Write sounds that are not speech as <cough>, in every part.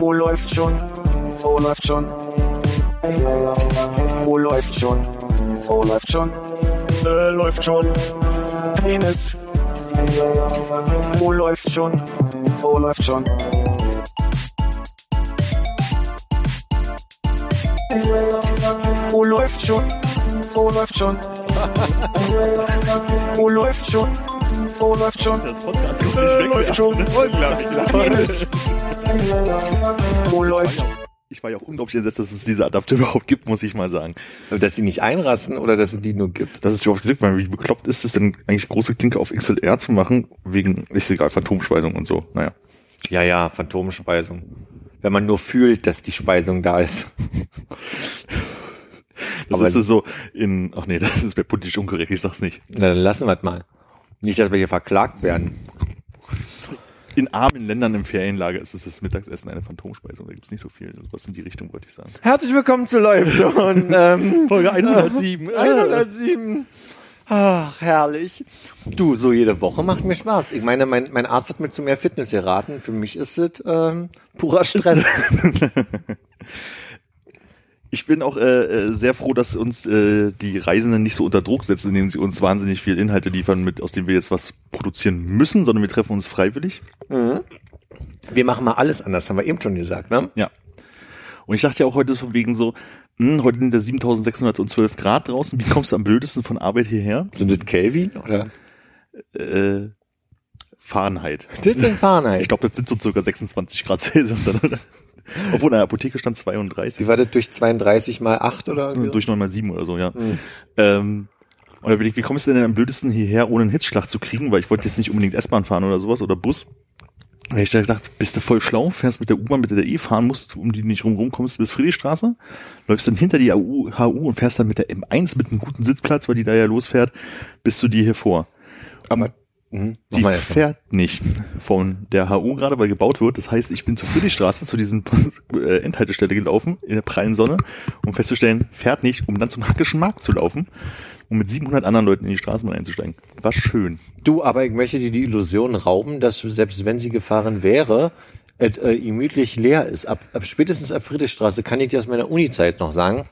Oh, läuft schon. Oh, läuft schon. Oh, läuft schon. Oh, läuft schon. Äh, läuft schon. Penis. Oh, läuft schon. Oh, läuft schon. Oh, läuft schon. Oh, läuft schon. Oh, läuft schon. Oh, läuft schon. Das Podcast ist Äh, nicht weg. läuft schon. Unglaublich. Penis. Läuft. Ich war ja auch unglaublich entsetzt, dass es diese Adapter <laughs> überhaupt gibt, muss ich mal sagen. Dass die nicht einrasten oder dass es die nur gibt. Das ist überhaupt Glück, weil wie bekloppt ist es denn eigentlich große Klinke auf XLR zu machen, wegen, ist egal, Phantomspeisung und so. Naja. Ja, ja, Phantomspeisung. Wenn man nur fühlt, dass die Speisung da ist. Das Aber- ist es so in, ach nee, <laughs> das ist mir politisch unkorrekt, ich sag's nicht. Na, dann lassen wir es mal. Nicht, dass wir hier verklagt werden. In armen Ländern im Ferienlager ist es das Mittagessen eine Phantomspeisung, da gibt's nicht so viel. Was in die Richtung wollte ich sagen. Herzlich willkommen zu und <laughs> ähm, Folge 107. 107. <laughs> Ach, herrlich. Du, so jede Woche macht mir Spaß. Ich meine, mein, mein Arzt hat mir zu mehr Fitness geraten. Für mich ist es ähm, purer Stress. <laughs> Ich bin auch äh, äh, sehr froh, dass uns äh, die Reisenden nicht so unter Druck setzen, indem sie uns wahnsinnig viel Inhalte liefern, mit aus denen wir jetzt was produzieren müssen, sondern wir treffen uns freiwillig. Mhm. Wir machen mal alles anders, haben wir eben schon gesagt, ne? Ja. Und ich dachte ja auch heute so wegen so, hm, heute sind der 7612 Grad draußen, wie kommst du am blödesten von Arbeit hierher? Sind das Kelvin oder? Äh, Fahrenheit. Das sind Fahrenheit. Ich glaube, das sind so circa 26 Grad Celsius dann, <laughs> oder? <laughs> Obwohl in der Apotheke stand 32. Wie war das durch 32 mal 8 oder? irgendwie? Durch 9 mal 7 oder so, ja. Mhm. Ähm, und da bin ich, wie kommst du denn am blödesten hierher, ohne einen Hitzschlag zu kriegen? Weil ich wollte jetzt nicht unbedingt S-Bahn fahren oder sowas oder Bus. Da hab ich da gedacht, bist du voll schlau, fährst mit der U-Bahn, mit der du eh fahren musst, um die nicht rumrum, kommst bis Friedrichstraße, läufst dann hinter die AU, HU und fährst dann mit der M1 mit einem guten Sitzplatz, weil die da ja losfährt, bis zu dir hier vor. Aber mhm. Die fährt nicht von der HU gerade, weil gebaut wird. Das heißt, ich bin zur Friedrichstraße zu diesen <laughs> äh, Endhaltestelle gelaufen, in der prallen Sonne, um festzustellen, fährt nicht, um dann zum Hackischen Markt zu laufen, um mit 700 anderen Leuten in die Straßenbahn einzusteigen. War schön. Du, aber ich möchte dir die Illusion rauben, dass selbst wenn sie gefahren wäre, es äh, gemütlich leer ist. Ab, ab spätestens ab Friedrichstraße kann ich dir aus meiner Uni-Zeit noch sagen,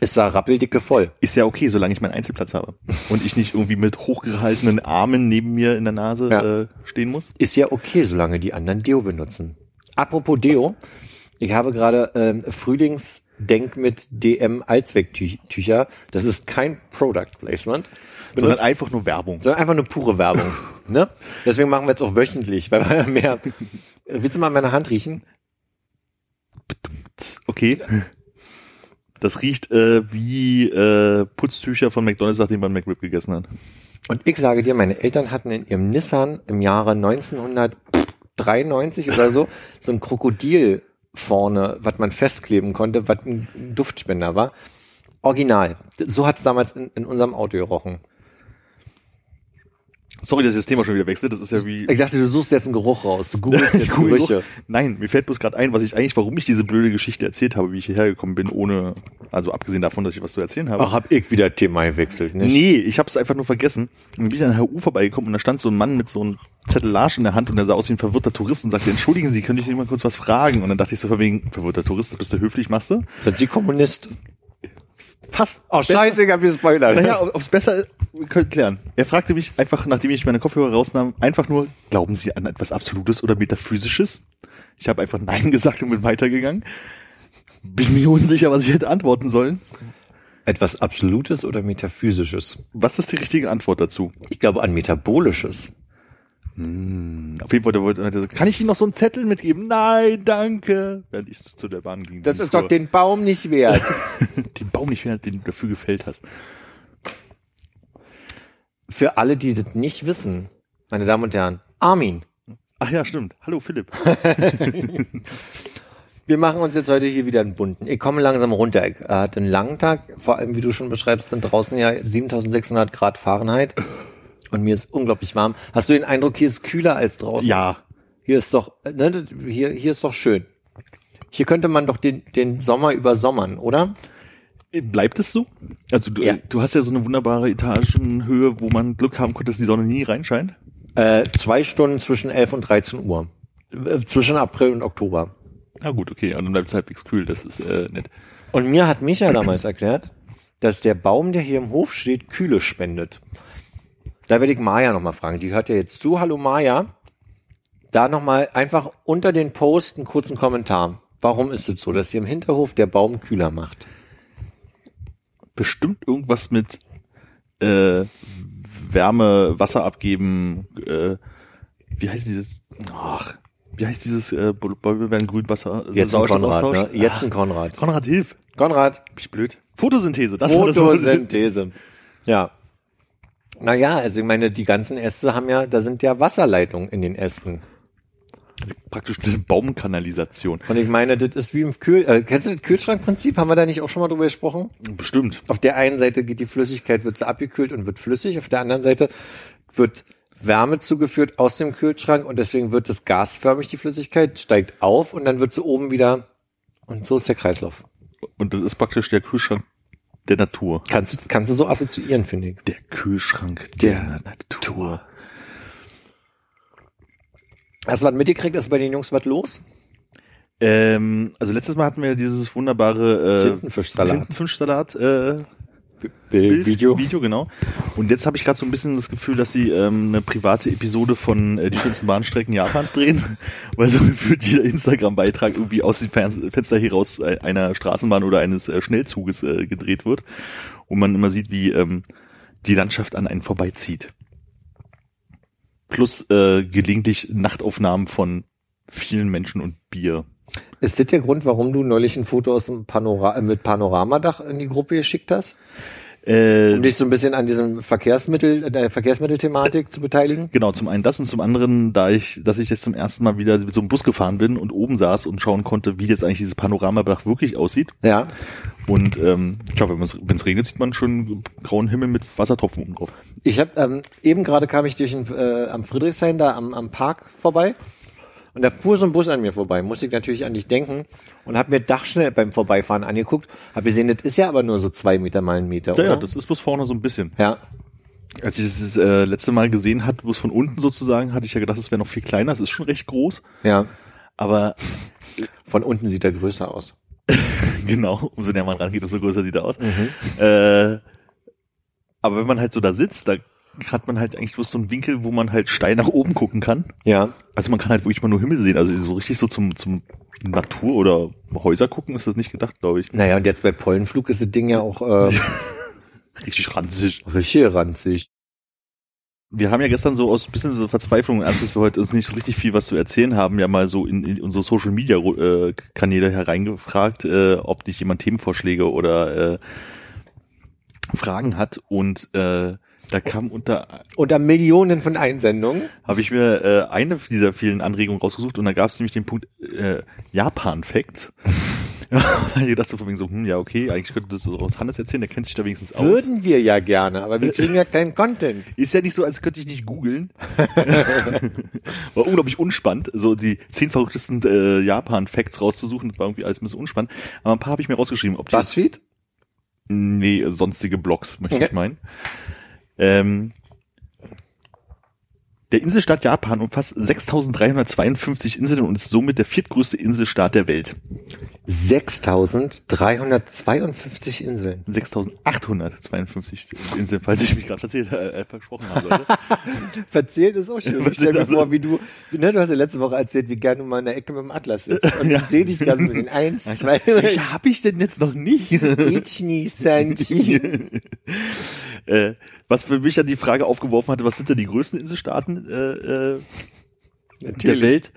es war rappeldicke voll. Ist ja okay, solange ich meinen Einzelplatz habe. Und ich nicht irgendwie mit hochgehaltenen Armen neben mir in der Nase Ja. äh, stehen muss. Ist ja okay, solange die anderen Deo benutzen. Apropos Deo, ich habe gerade ähm, Frühlingsdenk mit DM Allzwecktücher. Das ist kein Product Placement, Sondern benutzt, einfach nur Werbung. sondern einfach nur pure Werbung. <laughs> ne? Deswegen machen wir jetzt auch wöchentlich, weil wir mehr. Willst du mal meine Hand riechen? Okay. Das riecht äh, wie äh, Putztücher von McDonalds, nachdem man McRib gegessen hat. Und ich sage dir, meine Eltern hatten in ihrem Nissan im Jahre 1993 oder so so ein Krokodil vorne, was man festkleben konnte, was ein Duftspender war. Original. So hat's damals in, in unserem Auto gerochen. Sorry, dass ich das Thema schon wieder wechselt. Das ist ja wie Ich dachte, du suchst jetzt einen Geruch raus. Du googelst <laughs> jetzt. Gerüche. Nein, mir fällt bloß gerade ein, was ich eigentlich, warum ich diese blöde Geschichte erzählt habe, wie ich hierher gekommen bin, ohne, also abgesehen davon, dass ich was zu erzählen habe. Ach, hab ich wieder Thema gewechselt, nicht? nee, ich habe es einfach nur vergessen. Und bin ich an der HU vorbeigekommen und da stand so ein Mann mit so einem Zettelage in der Hand und der sah aus wie ein verwirrter Tourist und sagte, entschuldigen Sie, könnte ich Sie mal kurz was fragen? Und dann dachte ich so, von wegen, verwirrter Tourist, bist du höflich, machst du? Sind Sie Kommunist? Fast. Oh, scheiße, ich hab hier Spoiler. Naja, ob es besser ist, wir können klären. Er fragte mich einfach, nachdem ich meine Kopfhörer rausnahm, einfach nur, glauben Sie an etwas Absolutes oder Metaphysisches? Ich habe einfach Nein gesagt und bin weitergegangen. Bin mir unsicher, was ich hätte antworten sollen. Etwas Absolutes oder Metaphysisches? Was ist die richtige Antwort dazu? Ich glaube an Metabolisches. Hm, auf jeden Fall wollte er so, kann ich Ihnen noch so einen Zettel mitgeben? Nein, danke. Während ich zu der Bahn ging. Das ist doch Tour- den Baum nicht wert. <laughs> den Baum nicht wert, den du dafür gefällt hast. Für alle, die das nicht wissen, meine Damen und Herren, Armin, Ach ja, stimmt. Hallo Philipp. <laughs> wir machen uns jetzt heute hier wieder einen bunten. Ich komme langsam runter. Ich hatte einen langen Tag, vor allem wie du schon beschreibst, sind draußen ja 7600 Grad Fahrenheit und mir ist unglaublich warm. Hast du den Eindruck, hier ist kühler als draußen? Ja, Hier ist doch, ne, hier, hier ist doch schön. Hier könnte man doch den, den Sommer übersommern, oder? Bleibt es so? Also du, Ja. du hast ja so eine wunderbare Etagenhöhe, wo man Glück haben konnte, dass die Sonne nie reinscheint. Äh, zwei Stunden zwischen 11 und 13 Uhr. Äh, Zwischen April und Oktober. Na gut, okay, und dann bleibt es halbwegs kühl, das ist äh, nett. Und mir hat Micha <clears throat> damals erklärt, dass der Baum, der hier im Hof steht, Kühle spendet. Da werde ich Maja nochmal fragen. Die hört ja jetzt zu. Hallo Maja. Da nochmal einfach unter den Post einen kurzen Kommentar. Warum ist es so, dass hier im Hinterhof der Baum kühler macht? Bestimmt irgendwas mit äh, Wärme, Wasser abgeben, äh, wie heißt dieses, ach, wie heißt dieses äh, Bäume werden Grünwasser? Jetzt ein Konrad, ne? Jetzt ein Ah, Konrad. Konrad, hilf. Konrad, Bin ich blöd. Photosynthese, das war das. Photosynthese. Ja. Naja, also ich meine, die ganzen Äste haben ja, da sind ja Wasserleitungen in den Ästen. Praktisch eine Baumkanalisation. Und ich meine, das ist wie im Kühl, äh, kennst du das Kühlschrankprinzip? Haben wir da nicht auch schon mal drüber gesprochen? Bestimmt. Auf der einen Seite geht die Flüssigkeit, wird sie abgekühlt und wird flüssig. Auf der anderen Seite wird Wärme zugeführt aus dem Kühlschrank und deswegen wird es gasförmig, die Flüssigkeit, steigt auf und dann wird sie oben wieder, und so ist der Kreislauf. Und das ist praktisch der Kühlschrank der Natur. Kannst du, kannst du so assoziieren, finde ich. Der Kühlschrank der, Natur. Hast du was mitgekriegt? Ist bei den Jungs was los? Ähm, also letztes Mal hatten wir dieses wunderbare äh, Tintenfischsalat. Tintenfischsalat äh, Bild, Video. Video, genau. Und jetzt habe ich gerade so ein bisschen das Gefühl, dass sie ähm, eine private Episode von äh, die schönsten Bahnstrecken Japans drehen, <laughs> weil so gefühlt jeder Instagram-Beitrag irgendwie aus dem Fen- Fenster heraus äh, einer Straßenbahn oder eines äh, Schnellzuges äh, gedreht wird und man immer sieht, wie ähm, die Landschaft an einen vorbeizieht. Plus äh, gelegentlich Nachtaufnahmen von vielen Menschen und Bier. Ist das der Grund, warum du neulich ein Foto aus dem Panora äh, mit Panoramadach in die Gruppe geschickt hast? Äh, Um dich so ein bisschen an diesem Verkehrsmittel, der Verkehrsmittelthematik zu beteiligen? Genau, zum einen das und zum anderen, da ich, dass ich jetzt zum ersten Mal wieder mit so einem Bus gefahren bin und oben saß und schauen konnte, wie jetzt eigentlich dieses Panoramadach wirklich aussieht. Ja. Und ähm, ich glaube, wenn es regnet, sieht man schon grauen Himmel mit Wassertropfen oben drauf. Ich habe ähm, eben gerade kam ich durch ein, äh, am Friedrichshain da am, am Park vorbei und da fuhr so ein Bus an mir vorbei. Musste ich natürlich an dich denken und habe mir Dachschnell beim Vorbeifahren angeguckt. Habe gesehen, das ist ja aber nur so zwei Meter mal ein Meter, Ja, oder? ja, das ist bloß vorne so ein bisschen. ja. Als ich das äh, letzte Mal gesehen hatte, bloß von unten sozusagen, hatte ich ja gedacht, es wäre noch viel kleiner. Es ist schon recht groß, ja. aber Von unten sieht er größer aus. <laughs> genau, umso näher man rangeht, umso größer sieht er aus. Äh, aber wenn man halt so da sitzt, da hat man halt eigentlich bloß so einen Winkel, wo man halt steil nach oben gucken kann. Ja. Also man kann halt wirklich mal nur Himmel sehen. Also so richtig so zum, zum Natur oder Häuser gucken ist das nicht gedacht, glaube ich. Naja, und jetzt bei Pollenflug ist das Ding ja auch äh, <laughs> Richtig ranzig. richtig ranzig. Wir haben ja gestern so aus ein bisschen so Verzweiflung, als dass wir heute uns nicht so richtig viel was zu erzählen haben, ja mal so in, in unsere Social Media äh, Kanäle hereingefragt, äh, ob nicht jemand Themenvorschläge oder äh, Fragen hat. Und äh, da kam unter Unter Millionen von Einsendungen. habe ich mir äh, eine dieser vielen Anregungen rausgesucht und da gab es nämlich den Punkt äh, Japan-Facts. <laughs> Ja, da hab ich gedacht so von wegen so, hm, ja okay, eigentlich könnte das so aus Hannes erzählen, der kennt sich da wenigstens aus. Würden wir ja gerne, aber wir <laughs> kriegen ja keinen Content. Ist ja nicht so, als könnte ich nicht googeln. <laughs> war unglaublich unspannend, so die zehn verrücktesten äh, Japan-Facts rauszusuchen, das war irgendwie alles ein bisschen unspannend. Aber ein paar habe ich mir rausgeschrieben. Ob die Buzzfeed? Nee, sonstige Blogs, möchte Ja. ich meinen. Ähm, der Inselstaat Japan umfasst 6.352 Inseln und ist somit der viertgrößte Inselstaat der Welt. 6352 Inseln. 6.852 Inseln, falls ich mich gerade verzählt, äh, versprochen habe. Leute. <laughs> Verzählt ist auch schön. Ich stell mir vor, wie du, ne, du hast ja letzte Woche erzählt, wie gerne du mal in der Ecke mit dem Atlas sitzt. <laughs> Und Ja. ich sehe dich gerade mit den eins, zwei, Welche habe ich denn jetzt noch nicht? Ichni Sanchi. <laughs> äh, was für mich dann die Frage aufgeworfen hatte, was sind denn die größten Inselstaaten äh, äh, der Welt?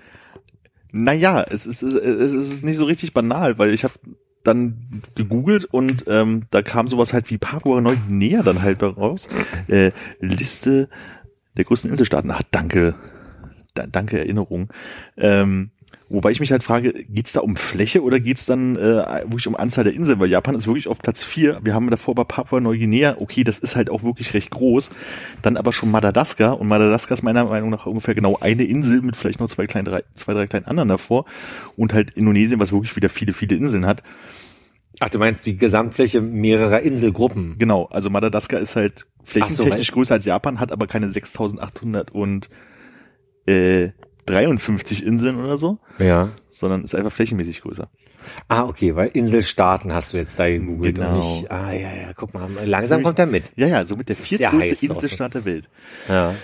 Naja, es ist, es ist nicht so richtig banal, weil ich habe dann gegoogelt und ähm, da kam sowas halt wie Papua Neuguinea dann halt raus. Äh, Liste der größten Inselstaaten. Ach, danke. Da, danke Erinnerung. Ähm, wobei ich mich halt frage, geht's da um Fläche oder geht's dann äh, wirklich um Anzahl der Inseln? Weil Japan ist wirklich auf Platz vier. Wir haben davor bei Papua Neuguinea, okay, das ist halt auch wirklich recht groß. Dann aber schon Madagaskar und Madagaskar ist meiner Meinung nach ungefähr genau eine Insel mit vielleicht noch zwei kleinen, drei, zwei, drei kleinen anderen davor. Und halt Indonesien, was wirklich wieder viele, viele Inseln hat. Ach, du meinst die Gesamtfläche mehrerer Inselgruppen. Genau, also Madagaskar ist halt Ach so, flächentechnisch größer als Japan, hat aber keine 6800 und äh, 53 Inseln oder so, Ja. sondern ist einfach flächenmäßig größer. Ah, okay, weil Inselstaaten hast du jetzt da gegoogelt Genau. und nicht. Ah, ja, ja, guck mal, langsam kommt er mit. Ja, ja, somit der viertgrößte. Inselstaat der Welt. Ja.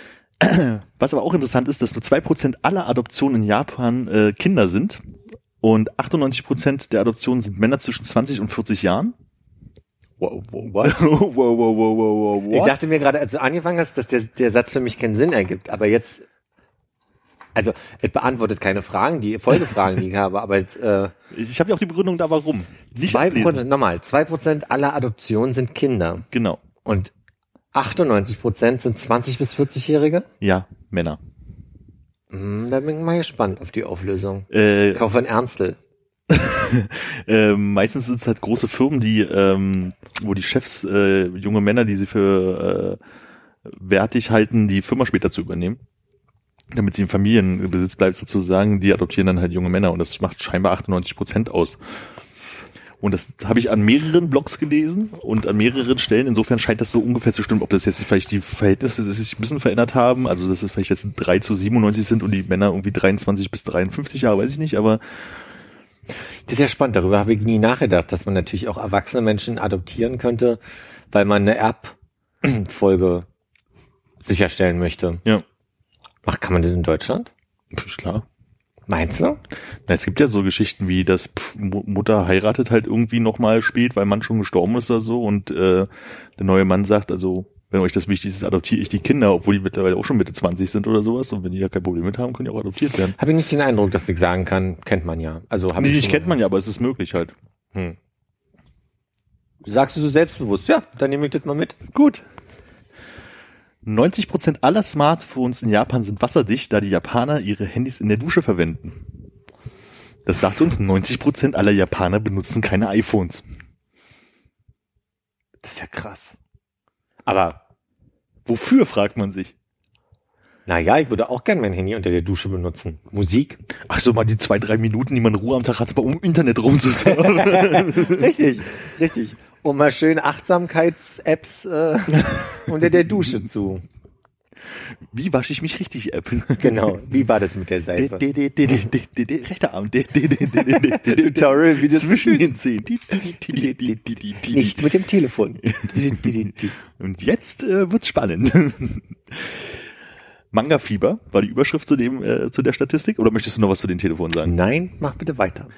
<clears throat> Was aber auch interessant ist, dass nur zwei Prozent aller Adoptionen in Japan äh, Kinder sind und 98 Prozent der Adoptionen sind Männer zwischen 20 und 40 Jahren. Wow, wow, <laughs> wow, wow, wow, wow, wow, Ich dachte mir gerade, als du angefangen hast, dass der, der Satz für mich keinen Sinn ergibt, aber jetzt, also, es beantwortet keine Fragen, die Folgefragen, die ich habe, aber jetzt, äh, Ich habe ja auch die Begründung da, warum. Nicht zwei. Prozent, nochmal, zwei Prozent aller Adoptionen sind Kinder Genau. und 98 Prozent sind 20 bis 40-Jährige. Ja, Männer. Hm, da bin ich mal gespannt auf die Auflösung. Äh, hoffe ein Ernstel. <laughs> äh, meistens sind es halt große Firmen, die, ähm, wo die Chefs äh, junge Männer, die sie für äh, wertig halten, die Firma später zu übernehmen. Damit sie im Familienbesitz bleibt sozusagen, die adoptieren dann halt junge Männer und das macht scheinbar 98 Prozent aus. Und das habe ich an mehreren Blogs gelesen und an mehreren Stellen. Insofern scheint das so ungefähr zu stimmen, ob das jetzt vielleicht die Verhältnisse sich ein bisschen verändert haben. Also dass es vielleicht jetzt 3 zu 97 sind und die Männer irgendwie 23 bis 53 Jahre, weiß ich nicht, aber Das ist ja spannend, darüber habe ich nie nachgedacht, dass man natürlich auch erwachsene Menschen adoptieren könnte, weil man eine Erbfolge sicherstellen möchte. ja, Ach, kann man das in Deutschland? ist klar. Meinst du? Na, es gibt ja so Geschichten wie, dass Mu- Mutter heiratet halt irgendwie nochmal spät, weil Mann schon gestorben ist oder so und äh, der neue Mann sagt, also wenn euch das wichtig ist, adoptiere ich die Kinder, obwohl die mittlerweile auch schon Mitte 20 sind oder sowas und wenn die ja kein Problem mit haben, können die auch adoptiert werden. Habe ich nicht den Eindruck, dass ich sagen kann, kennt man ja. Also habe Nee, ich nicht kennt man ja, aber es ist möglich halt. Hm. Sagst du so selbstbewusst? Ja, dann nehme ich das mal mit. Gut. 90% aller Smartphones in Japan sind wasserdicht, da die Japaner ihre Handys in der Dusche verwenden. Das sagt uns, 90% aller Japaner benutzen keine iPhones. Das ist ja krass. Aber, Wofür, fragt man sich. naja, ich würde auch gern mein Handy unter der Dusche benutzen. Musik? Ach so, mal die zwei, drei Minuten, die man Ruhe am Tag hat, um im Internet rumzusurfen. <laughs> richtig, richtig. Um mal schön Achtsamkeits-Apps äh, unter der Dusche zu. Wie wasche ich mich richtig, App? Genau. Wie war das mit der Seife? Rechter Arm. Tutorial, wie das Zwischen den Zehen. Nicht mit dem Telefon. Und jetzt äh, wird's spannend. Manga-Fieber war die Überschrift zu dem äh, zu der Statistik. Oder möchtest du noch was zu den Telefonen sagen? Nein, mach bitte weiter.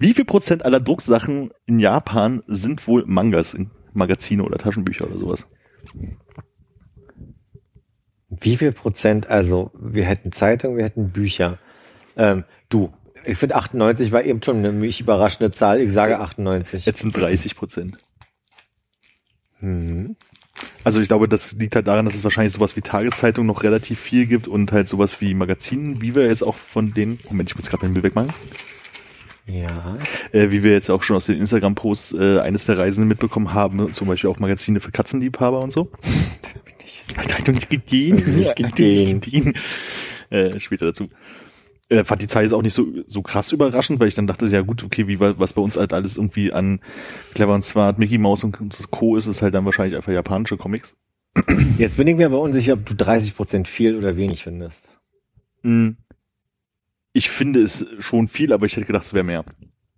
Wie viel Prozent aller Drucksachen in Japan sind wohl Mangas, Magazine oder Taschenbücher oder sowas? Wie viel Prozent, also wir hätten Zeitung, wir hätten Bücher. Ähm, du, ich finde 98 war eben schon eine mich überraschende Zahl. Ich sage 98. Jetzt sind 30 Prozent. Mhm. Also ich glaube, das liegt halt daran, dass es wahrscheinlich sowas wie Tageszeitung noch relativ viel gibt und halt sowas wie Magazinen, wie wir jetzt auch von den, Moment, ich muss gerade mein Bild wegmachen, Ja. äh, wie wir jetzt auch schon aus den Instagram-Posts äh, eines der Reisenden mitbekommen haben, zum Beispiel auch Magazine für Katzenliebhaber und so. <laughs> Äh, später dazu. Äh, fand die Zahl jetzt auch nicht so, so krass überraschend, weil ich dann dachte, ja gut, okay, wie wa- was bei uns halt alles irgendwie an Clever und Smart, Mickey Mouse und Co. ist, ist halt dann wahrscheinlich einfach japanische Comics. Jetzt bin ich mir aber unsicher, ob du 30 Prozent viel oder wenig findest. Mm. Ich finde es schon viel, aber ich hätte gedacht, es wäre mehr.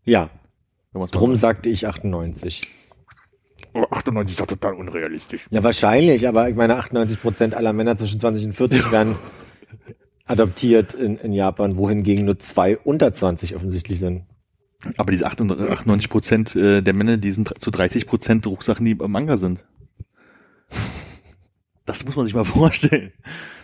Ja, drum sagt. sagte ich 98. Aber 98 ist doch total unrealistisch. Ja, wahrscheinlich, aber ich meine, 98 Prozent aller Männer zwischen 20 und 40 werden adoptiert in, in Japan, wohingegen nur zwei unter 20 offensichtlich sind. Aber diese 98 Prozent äh, der Männer, die sind zu 30 Prozent Drucksachen, die im Manga sind. Das muss man sich mal <laughs> vorstellen.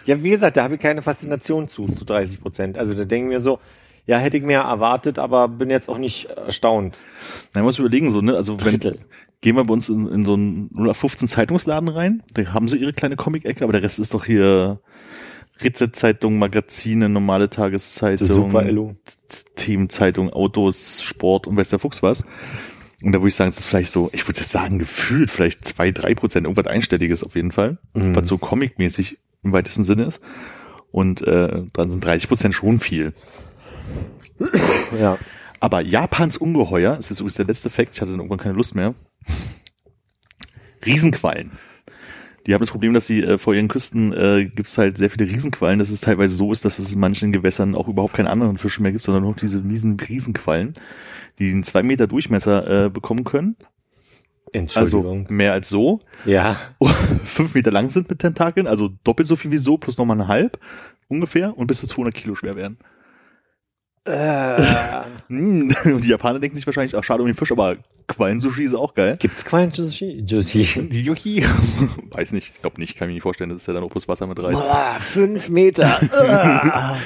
Ja, wie gesagt, da habe ich keine Faszination zu, zu 30 Prozent. Also da denke ich mir so, ja, hätte ich mehr erwartet, aber bin jetzt auch nicht erstaunt. Man muss überlegen, so, ne, also wenn, Drittel. gehen wir bei uns in, in so einen 0815 Zeitungsladen rein, da haben sie ihre kleine Comic-Ecke, aber der Rest ist doch hier Rezeptzeitung, Magazine, normale Tageszeitung. Themenzeitung, Autos, Sport und weiß der Fuchs was. Und da würde ich sagen, es ist vielleicht so, ich würde sagen, gefühlt vielleicht zwei, drei Prozent, irgendwas Einstelliges auf jeden Fall, Mhm. was so comic-mäßig im weitesten Sinne ist. Und äh, dann sind 30 Prozent schon viel. Ja. Aber Japans Ungeheuer, das ist übrigens der letzte Fakt, ich hatte dann irgendwann keine Lust mehr. Riesenquallen. Die haben das Problem, dass sie äh, vor ihren Küsten äh, gibt es halt sehr viele Riesenquallen, dass es teilweise so ist, dass es in manchen Gewässern auch überhaupt keinen anderen Fischen mehr gibt, sondern nur noch diese miesen Riesenquallen, die einen zwei Meter Durchmesser äh, bekommen können. Also Entschuldigung. mehr als so. ja. <laughs> fünf Meter lang sind mit Tentakeln, also doppelt so viel wie so, plus nochmal eine halb ungefähr und bis zu 200 Kilo schwer werden. Äh, <laughs> Hm, <laughs> Und die Japaner denken sich wahrscheinlich, ach schade um den Fisch, aber Quallensushi ist auch geil. gibt's Quallen-Juicy? Juicy. Juchi. Weiß nicht, ich glaube nicht, kann mich nicht vorstellen, dass es ja dann Opus Wasser mit rein. Boah, fünf Meter. <laughs>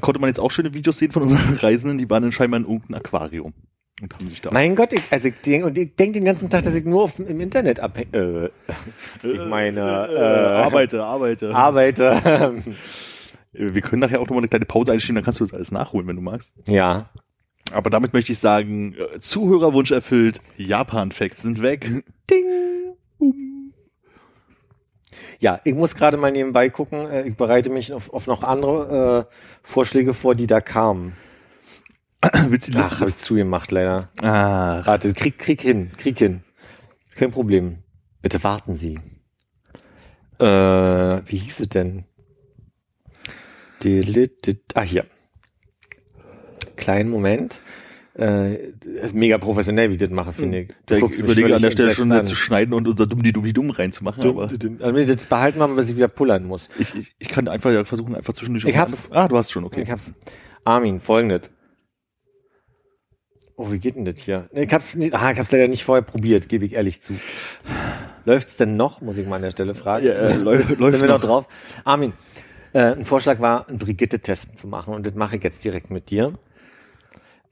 Konnte man jetzt auch schöne Videos sehen von unseren Reisenden, die waren dann scheinbar in irgendeinem Aquarium. Und haben sich da mein Gott, ich, also ich denk, ich denke den ganzen Tag, dass ich nur auf, im Internet abhänge. Äh, ich meine, äh, äh, arbeite, arbeite. arbeite. Wir können nachher auch nochmal eine kleine Pause einschieben, dann kannst du das alles nachholen, wenn du magst. ja. Aber damit möchte ich sagen, äh, Zuhörerwunsch erfüllt, Japan-Facts sind weg. Ding. Ja, ich muss gerade mal nebenbei gucken. äh, Ich bereite mich auf, auf noch andere äh, Vorschläge vor, die da kamen. <clears throat> Willst du die Ach, habe ich zugemacht leider. Ach, Warte, krieg, krieg hin, krieg hin. Kein Problem. Bitte warten Sie. Äh, wie hieß es denn? Ah, hier. Kleinen Moment. Äh, ist mega professionell, wie ich das mache, finde ich. Du ich überlege an der Stelle schon an. zu schneiden und unser dumm die dumm die dumm reinzumachen, aber Also, das behalten wir mal, bis ich wieder pullern muss. ich, ich, ich kann einfach ja versuchen, einfach zwischendurch. Ich hab's. Ah, du hast schon, okay. Ich hab's. Armin, folgendes. Oh, wie geht denn das hier? Nee, Ich hab's, nicht, ah, ich hab's leider nicht vorher probiert, gebe ich ehrlich zu. Läuft's denn noch, muss ich mal an der Stelle fragen. Ja, äh, läu- <laughs> Sind läuft wir noch noch. drauf? Armin, äh, ein Vorschlag war, einen Brigitte-Test zu machen und das mache ich jetzt direkt mit dir.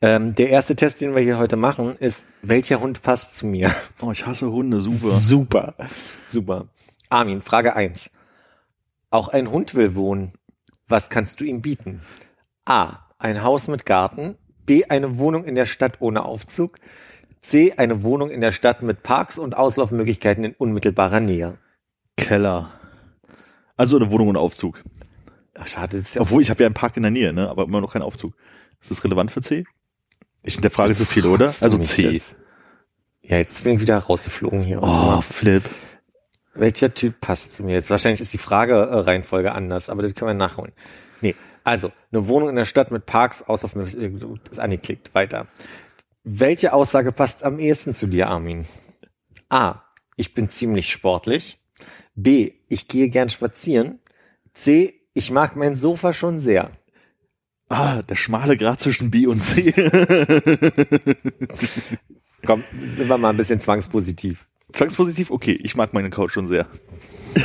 Ähm, der erste Test, den wir hier heute machen, ist, welcher Hund passt zu mir? Oh, ich hasse Hunde, super. Super. Super. Armin, Frage eins. Auch ein Hund will wohnen. Was kannst du ihm bieten? A. Ein Haus mit Garten. B. Eine Wohnung in der Stadt ohne Aufzug. C. Eine Wohnung in der Stadt mit Parks und Auslaufmöglichkeiten in unmittelbarer Nähe. Keller. Also eine Wohnung und Aufzug. Ach, schade, das ist ja Obwohl, ich habe ja einen Park in der Nähe, ne? aber immer noch keinen Aufzug. Ist das relevant für C? Ich der Frage zu viel, oder? Also mich C. Jetzt. Ja, jetzt bin ich wieder rausgeflogen hier. Oh, Flip. Welcher Typ passt zu mir jetzt? Wahrscheinlich ist die Frage äh, Reihenfolge anders, aber das können wir nachholen. Nee, also eine Wohnung in der Stadt mit Parks, Auslaufmöglichkeiten, ist angeklickt. Weiter. Welche Aussage passt am ehesten zu dir, Armin? A. Ich bin ziemlich sportlich. B. Ich gehe gern spazieren. C. Ich mag mein Sofa schon sehr. Ah, der schmale Grad zwischen B und C. <laughs> Komm, sind wir mal ein bisschen zwangspositiv. Zwangspositiv, okay, ich mag meine Couch schon sehr. <laughs>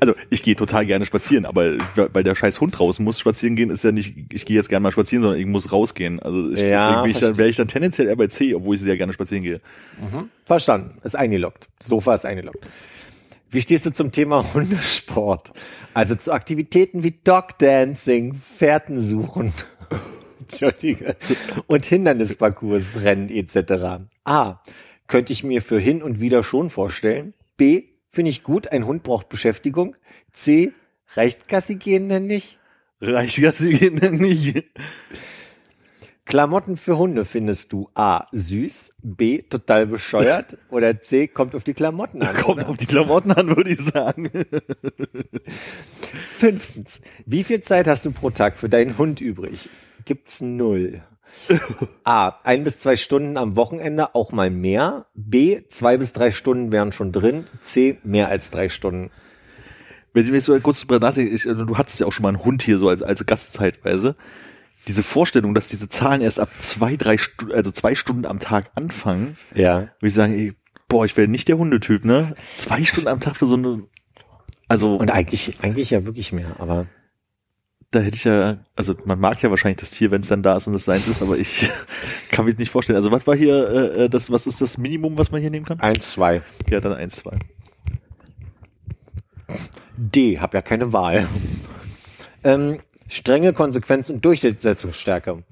also, ich gehe total gerne spazieren, aber weil der scheiß Hund raus muss spazieren gehen, ist ja nicht, ich gehe jetzt gerne mal spazieren, sondern ich muss rausgehen. Also ich, Ja, deswegen ich dann, wäre ich dann tendenziell eher bei C, obwohl ich sehr gerne spazieren gehe. Verstanden. Ist eingeloggt. Sofa ist eingeloggt. Wie stehst du zum Thema Hundesport? Also zu Aktivitäten wie Dogdancing, Fährten suchen. <laughs> Und Hindernisparcours, Rennen etc. A. Könnte ich mir für hin und wieder schon vorstellen. B. Finde ich gut, ein Hund braucht Beschäftigung. C. Reicht Gassi gehen denn nicht? Reicht das gehen denn nicht? Klamotten für Hunde findest du A. süß, B. total bescheuert <laughs> oder C. kommt auf die Klamotten an. Kommt oder? auf die Klamotten an, würde ich sagen. <laughs> Fünftens. Wie viel Zeit hast du pro Tag für deinen Hund übrig? Gibt's null. <laughs> A. Ein bis zwei Stunden am Wochenende, auch mal mehr. B. Zwei bis drei Stunden wären schon drin. C. Mehr als drei Stunden. Wenn ich mir so kurz drüber nachdenke, ich, also du hattest ja auch schon mal einen Hund hier so als, als Gast zeitweise. Diese Vorstellung, dass diese Zahlen erst ab zwei, drei Stunden, also zwei Stunden am Tag anfangen, Ja. würde ich sagen, ey, boah, ich wäre nicht der Hundetyp, ne? Zwei Stunden am Tag für so eine, also Und eigentlich, eigentlich ja wirklich mehr, aber da hätte ich ja, also man mag ja wahrscheinlich das Tier, wenn es dann da ist und es seins ist, aber ich <laughs> kann mir nicht vorstellen. Also was war hier, äh, äh, das, was ist das Minimum, was man hier nehmen kann? eins, zwei. Ja, dann eins, zwei. D. Hab ja keine Wahl. Ähm, strenge Konsequenz und Durchsetzungsstärke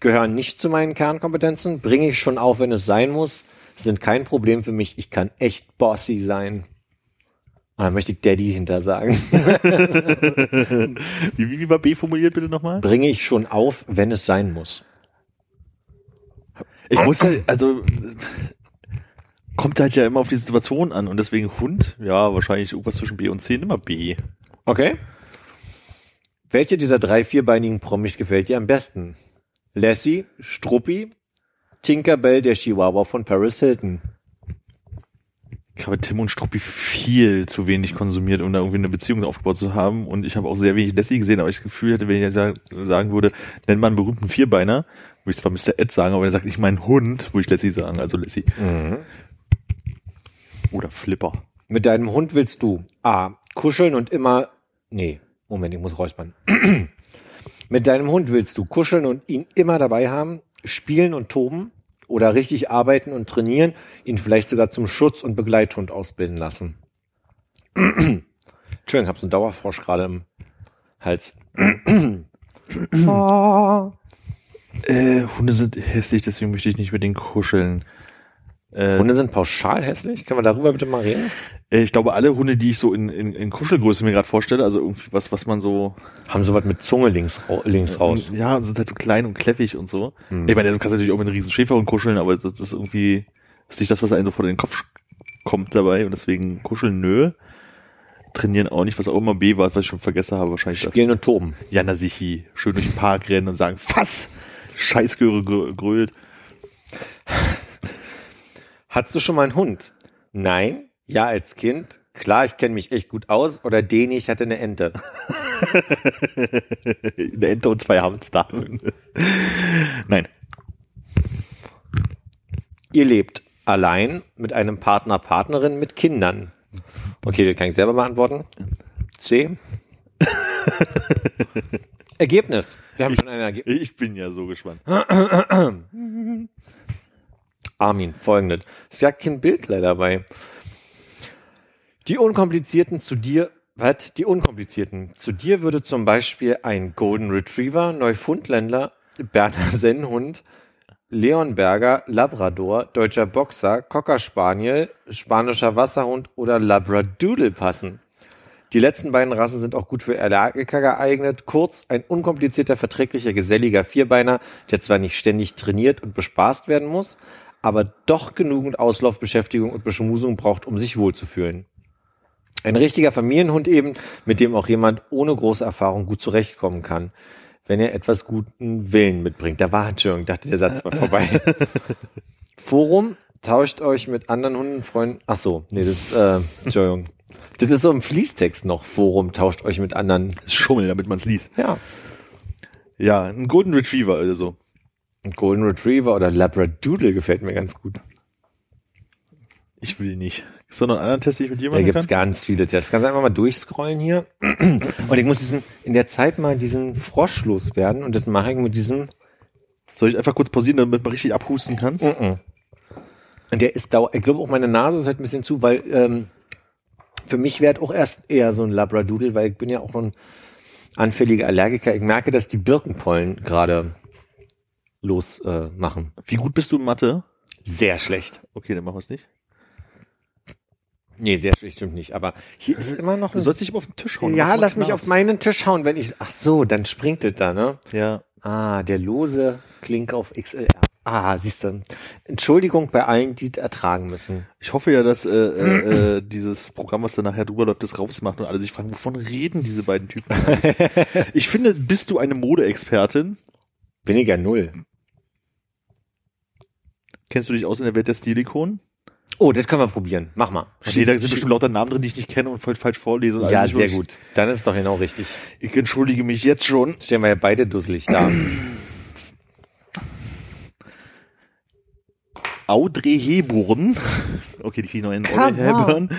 gehören nicht zu meinen Kernkompetenzen. Bringe ich schon auf, wenn es sein muss. Sind kein Problem für mich. Ich kann echt bossy sein. Und da möchte ich Daddy hinter sagen. <laughs> Wie, wie, wie war B formuliert bitte nochmal? Bringe ich schon auf, wenn es sein muss. Ich muss ja, also kommt halt ja immer auf die Situation an und deswegen Hund, ja, wahrscheinlich irgendwas zwischen B und C, immer B. Okay. Welche dieser drei vierbeinigen Promis gefällt dir am besten? Lassie, Struppi, Tinkerbell, der Chihuahua von Paris Hilton. Ich habe Tim und Struppi viel zu wenig konsumiert, um da irgendwie eine Beziehung aufgebaut zu haben. Und ich habe auch sehr wenig Lassie gesehen, aber ich das Gefühl hätte, wenn ich jetzt sagen würde, nenn mal einen berühmten Vierbeiner, würde ich zwar Mr. Ed sagen, aber wenn er sagt, ich mein Hund, würde ich Lassie sagen, also Lassie. Mhm. Oder Flipper. Mit deinem Hund willst du A. Kuscheln und immer. Nee, Moment, ich muss räuspern. <clears throat> Mit deinem Hund willst du kuscheln und ihn immer dabei haben, spielen und toben oder richtig arbeiten und trainieren, ihn vielleicht sogar zum Schutz- und Begleithund ausbilden lassen. <clears throat> Entschuldigung, ich habe so einen Dauerfrosch gerade im Hals. <clears throat> Äh, Hunde sind hässlich, deswegen möchte ich nicht mit denen kuscheln. Äh, Hunde sind pauschal hässlich. Können wir darüber bitte mal reden? äh, ich glaube, alle Hunde, die ich so in, in, in Kuschelgröße mir gerade vorstelle, also irgendwie was, was man so Haben sowas mit Zunge links, links raus. Ja, und sind halt so klein und kläffig und so. Hm. Ich meine, du kannst natürlich auch mit einem riesen Schäferhund kuscheln, aber das ist irgendwie, das ist nicht das, was einem so vor den Kopf kommt dabei und deswegen kuscheln, nö. Trainieren auch nicht, was auch immer B war, was ich schon vergessen habe, wahrscheinlich das. Spielen und toben. Jana Sichi, schön durch den Park rennen und sagen, Fass! Scheißgöre grö- grölt. Hattest du schon mal einen Hund? Nein. Ja, als Kind. Klar, ich kenne mich echt gut aus. Oder den, ich hatte eine Ente. <laughs> Eine Ente und zwei Hamster. Nein. Ihr lebt allein mit einem Partner, Partnerin mit Kindern. Okay, das kann ich selber beantworten. C. <laughs> Ergebnis. Wir haben schon ein Ergebnis. Ich bin ja so gespannt. <clears throat> Armin, folgendes. Ist ja kein Bild leider bei. Die unkomplizierten zu dir, was? Die unkomplizierten. Zu dir würde zum Beispiel ein Golden Retriever, Neufundländer, Berner <laughs> Sennhund, Leonberger, Labrador, deutscher Boxer, Cocker Spaniel, spanischer Wasserhund oder Labradoodle passen. Die letzten beiden Rassen sind auch gut für Allergiker geeignet. Kurz, ein unkomplizierter, verträglicher, geselliger Vierbeiner, der zwar nicht ständig trainiert und bespaßt werden muss, aber doch genügend Auslaufbeschäftigung und Beschmusung braucht, um sich wohlzufühlen. Ein richtiger Familienhund eben, mit dem auch jemand ohne große Erfahrung gut zurechtkommen kann, wenn er etwas guten Willen mitbringt. Da war, Entschuldigung, dachte, der Satz war vorbei. <laughs> Forum, tauscht euch mit anderen Hunden, Freunden. Ach so, nee, das, äh, Entschuldigung. Das ist so im Fließtext noch. Forum, tauscht euch mit anderen. Das ist Schummeln, damit man es liest. Ja. Ja, ein Golden Retriever oder Ein Golden Retriever oder Labradoodle gefällt mir ganz gut. Ich will nicht. Sondern einen anderen Test, den ich mit Da jemandem gibt's kann? ganz viele Tests. Kannst einfach mal durchscrollen hier. <clears throat> Und ich muss diesen, in der Zeit mal diesen Frosch loswerden. Und das mache ich mit diesem, Soll ich einfach kurz pausieren, damit man richtig abhusten kann? Mhm. Und der ist dauer. Ich glaube auch meine Nase ist halt ein bisschen zu, weil ähm, für mich wäre auch erst eher so ein Labradoodle, weil ich bin ja auch ein anfälliger Allergiker. Ich merke, dass die Birkenpollen gerade los äh, machen. Wie gut bist du in Mathe? Sehr schlecht. Okay, dann machen wir es nicht. Nee, sehr schlecht stimmt nicht. Aber hier ist immer noch Du sollst dich immer auf den Tisch hauen. ja, lass mich auf meinen Tisch hauen, wenn ich. Ach so, dann springt es da, ne? Ja. Ah, der lose Klink auf XLR. Ah, siehst du. Entschuldigung bei allen, die es ertragen müssen. Ich hoffe ja, dass äh, äh, äh, <clears throat> dieses Programm, was dann nachher drüber läuft, das rausmacht und alle sich fragen, wovon reden diese beiden Typen? <laughs> ich finde, bist du eine Modeexpertin? Bin ich ja null. Kennst du dich aus in der Welt der Stilikonen? Oh, das können wir probieren. Mach mal. Nee, da sind bestimmt lauter Namen drin, die ich nicht kenne und voll falsch vorlese. Und Ja, sehr gut. Dann ist es doch genau richtig. Ich entschuldige mich jetzt schon. Stehen wir ja beide dusselig da. <clears throat> Audrey Hepburn, okay, die kriege ich noch in Audrey Hepburn,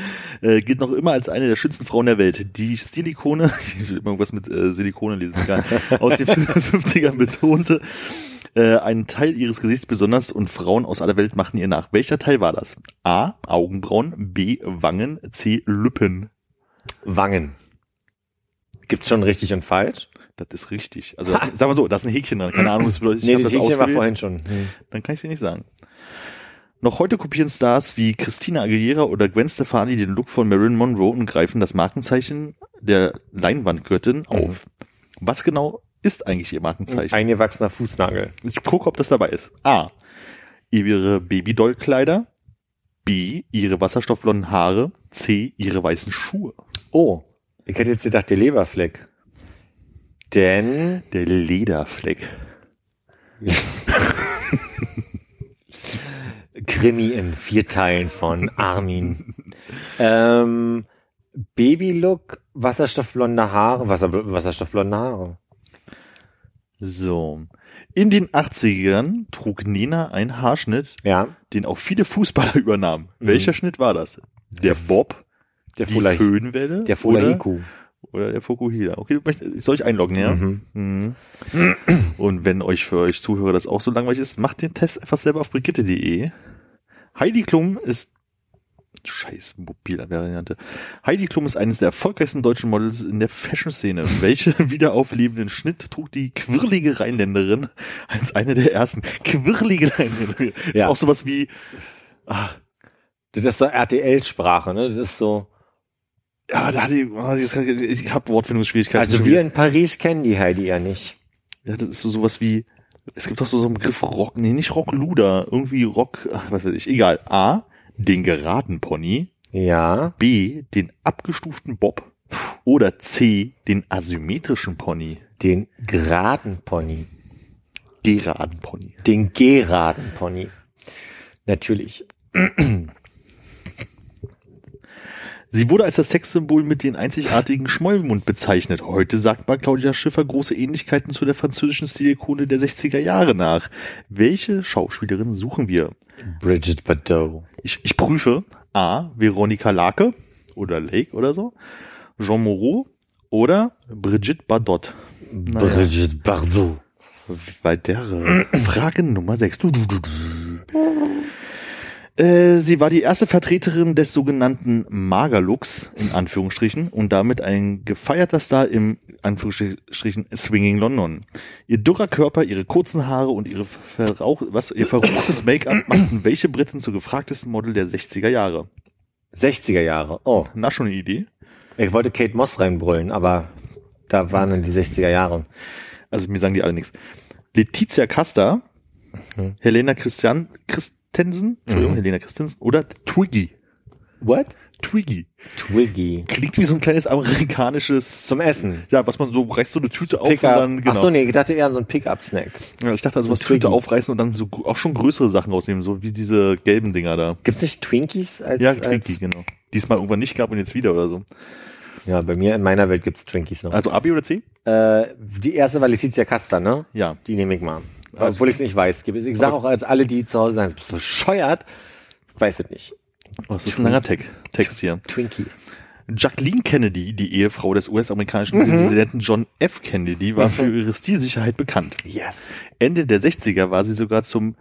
äh, gilt noch immer als eine der schönsten Frauen der Welt. Die Stilikone, <laughs> ich will immer irgendwas mit äh, Silikone lesen, egal, <laughs> aus den 50ern betonte, äh, einen Teil ihres Gesichts besonders und Frauen aus aller Welt machten ihr nach. Welcher Teil war das? A. Augenbrauen, B. Wangen, C. Lippen. Wangen. Gibt's schon richtig und falsch? Das ist richtig. Also, das, sagen wir so, da ist ein Häkchen dran. Keine <laughs> Ahnung, was bedeutet. Nee, das das Häkchen war ausgewählt. vorhin schon. Hm. Dann kann ich sie nicht sagen. Noch heute kopieren Stars wie Christina Aguilera oder Gwen Stefani den Look von Marilyn Monroe und greifen das Markenzeichen der Leinwandgöttin auf. Was genau ist eigentlich ihr Markenzeichen? B. Ihre wasserstoffblonden Haare. C. Ihre weißen Schuhe. Oh, ich hätte jetzt gedacht, der Leberfleck. Denn Der Lederfleck. <laughs> Krimi in vier Teilen von <laughs> Armin. ähm, Babylook, wasserstoffblonde Haare, Wasser, wasserstoffblonde Haare. So. In den 80ern trug Nena einen Haarschnitt, Ja, den auch viele Fußballer übernahmen. Mhm. Welcher Schnitt war das? Der Bob, der die Fula, Föhnwelle der oder, Fulahiku. oder der Fokuhila? Okay, soll ich einloggen, ja? Mhm. Mhm. Und wenn euch für euch Zuhörer das auch so langweilig ist, macht den Test einfach selber auf brigitte.de. Heidi Klum ist Scheiß mobile Variante. Heidi Klum ist eines der erfolgreichsten deutschen Models in der Fashion-Szene. <laughs> Welche wiederauflebenden Schnitt trug die quirlige Rheinländerin als eine der ersten? Quirlige Rheinländerin. Ist Ja. auch sowas wie, ah, Das ist so RTL-Sprache, ne? Das ist so. ja, da hatte ich, ah, ich, ich habe Wortfindungsschwierigkeiten. Also wir in Paris kennen die Heidi ja nicht. Ja, das ist so sowas wie, es gibt doch so, so einen Begriff Rock, nee, nicht Rockluder, irgendwie Rock, ach, was weiß ich, egal. A, den geraden Pony, Ja. B, den abgestuften Bob oder C, den asymmetrischen Pony. Den geraden Pony. Geraden Pony. Den geraden Pony. Natürlich. Sie wurde als das Sexsymbol mit den einzigartigen Schmollmund bezeichnet. Heute sagt man Claudia Schiffer große Ähnlichkeiten zu der französischen Stilikone der 60er Jahre nach. Welche Schauspielerin suchen wir? Bridget Bardot. Ich, ich prüfe A. Veronika Lake oder Lake oder so, Jean Moreau oder Brigitte Bardot. Naja. Bridget Bardot. Weitere Frage Nummer 6. Du, du, du, du. Äh, sie war die erste Vertreterin des sogenannten Magerlooks, in Anführungsstrichen, und damit ein gefeierter Star im, Anführungsstrichen, Swinging London. Ihr dürrer Körper, ihre kurzen Haare und ihre verrauch, was, ihr verruchtes Make-up machten welche Briten zur gefragtesten Model der 60er Jahre. 60er Jahre. Oh, Na, schon eine Idee? ich wollte Kate Moss reinbrüllen, aber da waren dann die 60er Jahre. Also mir sagen die alle nichts. Letizia Casta, Mhm. Helena Christian, Christensen, Entschuldigung, Mhm. Helena Christensen oder Twiggy. What? Twiggy. Twiggy. Klingt wie so ein kleines amerikanisches, Zum Essen. ja, was man so reißt so eine Tüte auf und dann, genau. Ach so, nee, ich dachte eher so ein Pickup-Snack. ja, ich dachte also so was Twiggy. Tüte aufreißen und dann so auch schon größere Sachen rausnehmen, so wie diese gelben Dinger da. Gibt's nicht Twinkies als, Ja, als genau. Diesmal irgendwann nicht gab und jetzt wieder oder so. Ja, bei mir in meiner Welt gibt's Twinkies noch. Also A, B oder C? Äh, die erste war Letizia Casta, ne? Ja. Die nehme ich mal. Also- Obwohl ich es nicht weiß. Ich sage auch als alle, die zu Hause sind, bist du bescheuert? Ich weiß es nicht. Oh, das ist ein langer Tag, Text hier. Twinkie. Jacqueline Kennedy, die Ehefrau des US-amerikanischen Präsidenten John F. Kennedy, war für ihre Stilsicherheit bekannt. Yes. Ende der 60er war sie sogar zum,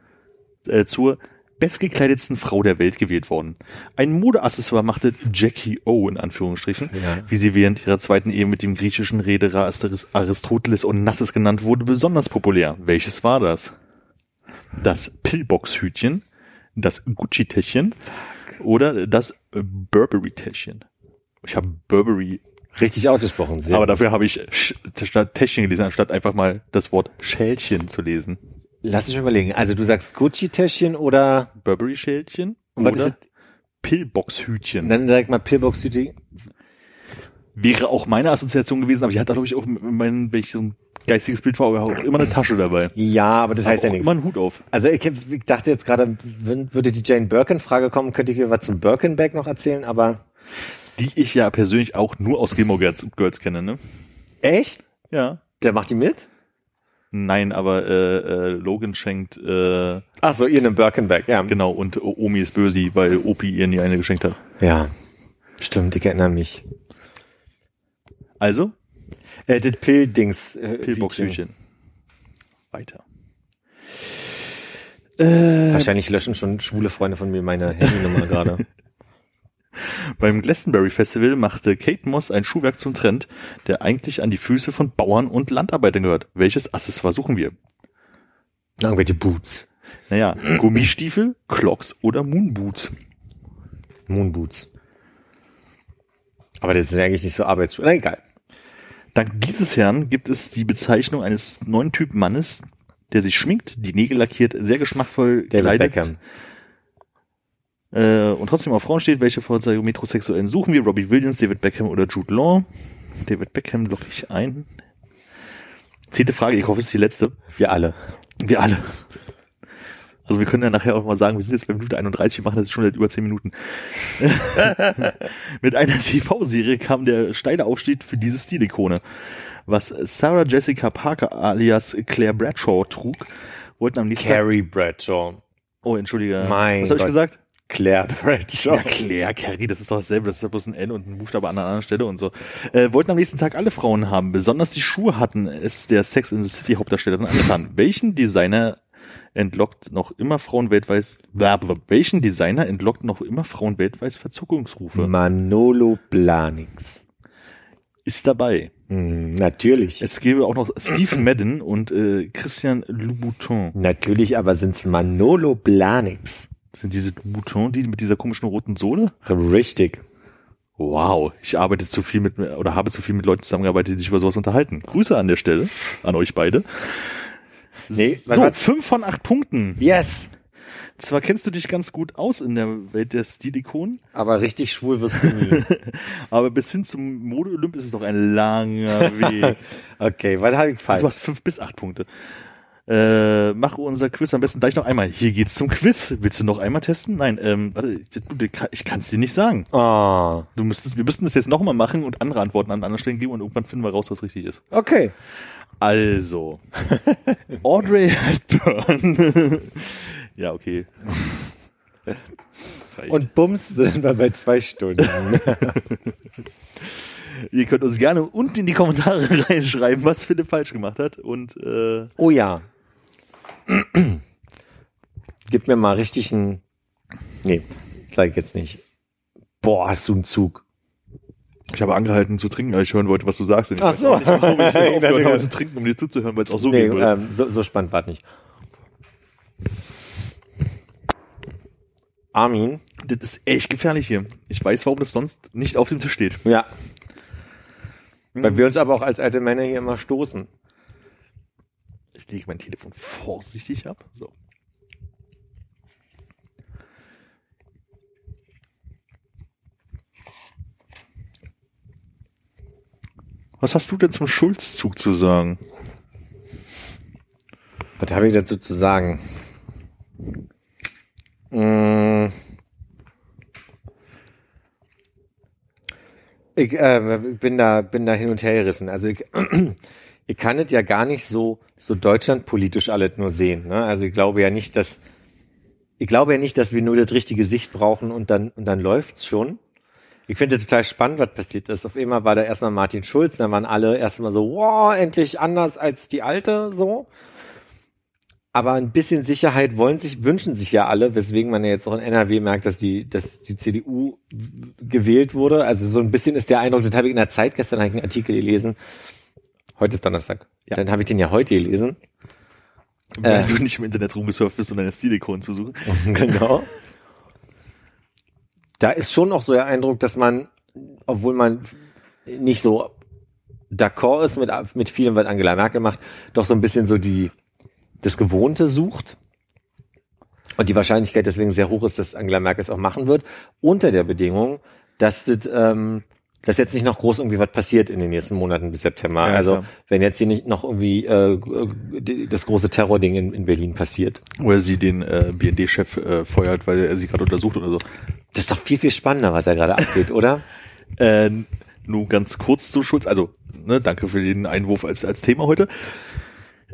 äh, zur bestgekleidetsten Frau der Welt gewählt worden. Ein Modeaccessoire machte Jackie O in Anführungsstrichen, Ja. wie sie während ihrer zweiten Ehe mit dem griechischen Reederer Aristoteles Onassis genannt wurde, besonders populär. Welches war das? Das Pillbox-Hütchen, das Gucci-Täschchen oder das Burberry-Täschchen? Ich habe Burberry, Richtig ausgesprochen. Sehr aber dafür habe ich Täschchen gelesen, anstatt einfach mal das Wort Schälchen zu lesen. Lass mich überlegen. Also du sagst Gucci-Täschchen oder Burberry-Schälchen oder Pillbox-Hütchen. dann direkt mal Pillbox City. Wäre auch meine Assoziation gewesen, aber ich hatte, glaube ich, auch mein, wenn ich so ein geistiges Bild vor Augen habe, auch immer eine Tasche dabei. Ja, aber das heißt Aber ja nichts. immer einen Hut auf. Also ich, ich dachte jetzt gerade, wenn, würde die Jane Birkin-Frage kommen, könnte ich mir was zum Birkin-Bag noch erzählen, aber Die ich ja persönlich auch nur aus Gilmore Girls, Girls kenne, ne? echt? Ja. Der macht die mit? Nein, aber äh, äh, Logan schenkt, äh, Ach so, ihr einem Birkin-Bag, ja. genau, und Omi ist böse, weil Opi ihr nie eine geschenkt hat. Ja. Stimmt, ich erinnere mich. Also, Äh, das Pill-Dings. Äh, Pillbox-Hütchen. Weiter. Äh, Wahrscheinlich löschen schon schwule Freunde von mir meine Handynummer gerade. <laughs> Beim Glastonbury Festival machte Kate Moss ein Schuhwerk zum Trend, der eigentlich an die Füße von Bauern und Landarbeitern gehört. Welches Accessoire suchen wir? Irgendwelche Boots. Naja, Gummistiefel, Clocks oder Moonboots. Moonboots. Aber das sind eigentlich nicht so Arbeitsschuhe. Na egal. Dank dieses Herrn gibt es die Bezeichnung eines neuen Typ Mannes, der sich schminkt, die Nägel lackiert, sehr geschmackvoll David kleidet. Beckham. Äh, und trotzdem auf Frauen steht, welche Vorzeige Metrosexuellen suchen wir? Robbie Williams, David Beckham oder Jude Law? David Beckham logge ich ein. Zehnte Frage, ich hoffe, es ist die letzte. Wir alle. Wir alle. Also wir können ja nachher auch mal sagen, wir sind jetzt bei Minute 31, wir machen das schon seit über 10 Minuten. <laughs> Mit einer TV-Serie kam der steile Aufstieg für diese Stilikone. Was Sarah Jessica Parker alias Claire Bradshaw trug, wollten am nächsten Tag... Carrie Bradshaw. Oh, entschuldige. Mein Was habe ich gesagt? Claire Bradshaw. Ja, Claire, Carrie, das ist doch dasselbe, das ist ja bloß ein N und ein Buchstabe an einer anderen Stelle und so. Äh, wollten am nächsten Tag alle Frauen haben, besonders die Schuhe hatten es der Sex in the City Hauptdarstellerin angetan. <laughs> Welchen Designer entlockt noch immer Frauen weltweit, welchen Designer entlockt noch immer Frauen weltweit Verzuckungsrufe? Manolo Blahnik. Ist dabei. Hm, natürlich. Es gäbe auch noch Steve Madden und äh, Christian Louboutin. natürlich, aber sind's Manolo Blahniks. Sind diese Louboutin, die mit dieser komischen roten Sohle? Richtig. Wow, ich arbeite zu viel mit oder habe zu viel mit Leuten zusammengearbeitet, die sich über sowas unterhalten. Grüße an der Stelle an euch beide. Nee, so, was- fünf von acht Punkten. Yes. Zwar kennst du dich ganz gut aus in der Welt der Stilikonen, Aber richtig schwul wirst du nie. <laughs> aber bis hin zum Mode-Olymp ist es doch ein langer Weg. <laughs> okay, was habe ich falsch? Du hast fünf bis acht Punkte. Äh, mach unser Quiz am besten gleich noch einmal. Hier geht's zum Quiz. Willst du noch einmal testen? Nein, ähm, warte, ich kann es dir nicht sagen. Oh, Du müsstest, wir müssten das jetzt nochmal machen und andere Antworten an anderen Stellen geben und irgendwann finden wir raus, was richtig ist. okay. Also, <laughs> Audrey Hepburn. <laughs> ja, okay. Und bums sind wir bei zwei Stunden. <laughs> ihr könnt uns gerne unten in die Kommentare reinschreiben, was Philipp falsch gemacht hat. Und äh, oh ja. <clears throat> Gib mir mal richtig einen. Nee, sag ich jetzt nicht. Boah, hast du einen Zug. ich habe angehalten zu trinken, weil ich hören wollte, was du sagst. Und ich Ach weiß so. auch nicht, ich Ich <laughs> aufgehört habe zu trinken, um dir zuzuhören, weil es auch so nee, gehen würde. ähm, so, so spannend war nicht. Armin, Das ist echt gefährlich hier. Ich weiß, warum das sonst nicht auf dem Tisch steht. ja. Weil wir uns aber auch als alte Männer hier immer stoßen. Ich lege mein Telefon vorsichtig ab. So. Was hast du denn zum Schulzzug zu sagen? Was habe ich dazu zu sagen? Mm. Ich äh, bin da bin da hin und her gerissen. Also ich, <clears throat> ich kann es ja gar nicht so so deutschlandpolitisch alles nur sehen. Ne? Also ich glaube ja nicht, dass ich glaube ja nicht, dass wir nur das richtige Sicht brauchen und dann und dann läuft's schon. Ich finde total spannend, was passiert ist. Auf einmal war da erstmal Martin Schulz, dann waren alle erstmal so, wow, endlich anders als die alte, so. Aber ein bisschen Sicherheit wollen sich, wünschen sich ja alle, weswegen man ja jetzt auch in NRW merkt, dass die, dass die CDU gewählt wurde. Also so ein bisschen ist der Eindruck, das habe ich in der Zeit, gestern einen Artikel gelesen. Heute ist Donnerstag. Ja. Dann habe ich den ja heute gelesen. Weil Äh. du nicht im Internet rumgesurft bist, um deine Stilikonen zu suchen. <laughs> genau. Da ist schon auch so der Eindruck, dass man, obwohl man nicht so d'accord ist mit, mit vielem, was Angela Merkel macht, doch so ein bisschen so die, das Gewohnte sucht. Und die Wahrscheinlichkeit deswegen sehr hoch ist, dass Angela Merkel es auch machen wird, unter der Bedingung, dass das, ähm, dass jetzt nicht noch groß irgendwie was passiert in den nächsten Monaten bis September. Ja, also klar. wenn jetzt hier nicht noch irgendwie äh, das große Terrording in, in Berlin passiert. Oder sie den äh, BND-Chef äh, feuert, weil er sie gerade untersucht oder so. Das ist doch viel, viel spannender, was da gerade abgeht, oder? <laughs> Äh, nur ganz kurz zu Schulz. Also, ne, danke für den Einwurf als, als Thema heute.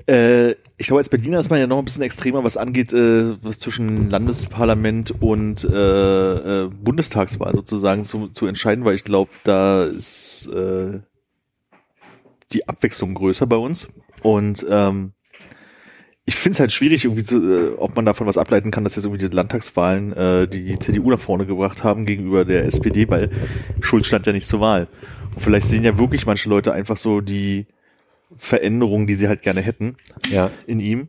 Äh, ich glaube, als Berliner ist man ja noch ein bisschen extremer, was angeht, äh, was zwischen Landesparlament und äh, äh, Bundestagswahl sozusagen zu, zu entscheiden, weil ich glaube, da ist äh, die Abwechslung größer bei uns. Und ähm, ich finde es halt schwierig, irgendwie zu, äh, ob man davon was ableiten kann, dass jetzt irgendwie die Landtagswahlen äh, die CDU nach vorne gebracht haben gegenüber der SPD, weil Schulz stand ja nicht zur Wahl. Und vielleicht sehen ja wirklich manche Leute einfach so die Veränderungen, die sie halt gerne hätten Ja. in ihm.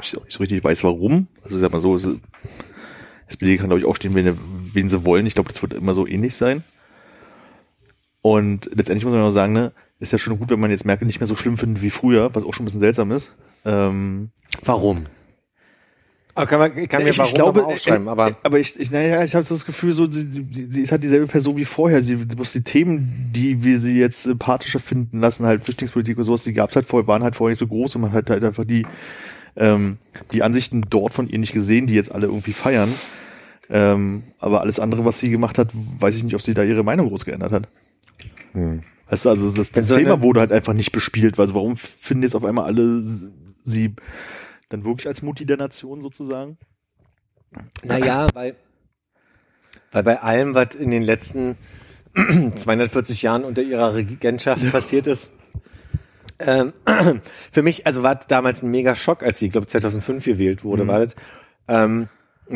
Ich auch nicht so richtig weiß, warum. Also sag mal so, es- SPD kann glaube ich auch stehen, wen, wen sie wollen. Ich glaube, das wird immer so ähnlich sein. Und letztendlich muss man auch sagen, ne, ist ja schon gut, wenn man jetzt Merkel nicht mehr so schlimm findet wie früher, was auch schon ein bisschen seltsam ist. Ähm, Warum? Aber kann, man, kann mir ich, warum ich glaube, aber aufschreiben, äh, aber aber ich, ich naja, ich habe das Gefühl, so sie, sie sie ist halt dieselbe Person wie vorher. Sie bloß die Themen, die wir sie jetzt sympathischer finden lassen, halt Flüchtlingspolitik und sowas, die gab's halt vorher, waren halt vorher nicht so groß und man hat halt einfach die ähm, die Ansichten dort von ihr nicht gesehen, die jetzt alle irgendwie feiern. Ähm, aber alles andere, was sie gemacht hat, weiß ich nicht, ob sie da ihre Meinung groß geändert hat. hm. Weißt du, also das, das so Thema eine- wurde halt einfach nicht bespielt. Also warum finden jetzt auf einmal alle sie dann wirklich als Mutti der Nation sozusagen? Naja, weil, weil bei allem, was in den letzten <clears throat> 240 Jahren unter ihrer Regentschaft passiert ist, ähm, <clears throat> für mich, also war damals ein mega Schock, als sie, ich glaube 2005 gewählt wurde, Mhm. war das. Ähm,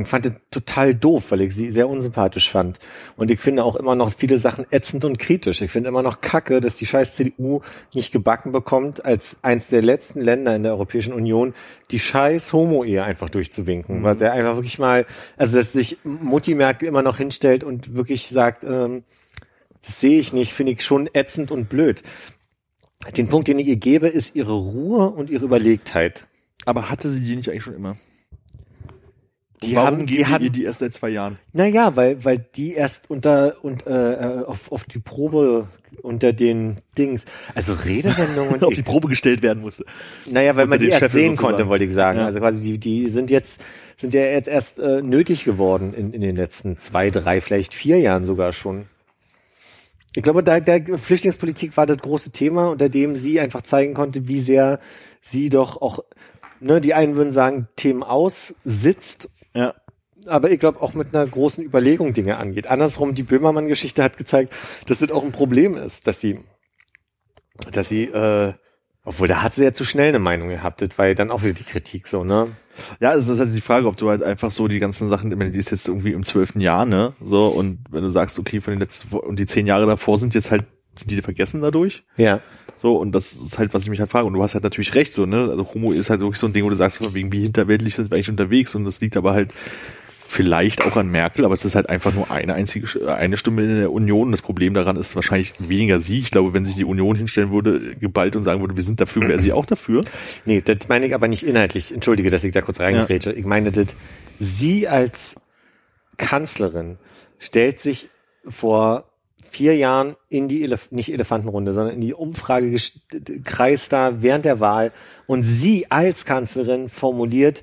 ich fand das total doof, weil ich sie sehr unsympathisch fand. Und ich finde auch immer noch viele Sachen ätzend und kritisch. Ich finde immer noch kacke, dass die scheiß CDU nicht gebacken bekommt, als eins der letzten Länder in der Europäischen Union die scheiß Homo-Ehe einfach durchzuwinken. Weil der einfach wirklich mal, also dass sich Mutti Merkel immer noch hinstellt und wirklich sagt, ähm, das sehe ich nicht, finde ich schon ätzend und blöd. Den Punkt, den ich ihr gebe, ist ihre Ruhe und ihre Überlegtheit. Aber hatte sie die nicht eigentlich schon immer? Die Warum haben, geben die wir hatten, ihr die erst seit zwei Jahren? Naja, weil, weil die erst unter und äh, auf, auf die Probe unter den Dings, also Redewendungen. <laughs> auf die Probe gestellt werden musste. naja, weil unter man die erst Chefs sehen sozusagen. konnte, wollte ich sagen. Ja. Also quasi die, die sind jetzt sind ja jetzt erst äh, nötig geworden in, in den letzten zwei, drei, vielleicht vier Jahren sogar schon. Ich glaube, da der Flüchtlingspolitik war das große Thema, unter dem sie einfach zeigen konnte, wie sehr sie doch auch, ne, die einen würden sagen, Themen aussitzt Ja. aber ich glaube auch mit einer großen Überlegung Dinge angeht. Andersrum, die Böhmermann-Geschichte hat gezeigt, dass das auch ein Problem ist, dass sie, dass sie, äh, obwohl da hat sie ja zu schnell eine Meinung gehabt, das war ja dann auch wieder die Kritik so, ne? Ja, es ist halt die Frage, ob du halt einfach so die ganzen Sachen, ich meine, die ist jetzt irgendwie im zwölften Jahr, ne? So, und wenn du sagst, okay, von den letzten, und die zehn Jahre davor sind jetzt halt, sind die vergessen dadurch? Ja. So, und das ist halt, was ich mich halt frage. Und du hast halt natürlich recht, so, ne? Also Homo ist halt wirklich so ein Ding, wo du sagst, wegen wie hinterweltlich sind wir eigentlich unterwegs. Und das liegt aber halt vielleicht auch an Merkel, aber es ist halt einfach nur eine einzige, eine Stimme in der Union. Das Problem daran ist wahrscheinlich weniger sie. Ich glaube, wenn sich die Union hinstellen würde, geballt und sagen würde, wir sind dafür, wäre sie auch dafür. <clears throat> Nee, das meine ich aber nicht inhaltlich. Entschuldige, dass ich da kurz reingrätsche. Ich meine, das, sie als Kanzlerin stellt sich vor vier Jahren in die Elef nicht Elefantenrunde, sondern in die Umfrage gest- Kreis da während der Wahl und sie als Kanzlerin formuliert,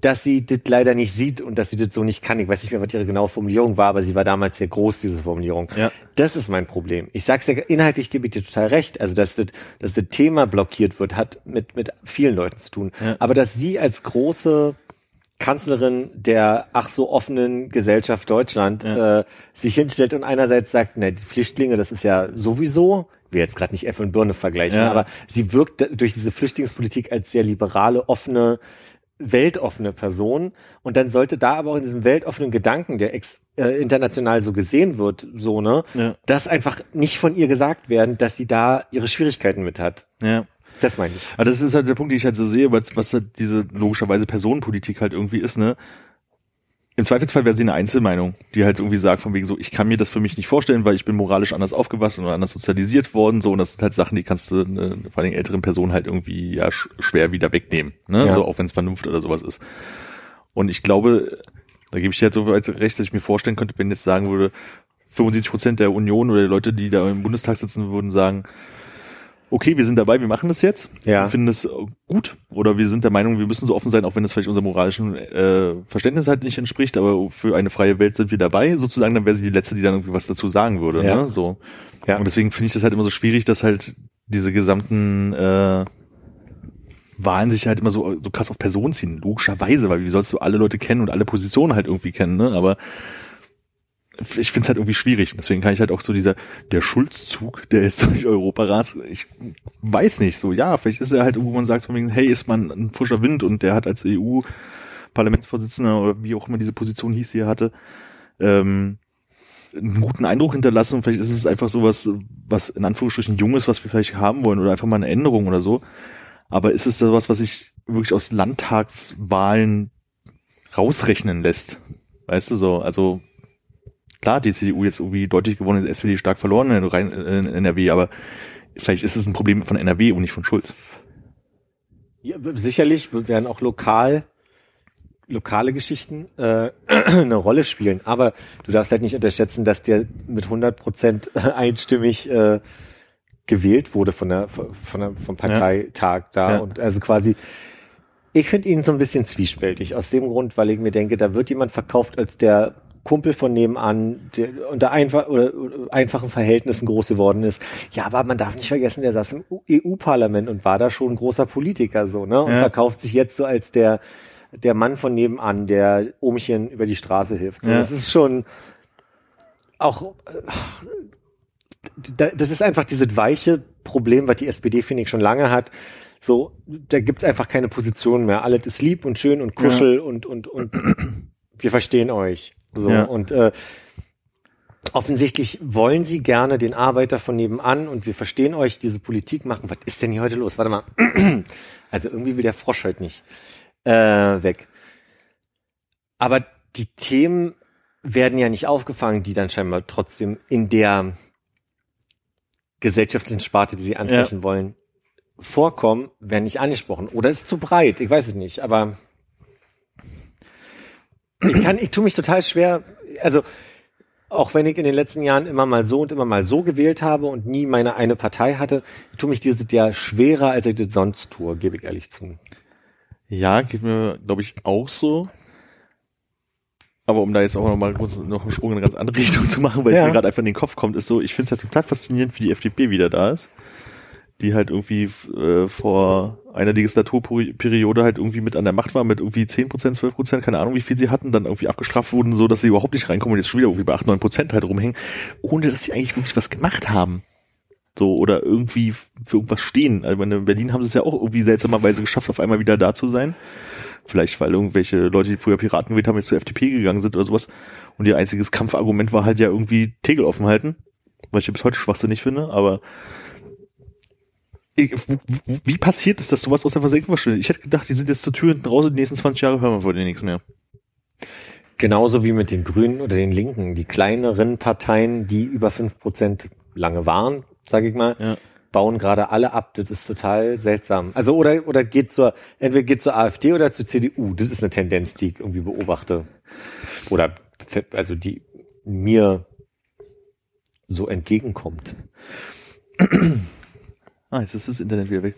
dass sie das leider nicht sieht und dass sie das so nicht kann. Ich weiß nicht mehr, was ihre genaue Formulierung war, aber sie war damals sehr groß, diese Formulierung. Ja. Das ist mein Problem. Ich sag's ja, inhaltlich gebe ich dir total recht. Also, dass das, dass das Thema blockiert wird, hat mit, mit vielen Leuten zu tun. Ja. Aber dass sie als große Kanzlerin der ach so offenen Gesellschaft Deutschland Ja. äh, sich hinstellt und einerseits sagt, ne, die Flüchtlinge, das ist ja sowieso, wir jetzt gerade nicht Äpfel und Birne vergleichen, Ja. aber sie wirkt durch diese Flüchtlingspolitik als sehr liberale, offene, weltoffene Person und dann sollte da aber auch in diesem weltoffenen Gedanken, der ex, äh, international so gesehen wird, so, ne, Ja. das einfach nicht von ihr gesagt werden, dass sie da ihre Schwierigkeiten mit hat. Ja. Das meine ich. Aber das ist halt der Punkt, den ich halt so sehe, was, was halt diese logischerweise Personenpolitik halt irgendwie ist, ne? Im Zweifelsfall wäre sie eine Einzelmeinung, die halt irgendwie sagt, von wegen so, ich kann mir das für mich nicht vorstellen, weil ich bin moralisch anders aufgewachsen oder anders sozialisiert worden, so, und das sind halt Sachen, die kannst du ne, vor allem älteren Personen halt irgendwie ja sch schwer wieder wegnehmen, ne? Ja. So, auch wenn es Vernunft oder sowas ist. Und ich glaube, da gebe ich dir halt so weit recht, dass ich mir vorstellen könnte, wenn ich jetzt sagen würde, 75 Prozent der Union oder der Leute, die da im Bundestag sitzen, würden sagen, okay, wir sind dabei, wir machen das jetzt, Ja. wir finden es gut oder wir sind der Meinung, wir müssen so offen sein, auch wenn das vielleicht unserem moralischen äh, Verständnis halt nicht entspricht, aber für eine freie Welt sind wir dabei, sozusagen, dann wäre sie die Letzte, die dann irgendwie was dazu sagen würde. Ja. Ne? So. Ja. Und deswegen finde ich das halt immer so schwierig, dass halt diese gesamten äh, Wahlen sich halt immer so, so krass auf Personen ziehen, logischerweise, weil wie sollst du alle Leute kennen und alle Positionen halt irgendwie kennen, ne? Aber ich finde es halt irgendwie schwierig. Deswegen kann ich halt auch so dieser, der Schulzzug, der jetzt <laughs> durch Europa rast, ich weiß nicht so, ja, vielleicht ist er halt irgendwo, man sagt von wegen, hey, ist man ein frischer Wind und der hat als EU-Parlamentsvorsitzender oder wie auch immer diese Position hieß, die er hatte, ähm, einen guten Eindruck hinterlassen und vielleicht ist es einfach sowas, was in Anführungsstrichen jung ist, was wir vielleicht haben wollen oder einfach mal eine Änderung oder so. Aber ist es sowas, was sich wirklich aus Landtagswahlen rausrechnen lässt? Weißt du so, also klar, die CDU jetzt irgendwie deutlich gewonnen, die SPD stark verloren in, NRW, aber vielleicht ist es ein Problem von NRW und nicht von Schulz. Ja, sicherlich werden auch lokal lokale Geschichten äh, <clears throat> eine Rolle spielen. Aber du darfst halt nicht unterschätzen, dass der mit 100 Prozent <laughs> einstimmig äh, gewählt wurde von der, von der vom Parteitag da Ja. und also quasi ich finde ihn so ein bisschen zwiespältig aus dem Grund, weil ich mir denke, da wird jemand verkauft als der Kumpel von nebenan, der unter einfach oder, oder einfachen Verhältnissen groß geworden ist. Ja, aber man darf nicht vergessen, der saß im EU-Parlament und war da schon ein großer Politiker so, ne? Und Ja. verkauft sich jetzt so als der der Mann von nebenan, der Ohmchen über die Straße hilft. So, Ja. Das ist schon auch äh, da- das ist einfach dieses weiche Problem, was die SPD, finde ich, schon lange hat. So, da gibt's einfach keine Position mehr. Alles ist lieb und schön und kuschel und, und, und wir verstehen euch. So, Ja. und äh, offensichtlich wollen sie gerne den Arbeiter von nebenan und wir verstehen euch, diese Politik machen. Was ist denn hier heute los? Warte mal. <clears throat> Also irgendwie will der Frosch heute nicht äh, weg. Aber die Themen werden ja nicht aufgefangen, die dann scheinbar trotzdem in der gesellschaftlichen Sparte, die sie ansprechen wollen, vorkommen, werden nicht angesprochen. Oder ist zu breit, ich weiß es nicht, aber ich kann, ich tue mich total schwer, also auch wenn ich in den letzten Jahren immer mal so und immer mal so gewählt habe und nie meine eine Partei hatte, tue mich dieses ja schwerer, als ich das sonst tue, gebe ich ehrlich zu. Ja, geht mir, glaube ich, auch so. Aber um da jetzt auch noch mal kurz noch einen Sprung in eine ganz andere Richtung zu machen, weil Ja. es mir gerade einfach in den Kopf kommt, ist so, ich finde es ja total faszinierend, wie die FDP wieder da ist. Die halt irgendwie äh, vor einer Legislaturperiode halt irgendwie mit an der Macht war, mit irgendwie 10%, 12%, keine Ahnung, wie viel sie hatten, dann irgendwie abgestraft wurden, so dass sie überhaupt nicht reinkommen und jetzt schon wieder irgendwie bei 8, 9% halt rumhängen, ohne dass sie eigentlich wirklich was gemacht haben. So, oder irgendwie für irgendwas stehen. Also in Berlin haben sie es ja auch irgendwie seltsamerweise geschafft, auf einmal wieder da zu sein. Vielleicht, weil irgendwelche Leute, die früher Piraten gewählt haben, jetzt zur FDP gegangen sind oder sowas. Und ihr einziges Kampfargument war halt ja irgendwie Tegel offen halten. Was ich bis heute schwachsinnig finde, aber wie passiert es, dass sowas aus der Versenkung verschwindet? Ich hätte gedacht, die sind jetzt zur Tür hinten raus und die nächsten 20 Jahre hören wir von denen nichts mehr. Genauso wie mit den Grünen oder den Linken, die kleineren Parteien, die über 5% lange waren, sage ich mal, Ja. bauen gerade alle ab. Das ist total seltsam. Also oder oder geht zur entweder geht zur AfD oder zur CDU. Das ist eine Tendenz, die ich irgendwie beobachte. Oder also die mir so entgegenkommt. Ah, jetzt ist das Internet wieder weg.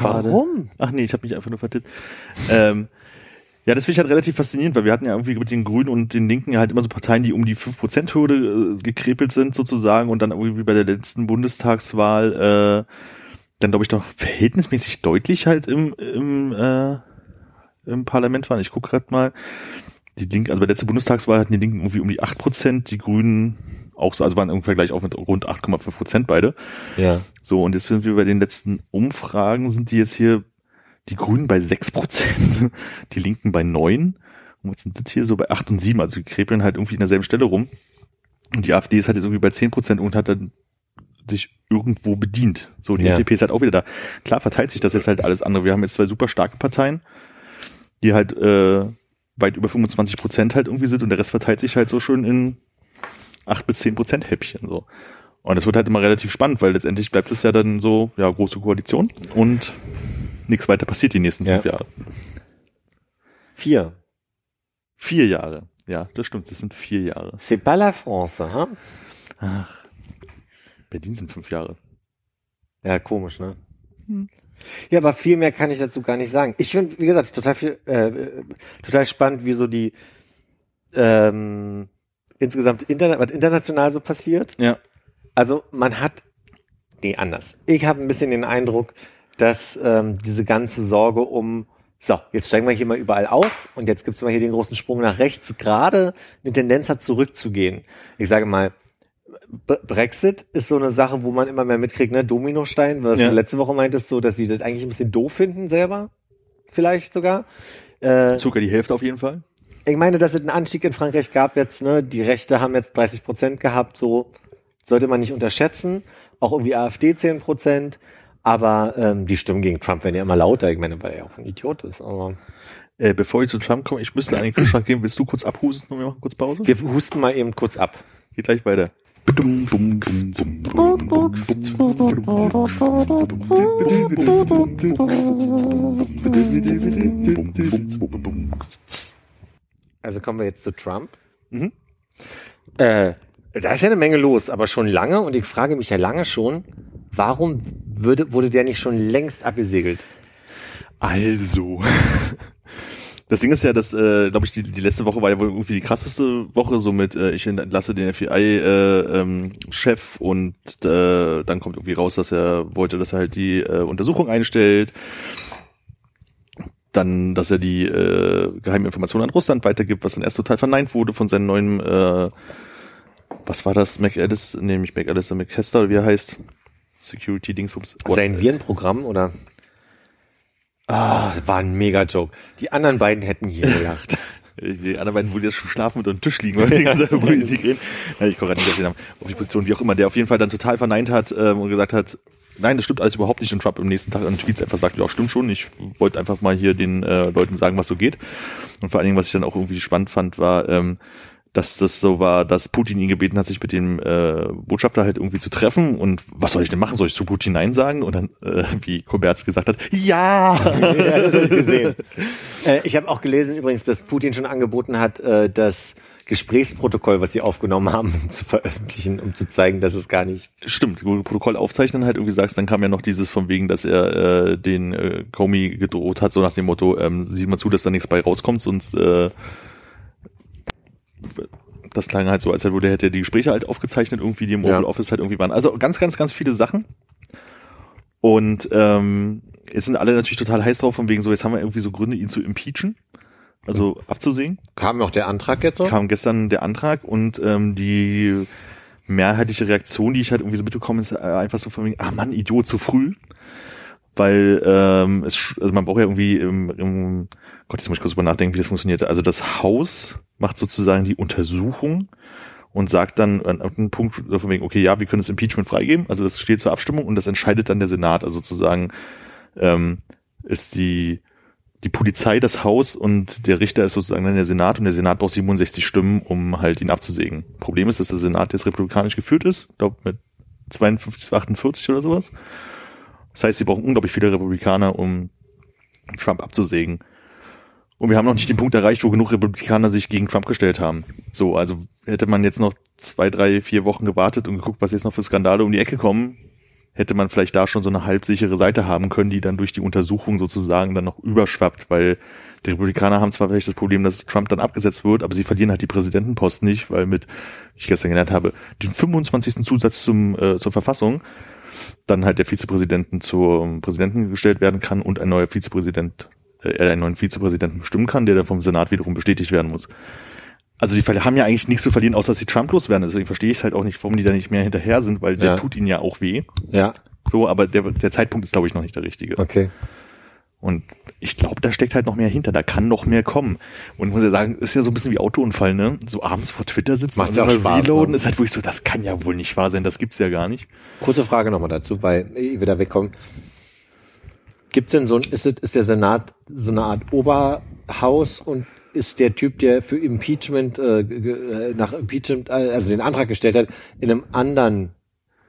Warum? Ach nee, ich habe mich einfach nur vertippt. Ähm, ja, das finde ich halt relativ faszinierend, weil wir hatten ja irgendwie mit den Grünen und den Linken ja halt immer so Parteien, die um die 5%-Hürde äh, gekrepelt sind sozusagen und dann irgendwie bei der letzten Bundestagswahl äh, dann glaube ich noch verhältnismäßig deutlich halt im, im, äh, im Parlament waren. Ich gucke gerade mal. Die Linken, also bei der letzten Bundestagswahl hatten die Linken irgendwie um die 8%, die Grünen auch so, also waren ungefähr gleich auf mit rund 8,5% beide. Ja. So, und jetzt sind wir bei den letzten Umfragen, sind die jetzt hier, die Grünen bei 6%, <laughs> die Linken bei 9%, und jetzt sind das hier so bei 8 und 7, also die krepeln halt irgendwie in derselben Stelle rum. Und die AfD ist halt jetzt irgendwie bei 10% und hat dann sich irgendwo bedient. So, die Ja. FDP ist halt auch wieder da. Klar verteilt sich das jetzt halt alles andere. Wir haben jetzt zwei super starke Parteien, die halt äh, weit über 25 Prozent halt irgendwie sind und der Rest verteilt sich halt so schön in 8 bis 10 Prozent Häppchen so. Und es wird halt immer relativ spannend, weil letztendlich bleibt es ja dann so, ja, große Koalition und nichts weiter passiert die nächsten Ja. fünf Jahre. Vier. Vier Jahre. Ja, das stimmt, das sind vier Jahre. C'est pas la France, hein? Ach. Berlin sind fünf Jahre. Ja, komisch, ne? Hm. Ja, aber viel mehr kann ich dazu gar nicht sagen. Ich finde, wie gesagt, total viel, äh, total spannend, wie so die ähm, insgesamt interna was international so passiert. Ja. Also man hat, nee, anders. Ich habe ein bisschen den Eindruck, dass ähm, diese ganze Sorge um, so, jetzt steigen wir hier mal überall aus und jetzt gibt's mal hier den großen Sprung nach rechts, gerade eine Tendenz hat, zurückzugehen. Ich sage mal, Brexit ist so eine Sache, wo man immer mehr mitkriegt, ne? Dominostein, was Ja. du letzte Woche meintest, so, dass sie das eigentlich ein bisschen doof finden selber. Vielleicht sogar. Äh, Zucker die Hälfte auf jeden Fall. ich meine, dass es einen Anstieg in Frankreich gab jetzt, ne? Die Rechte haben jetzt 30 Prozent gehabt, so sollte man nicht unterschätzen. Auch irgendwie AfD 10 Prozent. Aber ähm, die Stimmen gegen Trump werden ja immer lauter. Ich meine, weil er ja auch ein Idiot ist. Aber Äh, bevor ich zu Trump komme, ich müsste an den Kühlschrank gehen. Willst du kurz abhusten und wir machen kurz Pause? wir husten mal eben kurz ab. Geht gleich weiter. Also kommen wir jetzt zu Trump. Mhm. Äh, da ist ja eine Menge los, aber schon lange und ich frage mich ja lange schon, warum würde, wurde der nicht schon längst abgesegelt? Also. <laughs> Das Ding ist ja, dass, äh, glaube ich, die, die letzte Woche war ja wohl irgendwie die krasseste Woche, so mit äh, ich entlasse den FBI-Chef äh, ähm, und äh, dann kommt irgendwie raus, dass er wollte, dass er halt die äh, Untersuchung einstellt. Dann, dass er die äh, geheime Informationen an Russland weitergibt, was dann erst total verneint wurde von seinem neuen, äh, was war das, McAllis, nee, nicht McAllis, McHester, oder wie er heißt, Security Dingsbums. Sein Virenprogramm oder? Ah, das war ein Mega-Joke. Die anderen beiden hätten hier gelacht. <laughs> Die anderen beiden wohl jetzt schon schlafen und unter dem Tisch liegen, <laughs> weil <laughs> die ganze Zeit Politik reden. Nein, ich komme gerade nicht auf den Namen, auf die Position, wie auch immer, der auf jeden Fall dann total verneint hat ähm, und gesagt hat, nein, das stimmt alles überhaupt nicht und Trump am nächsten Tag an den Tweets einfach sagt, ja, stimmt schon, ich wollte einfach mal hier den äh, Leuten sagen, was so geht. Und vor allen Dingen, was ich dann auch irgendwie spannend fand, war, ähm, dass das so war, dass Putin ihn gebeten hat, sich mit dem äh, Botschafter halt irgendwie zu treffen. Und was soll ich denn machen? Soll ich zu Putin Nein sagen? Und dann, äh, wie Koberts gesagt hat, ja! ja das habe ich <laughs> gesehen. äh, ich habe auch gelesen übrigens, dass Putin schon angeboten hat, äh, das Gesprächsprotokoll, was sie aufgenommen haben, <laughs> zu veröffentlichen, um zu zeigen, dass es gar nicht. Stimmt, Protokoll aufzeichnen halt irgendwie sagst, dann kam ja noch dieses von wegen, dass er äh, den äh, Comey gedroht hat, so nach dem Motto, ähm, sieh mal zu, dass da nichts bei rauskommt, sonst äh, das klang halt so, als würde hätte er die Gespräche halt aufgezeichnet, irgendwie, die im Oval Ja. Office halt irgendwie waren. Also ganz, ganz, ganz viele Sachen. Und ähm, es sind alle natürlich total heiß drauf, von wegen so, jetzt haben wir irgendwie so Gründe, ihn zu impeachen, also abzusehen. Kam noch der Antrag jetzt so? Kam gestern der Antrag und ähm, die mehrheitliche Reaktion, die ich halt irgendwie so mitbekomme, ist äh, einfach so von wegen, ah Mann, Idiot, zu früh. Weil ähm, es, also man braucht ja irgendwie im, im Gott, jetzt muss ich kurz drüber nachdenken, wie das funktioniert. Also das Haus macht sozusagen die Untersuchung und sagt dann an einem Punkt von wegen, okay, ja, wir können das Impeachment freigeben. Also das steht zur Abstimmung und das entscheidet dann der Senat. Also sozusagen ähm, ist die die Polizei das Haus und der Richter ist sozusagen dann der Senat und der Senat braucht 67 Stimmen, um halt ihn abzusägen. Problem ist, dass der Senat jetzt republikanisch geführt ist, glaube mit 52 zu 48 oder sowas. Das heißt, sie brauchen unglaublich viele Republikaner, um Trump abzusägen. Und wir haben noch nicht den Punkt erreicht, wo genug Republikaner sich gegen Trump gestellt haben. So, also hätte man jetzt noch zwei, drei, vier Wochen gewartet und geguckt, was jetzt noch für Skandale um die Ecke kommen, hätte man vielleicht da schon so eine halbsichere Seite haben können, die dann durch die Untersuchung sozusagen dann noch überschwappt, weil die Republikaner haben zwar vielleicht das Problem, dass Trump dann abgesetzt wird, aber sie verlieren halt die Präsidentenposten nicht, weil mit, wie ich gestern gelernt habe, den 25. Zusatz zum, äh, zur Verfassung dann halt der Vizepräsidenten zum Präsidenten gestellt werden kann und ein neuer Vizepräsident, er einen neuen Vizepräsidenten bestimmen kann, der dann vom Senat wiederum bestätigt werden muss. Also die haben ja eigentlich nichts zu verlieren, außer dass sie Trump loswerden. Deswegen verstehe ich es halt auch nicht, warum die da nicht mehr hinterher sind, weil der Ja. tut ihnen ja auch weh. Ja, So, aber der, der Zeitpunkt ist, glaube ich, noch nicht der richtige. okay. Und ich glaube, da steckt halt noch mehr hinter. Da kann noch mehr kommen. Und ich muss ja sagen, ist ja so ein bisschen wie Autounfall, ne? So abends vor Twitter sitzen Macht und Spaß, reloaden, ne? ist halt wirklich so, das kann ja wohl nicht wahr sein, das gibt's ja gar nicht. Kurze Frage nochmal dazu, weil ich wieder wegkommen. Gibt's denn so ein, ist, ist der Senat so eine Art Oberhaus und ist der Typ, der für Impeachment, äh, äh, nach Impeachment, äh, also den Antrag gestellt hat, in einem anderen,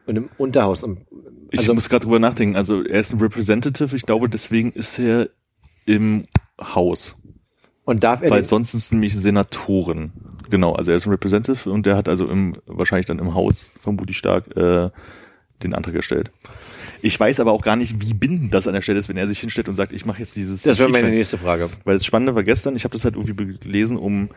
in einem Unterhaus? im- Ich Also, muss gerade drüber nachdenken. Also er ist ein Representative, ich glaube, deswegen ist er im Haus. und darf er Weil sonst sind es nämlich Senatoren. Genau, also er ist ein Representative und der hat also im, wahrscheinlich dann im Haus, vermutlich stark, äh, den Antrag gestellt. Ich weiß aber auch gar nicht, wie bindend das an der Stelle ist, wenn er sich hinstellt und sagt, ich mache jetzt dieses das wäre meine nächste Frage. Weil das Spannende war gestern, ich habe das halt irgendwie gelesen um,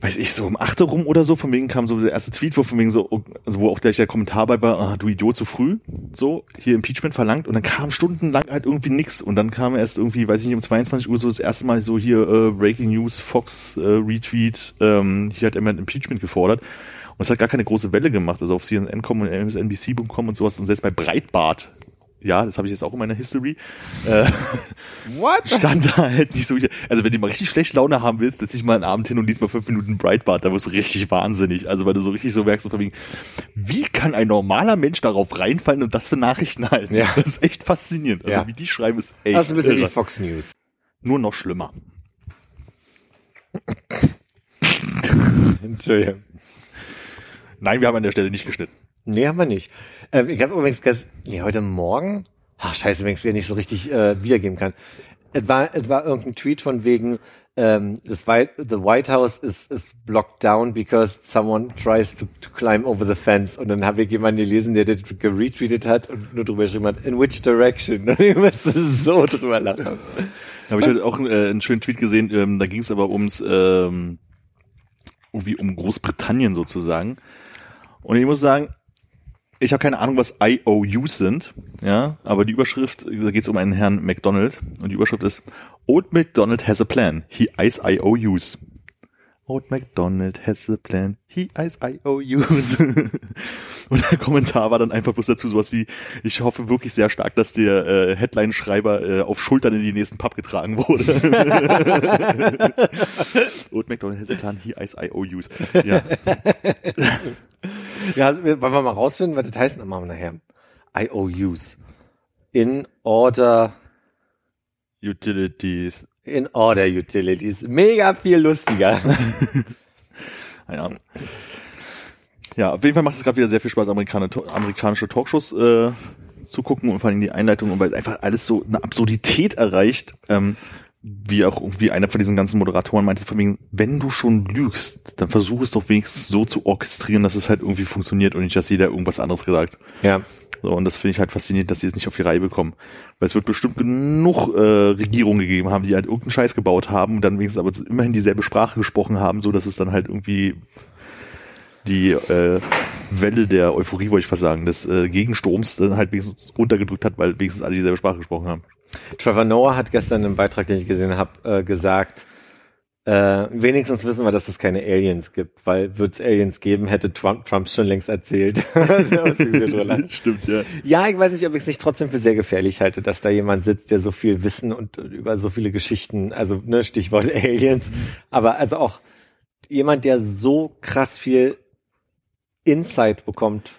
weiß ich, so um 8 Uhr rum oder so, von wegen kam so der erste Tweet, wo von wegen so, also wo auch gleich der Kommentar bei war, ah, du Idiot, zu früh, so, hier Impeachment verlangt und dann kam stundenlang halt irgendwie nix. Und dann kam erst irgendwie, weiß ich nicht, um 22 Uhr so das erste Mal so hier äh, Breaking News, Fox äh, Retweet, ähm, hier hat jemand Impeachment gefordert und es hat gar keine große Welle gemacht, also auf CNN.com und MSNBC.com und sowas und selbst bei Breitbart, ja, das habe ich jetzt auch in meiner History, äh, <laughs> What? stand da halt nicht so. Also wenn du mal richtig schlecht Laune haben willst, setz dich mal einen Abend hin und liest mal fünf Minuten Breitbart, da wirst du richtig wahnsinnig. Also weil du so richtig so merkst, so von wegen, wie kann ein normaler Mensch darauf reinfallen und das für Nachrichten halten? Ja. Das ist echt faszinierend. Also Ja. wie die schreiben, ist echt Das ist ein bisschen irre. wie Fox News. Nur noch schlimmer. <laughs> Entschuldigung. Nein, wir haben an der Stelle nicht geschnitten. Nee, haben wir nicht. Ähm, ich habe übrigens gestern, nee, heute Morgen, ach scheiße, wenn ich es wieder nicht so richtig äh, wiedergeben kann. Es war, es war irgendein Tweet von wegen, ähm, das White, the White House is, is blocked down because someone tries to, to climb over the fence. Und dann habe ich jemanden gelesen, der das geretweetet hat und nur drüber geschrieben hat, in which direction? <laughs> Und ich musste so drüber lachen. Da habe ich heute auch äh, einen schönen Tweet gesehen, ähm, da ging es aber ums ähm, irgendwie um Großbritannien sozusagen. Und ich muss sagen, ich habe keine Ahnung, was IOUs sind, ja, aber die Überschrift, da geht es um einen Herrn McDonald und die Überschrift ist Old McDonald has a plan. He eyes IOUs. Old MacDonald has a plan. He eyes <laughs> IOUs. und der Kommentar war dann einfach bloß dazu sowas wie, ich hoffe wirklich sehr stark, dass der äh, Headline-Schreiber äh, auf Schultern in die nächsten Pub getragen wurde. <laughs> Old MacDonald has a plan. He eyes IOUs. Ja. Ja, also, wollen wir mal rausfinden, was das heißt, dann machen wir nachher. IOUs. In Order, Utilities. In Order Utilities. Mega viel lustiger. <laughs> Ja. Ja, auf jeden Fall macht es gerade wieder sehr viel Spaß, amerikanische Talkshows äh, zu gucken und vor allem die Einleitung, weil einfach alles so eine Absurdität erreicht, ähm, wie auch irgendwie einer von diesen ganzen Moderatoren meinte, von wegen, wenn du schon lügst, dann versuch es doch wenigstens so zu orchestrieren, dass es halt irgendwie funktioniert und nicht, dass jeder irgendwas anderes gesagt. ja. So, und das finde ich halt faszinierend, dass sie es nicht auf die Reihe bekommen. Weil es wird bestimmt genug äh, Regierungen gegeben haben, die halt irgendeinen Scheiß gebaut haben und dann wenigstens aber immerhin dieselbe Sprache gesprochen haben, so dass es dann halt irgendwie die äh, Welle der Euphorie, wollte ich fast sagen, des äh, Gegenstroms dann halt wenigstens runtergedrückt hat, weil wenigstens alle dieselbe Sprache gesprochen haben. Trevor Noah hat gestern im Beitrag, den ich gesehen habe, äh, gesagt, äh, wenigstens wissen wir, dass es keine Aliens gibt, weil wird es Aliens geben, hätte Trump, Trump schon längst erzählt. <laughs> <laughs> Stimmt, ja. ja, ich weiß nicht, ob ich es nicht trotzdem für sehr gefährlich halte, dass da jemand sitzt, der so viel Wissen und über so viele Geschichten, also ne, Stichwort <laughs> Aliens, aber also auch jemand, der so krass viel Insight bekommt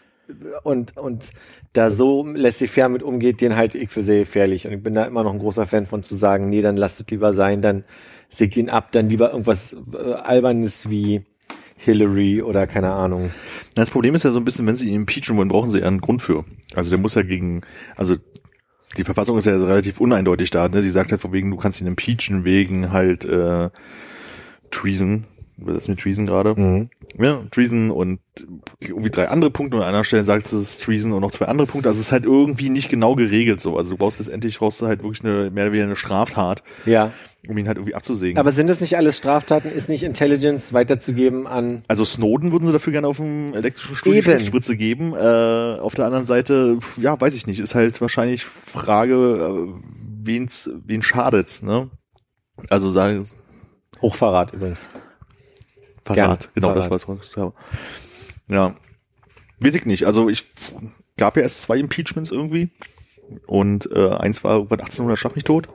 und, und da so laissez-faire mit umgeht, den halte ich für sehr gefährlich. Und ich bin da immer noch ein großer Fan von zu sagen, nee, dann lasst es lieber sein, dann sägt ihn ab, dann lieber irgendwas äh, Albernes wie Hillary oder keine Ahnung. Das Problem ist ja so ein bisschen, wenn sie ihn impeachen wollen, brauchen sie ja einen Grund für. Also der muss ja gegen, also die Verfassung ist ja relativ uneindeutig da. Ne? Sie sagt halt von wegen, du kannst ihn impeachen wegen halt äh, Treason. Ist mit Treason gerade? Mhm. Ja, Treason und irgendwie drei andere Punkte und an einer Stelle sagt es ist Treason und noch zwei andere Punkte. Also es ist halt irgendwie nicht genau geregelt so. Also du brauchst letztendlich brauchst du halt wirklich eine mehr oder weniger eine Straftat, Ja. um ihn halt irgendwie abzusägen. Aber sind das nicht alles Straftaten? Ist nicht Intelligence weiterzugeben an Also Snowden würden sie dafür gerne auf dem elektrischen Stuhl. Schriftspritze geben. Äh, auf der anderen Seite, ja, weiß ich nicht, ist halt wahrscheinlich Frage, äh, wen's, wen schadet's, ne? Also sagen Hochverrat übrigens? Verrat, Gerne, genau, Verrat. das war es. Ja. ja. Weiß ich nicht. Also ich gab ja erst zwei Impeachments irgendwie. Und äh, eins war irgendwann 1800 Schlag mich tot.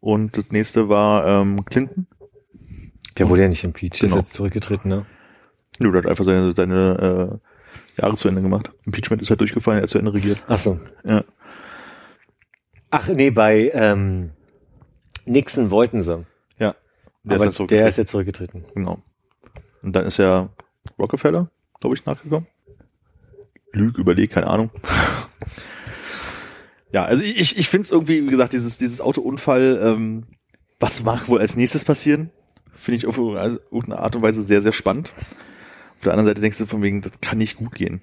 Und das nächste war ähm, Clinton. Der wurde ja nicht impeached, Genau. ist jetzt zurückgetreten, ne? Nö, der hat einfach seine, seine äh, Jahre zu Ende gemacht. Impeachment ist halt durchgefallen, er hat zu Ende regiert. Ach so. Ja. Ach nee, bei ähm, Nixon wollten sie. Ja. Der aber ist halt der ist zurückgetreten. jetzt zurückgetreten. Genau. Und dann ist ja Rockefeller, glaube ich, nachgekommen. Lüg, überleg, keine Ahnung. <laughs> ja, also ich, ich finde es irgendwie, wie gesagt, dieses, dieses Autounfall, ähm, was mag wohl als nächstes passieren? Finde ich auf also irgendeine Art und Weise sehr, sehr spannend. Auf der anderen Seite denkst du von wegen, das kann nicht gut gehen.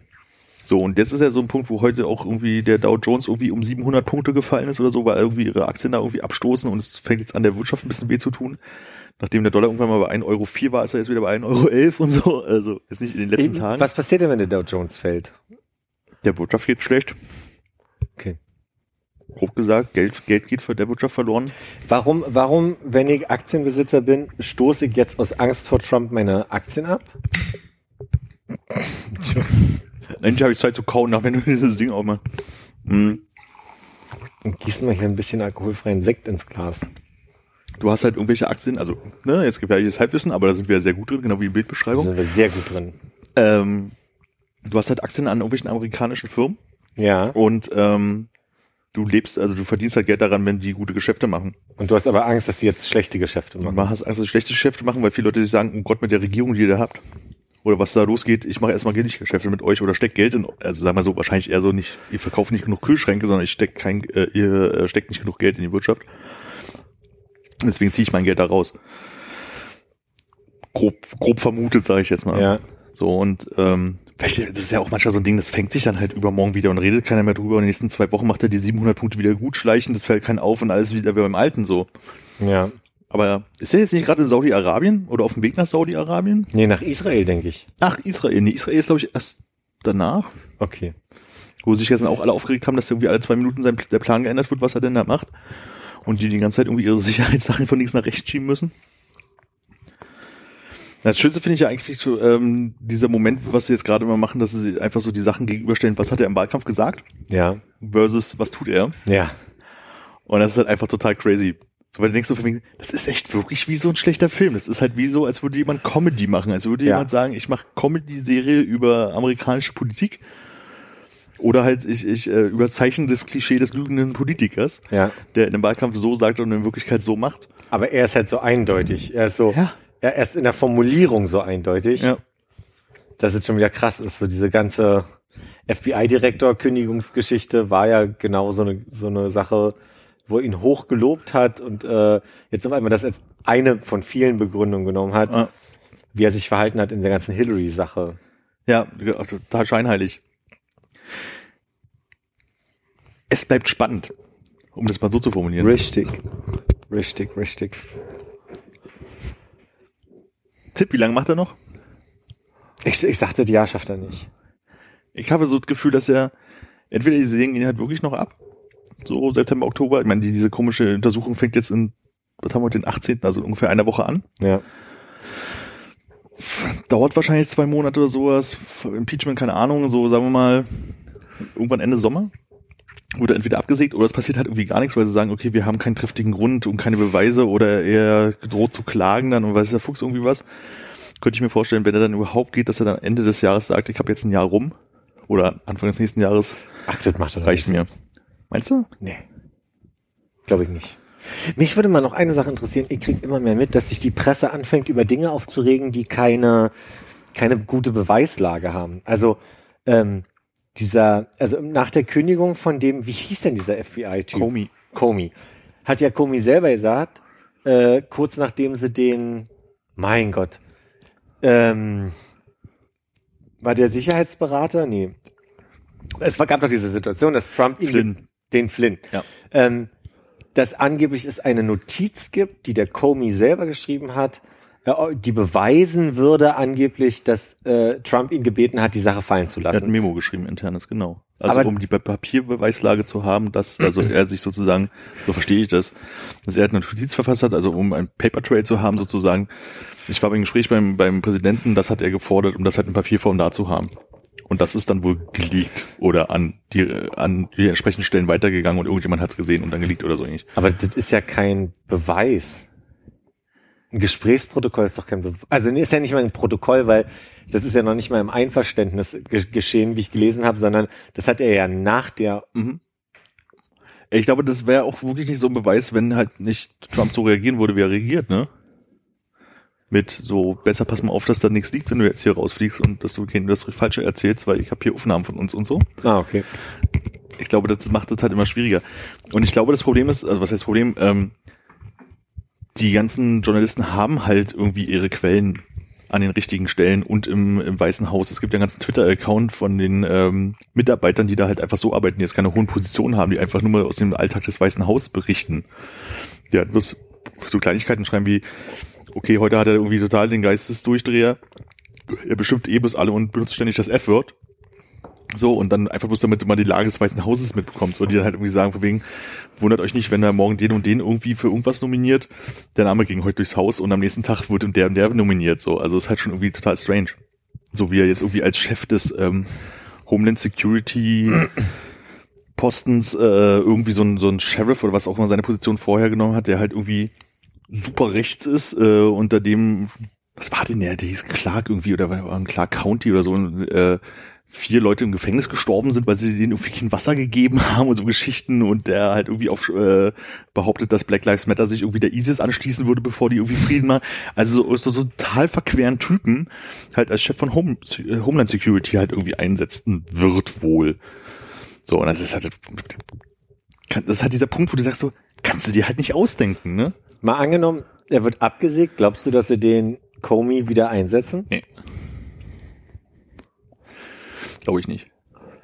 So, und jetzt ist ja so ein Punkt, wo heute auch irgendwie der Dow Jones irgendwie um 700 Punkte gefallen ist oder so, weil irgendwie ihre Aktien da irgendwie abstoßen und es fängt jetzt an, der Wirtschaft ein bisschen weh zu tun. Nachdem der Dollar irgendwann mal bei 1,04 Euro war, ist er jetzt wieder bei 1,11 Euro und so. Also jetzt nicht in den letzten Tagen. Was passiert denn, wenn der Dow Jones fällt? Der Wirtschaft geht schlecht. Okay. Grob gesagt, Geld, Geld geht für der Wirtschaft verloren. Warum, warum, wenn ich Aktienbesitzer bin, stoße ich jetzt aus Angst vor Trump meine Aktien ab? Endlich habe ich Zeit zu kauen, nach wenn du dieses Ding auch mal. Hm. Und gießen wir hier ein bisschen alkoholfreien Sekt ins Glas. Du hast halt irgendwelche Aktien, also, ne, jetzt gefährliches Halbwissen, aber da sind wir ja sehr gut drin, genau wie die Da Bildbeschreibung. sind wir sehr gut drin. Ähm, du hast halt Aktien an irgendwelchen amerikanischen Firmen Ja. und ähm, du lebst, also du verdienst halt Geld daran, wenn die gute Geschäfte machen. Und du hast aber Angst, dass die jetzt schlechte Geschäfte machen. man hast Angst, dass sie schlechte Geschäfte machen, weil viele Leute sich sagen, oh Gott, mit der Regierung, die ihr da habt, oder was da losgeht, ich mache erstmal nicht Geschäfte mit euch oder steckt Geld in, also sagen wir so, wahrscheinlich eher so nicht, ihr verkauft nicht genug Kühlschränke, sondern ich steckt kein, äh, ihr äh, steckt nicht genug Geld in die Wirtschaft. Deswegen ziehe ich mein Geld da raus. grob, grob vermutet, sage ich jetzt mal. Ja. So und ähm, das ist ja auch manchmal so ein Ding, das fängt sich dann halt übermorgen wieder und redet keiner mehr drüber und in den nächsten zwei Wochen macht er die 700 Punkte wieder gut schleichen, das fällt keinen auf und alles wieder wie beim Alten so. Ja. Aber ist er jetzt nicht gerade in Saudi-Arabien oder auf dem Weg nach Saudi-Arabien? Nee, nach Israel, denke ich. Ach, Israel. Nee, Israel ist, glaube ich, erst danach, Okay. wo sich jetzt auch alle aufgeregt haben, dass irgendwie alle zwei Minuten sein, der Plan geändert wird, was er denn da macht. Und die die ganze Zeit irgendwie ihre <laughs> Sicherheitssachen von links nach rechts schieben müssen. Das Schönste finde ich ja eigentlich so, ähm, dieser Moment, was sie jetzt gerade immer machen, dass sie einfach so die Sachen gegenüberstellen, was hat er im Wahlkampf gesagt, Ja. versus was tut er. Ja. Und das ist halt einfach total crazy. So, weil du denkst so das ist echt wirklich wie so ein schlechter Film. Das ist halt wie so, als würde jemand Comedy machen. Als würde Ja. jemand sagen, ich mache Comedy-Serie über amerikanische Politik. Oder halt, ich, ich äh, überzeichne das Klischee des lügenden Politikers, Ja. der in einem Wahlkampf so sagt und in Wirklichkeit so macht. Aber er ist halt so eindeutig. Er ist so, Ja. er ist in der Formulierung so eindeutig, Ja. dass es schon wieder krass ist. So diese ganze FBI-Direktor-Kündigungsgeschichte war ja genau so eine, so eine Sache, wo er ihn hoch gelobt hat und äh, jetzt auf einmal das als eine von vielen Begründungen genommen hat, Ja. wie er sich verhalten hat in der ganzen Hillary-Sache. Ja, total scheinheilig. Es bleibt spannend, um das mal so zu formulieren. Richtig. Richtig, richtig. Tipp, wie lange macht er noch? Ich, ich sagte, ja, schafft er nicht. Ich habe so das Gefühl, dass er entweder die Serien gehen halt wirklich noch ab, so September, Oktober. Ich meine, die, diese komische Untersuchung fängt jetzt in, was haben wir, den 18., also ungefähr einer Woche an. Ja. Dauert wahrscheinlich zwei Monate oder sowas. Impeachment, keine Ahnung, so sagen wir mal irgendwann Ende Sommer. Wurde entweder abgesägt oder es passiert halt irgendwie gar nichts, weil sie sagen, okay, wir haben keinen triftigen Grund und keine Beweise oder er droht zu klagen dann und weiß der Fuchs irgendwie was. Könnte ich mir vorstellen, wenn er dann überhaupt geht, dass er dann Ende des Jahres sagt, ich habe jetzt ein Jahr rum oder Anfang des nächsten Jahres Ach, das macht er reicht mir. Meinst du? Nee. Glaube ich nicht. Mich würde mal noch eine Sache interessieren. Ich kriege immer mehr mit, dass sich die Presse anfängt, über Dinge aufzuregen, die keine, keine gute Beweislage haben. Also, ähm, dieser, also nach der Kündigung von dem, wie hieß denn dieser FBI-Typ? Comey. Comey. Hat ja Comey selber gesagt, äh, kurz nachdem sie den, mein Gott, ähm, war der Sicherheitsberater? Nee. Es gab doch diese Situation, dass Trump ihn Flynn. den Flynn, Ja. ähm, dass angeblich es eine Notiz gibt, die der Comey selber geschrieben hat, die beweisen würde angeblich, dass äh, Trump ihn gebeten hat, die Sache fallen zu Er hat ein lassen. Memo geschrieben, internes, genau. Also Aber- um die Pa- Papierbeweislage zu haben, dass also <clears throat> er sich sozusagen, so verstehe ich das, dass er eine Notiz verfasst hat, also um ein Paper Trail zu haben sozusagen. Ich war beim Gespräch beim, beim Präsidenten, das hat er gefordert, um das halt in Papierform da zu haben. Und das ist dann wohl geleakt oder an die, an die entsprechenden Stellen weitergegangen und irgendjemand hat es gesehen und dann geleakt oder so ähnlich. Aber das ist ja kein Beweis. Ein Gesprächsprotokoll ist doch kein Beweis. Also ist ja nicht mal ein Protokoll, weil das ist ja noch nicht mal im Einverständnis ge geschehen, wie ich gelesen habe, sondern das hat er ja nach der Mhm. Ich glaube, das wäre auch wirklich nicht so ein Beweis, wenn halt nicht Trump so reagieren würde, wie er reagiert, ne? Mit so, besser pass mal auf, dass da nichts liegt, wenn du jetzt hier rausfliegst und dass du kein das Falsche erzählst, weil ich habe hier Aufnahmen von uns und so. Ah, okay. Ich glaube, das macht es halt immer schwieriger. Und ich glaube, das Problem ist, also was heißt Problem, ähm, die ganzen Journalisten haben halt irgendwie ihre Quellen an den richtigen Stellen und im, im Weißen Haus. Es gibt ja einen ganzen Twitter-Account von den ähm, Mitarbeitern, die da halt einfach so arbeiten, die jetzt keine hohen Positionen haben, die einfach nur mal aus dem Alltag des Weißen Haus berichten. Halt bloß so Kleinigkeiten schreiben wie, okay, heute hat er irgendwie total den Geistesdurchdreher. Er beschimpft eh bis alle und benutzt ständig das F-Wort. So, und dann einfach bloß damit man die Lage des Weißen Hauses mitbekommt. So, die dann halt irgendwie sagen, von wegen, wundert euch nicht, wenn er morgen den und den irgendwie für irgendwas nominiert. Der Name ging heute durchs Haus und am nächsten Tag wird der und der nominiert. So, also ist halt schon irgendwie total strange. So wie er jetzt irgendwie als Chef des ähm, Homeland Security Postens äh, irgendwie so ein, so ein Sheriff oder was auch immer seine Position vorher genommen hat, der halt irgendwie super rechts ist, äh, unter dem, was war denn der, der hieß Clark irgendwie oder war ein Clark County oder so, und, äh, vier Leute im Gefängnis gestorben sind, weil sie denen irgendwie kein Wasser gegeben haben und so Geschichten und der halt irgendwie auf, äh, behauptet, dass Black Lives Matter sich irgendwie der ISIS anschließen würde, bevor die irgendwie Frieden machen. Also so, so, so total verqueren Typen halt als Chef von Home, äh, Homeland Security halt irgendwie einsetzen wird wohl. So, und das ist halt, das ist halt dieser Punkt, wo du sagst so, kannst du dir halt nicht ausdenken, ne? Mal angenommen, er wird abgesägt, glaubst du, dass sie den Comey wieder einsetzen? Nee. Glaube ich nicht.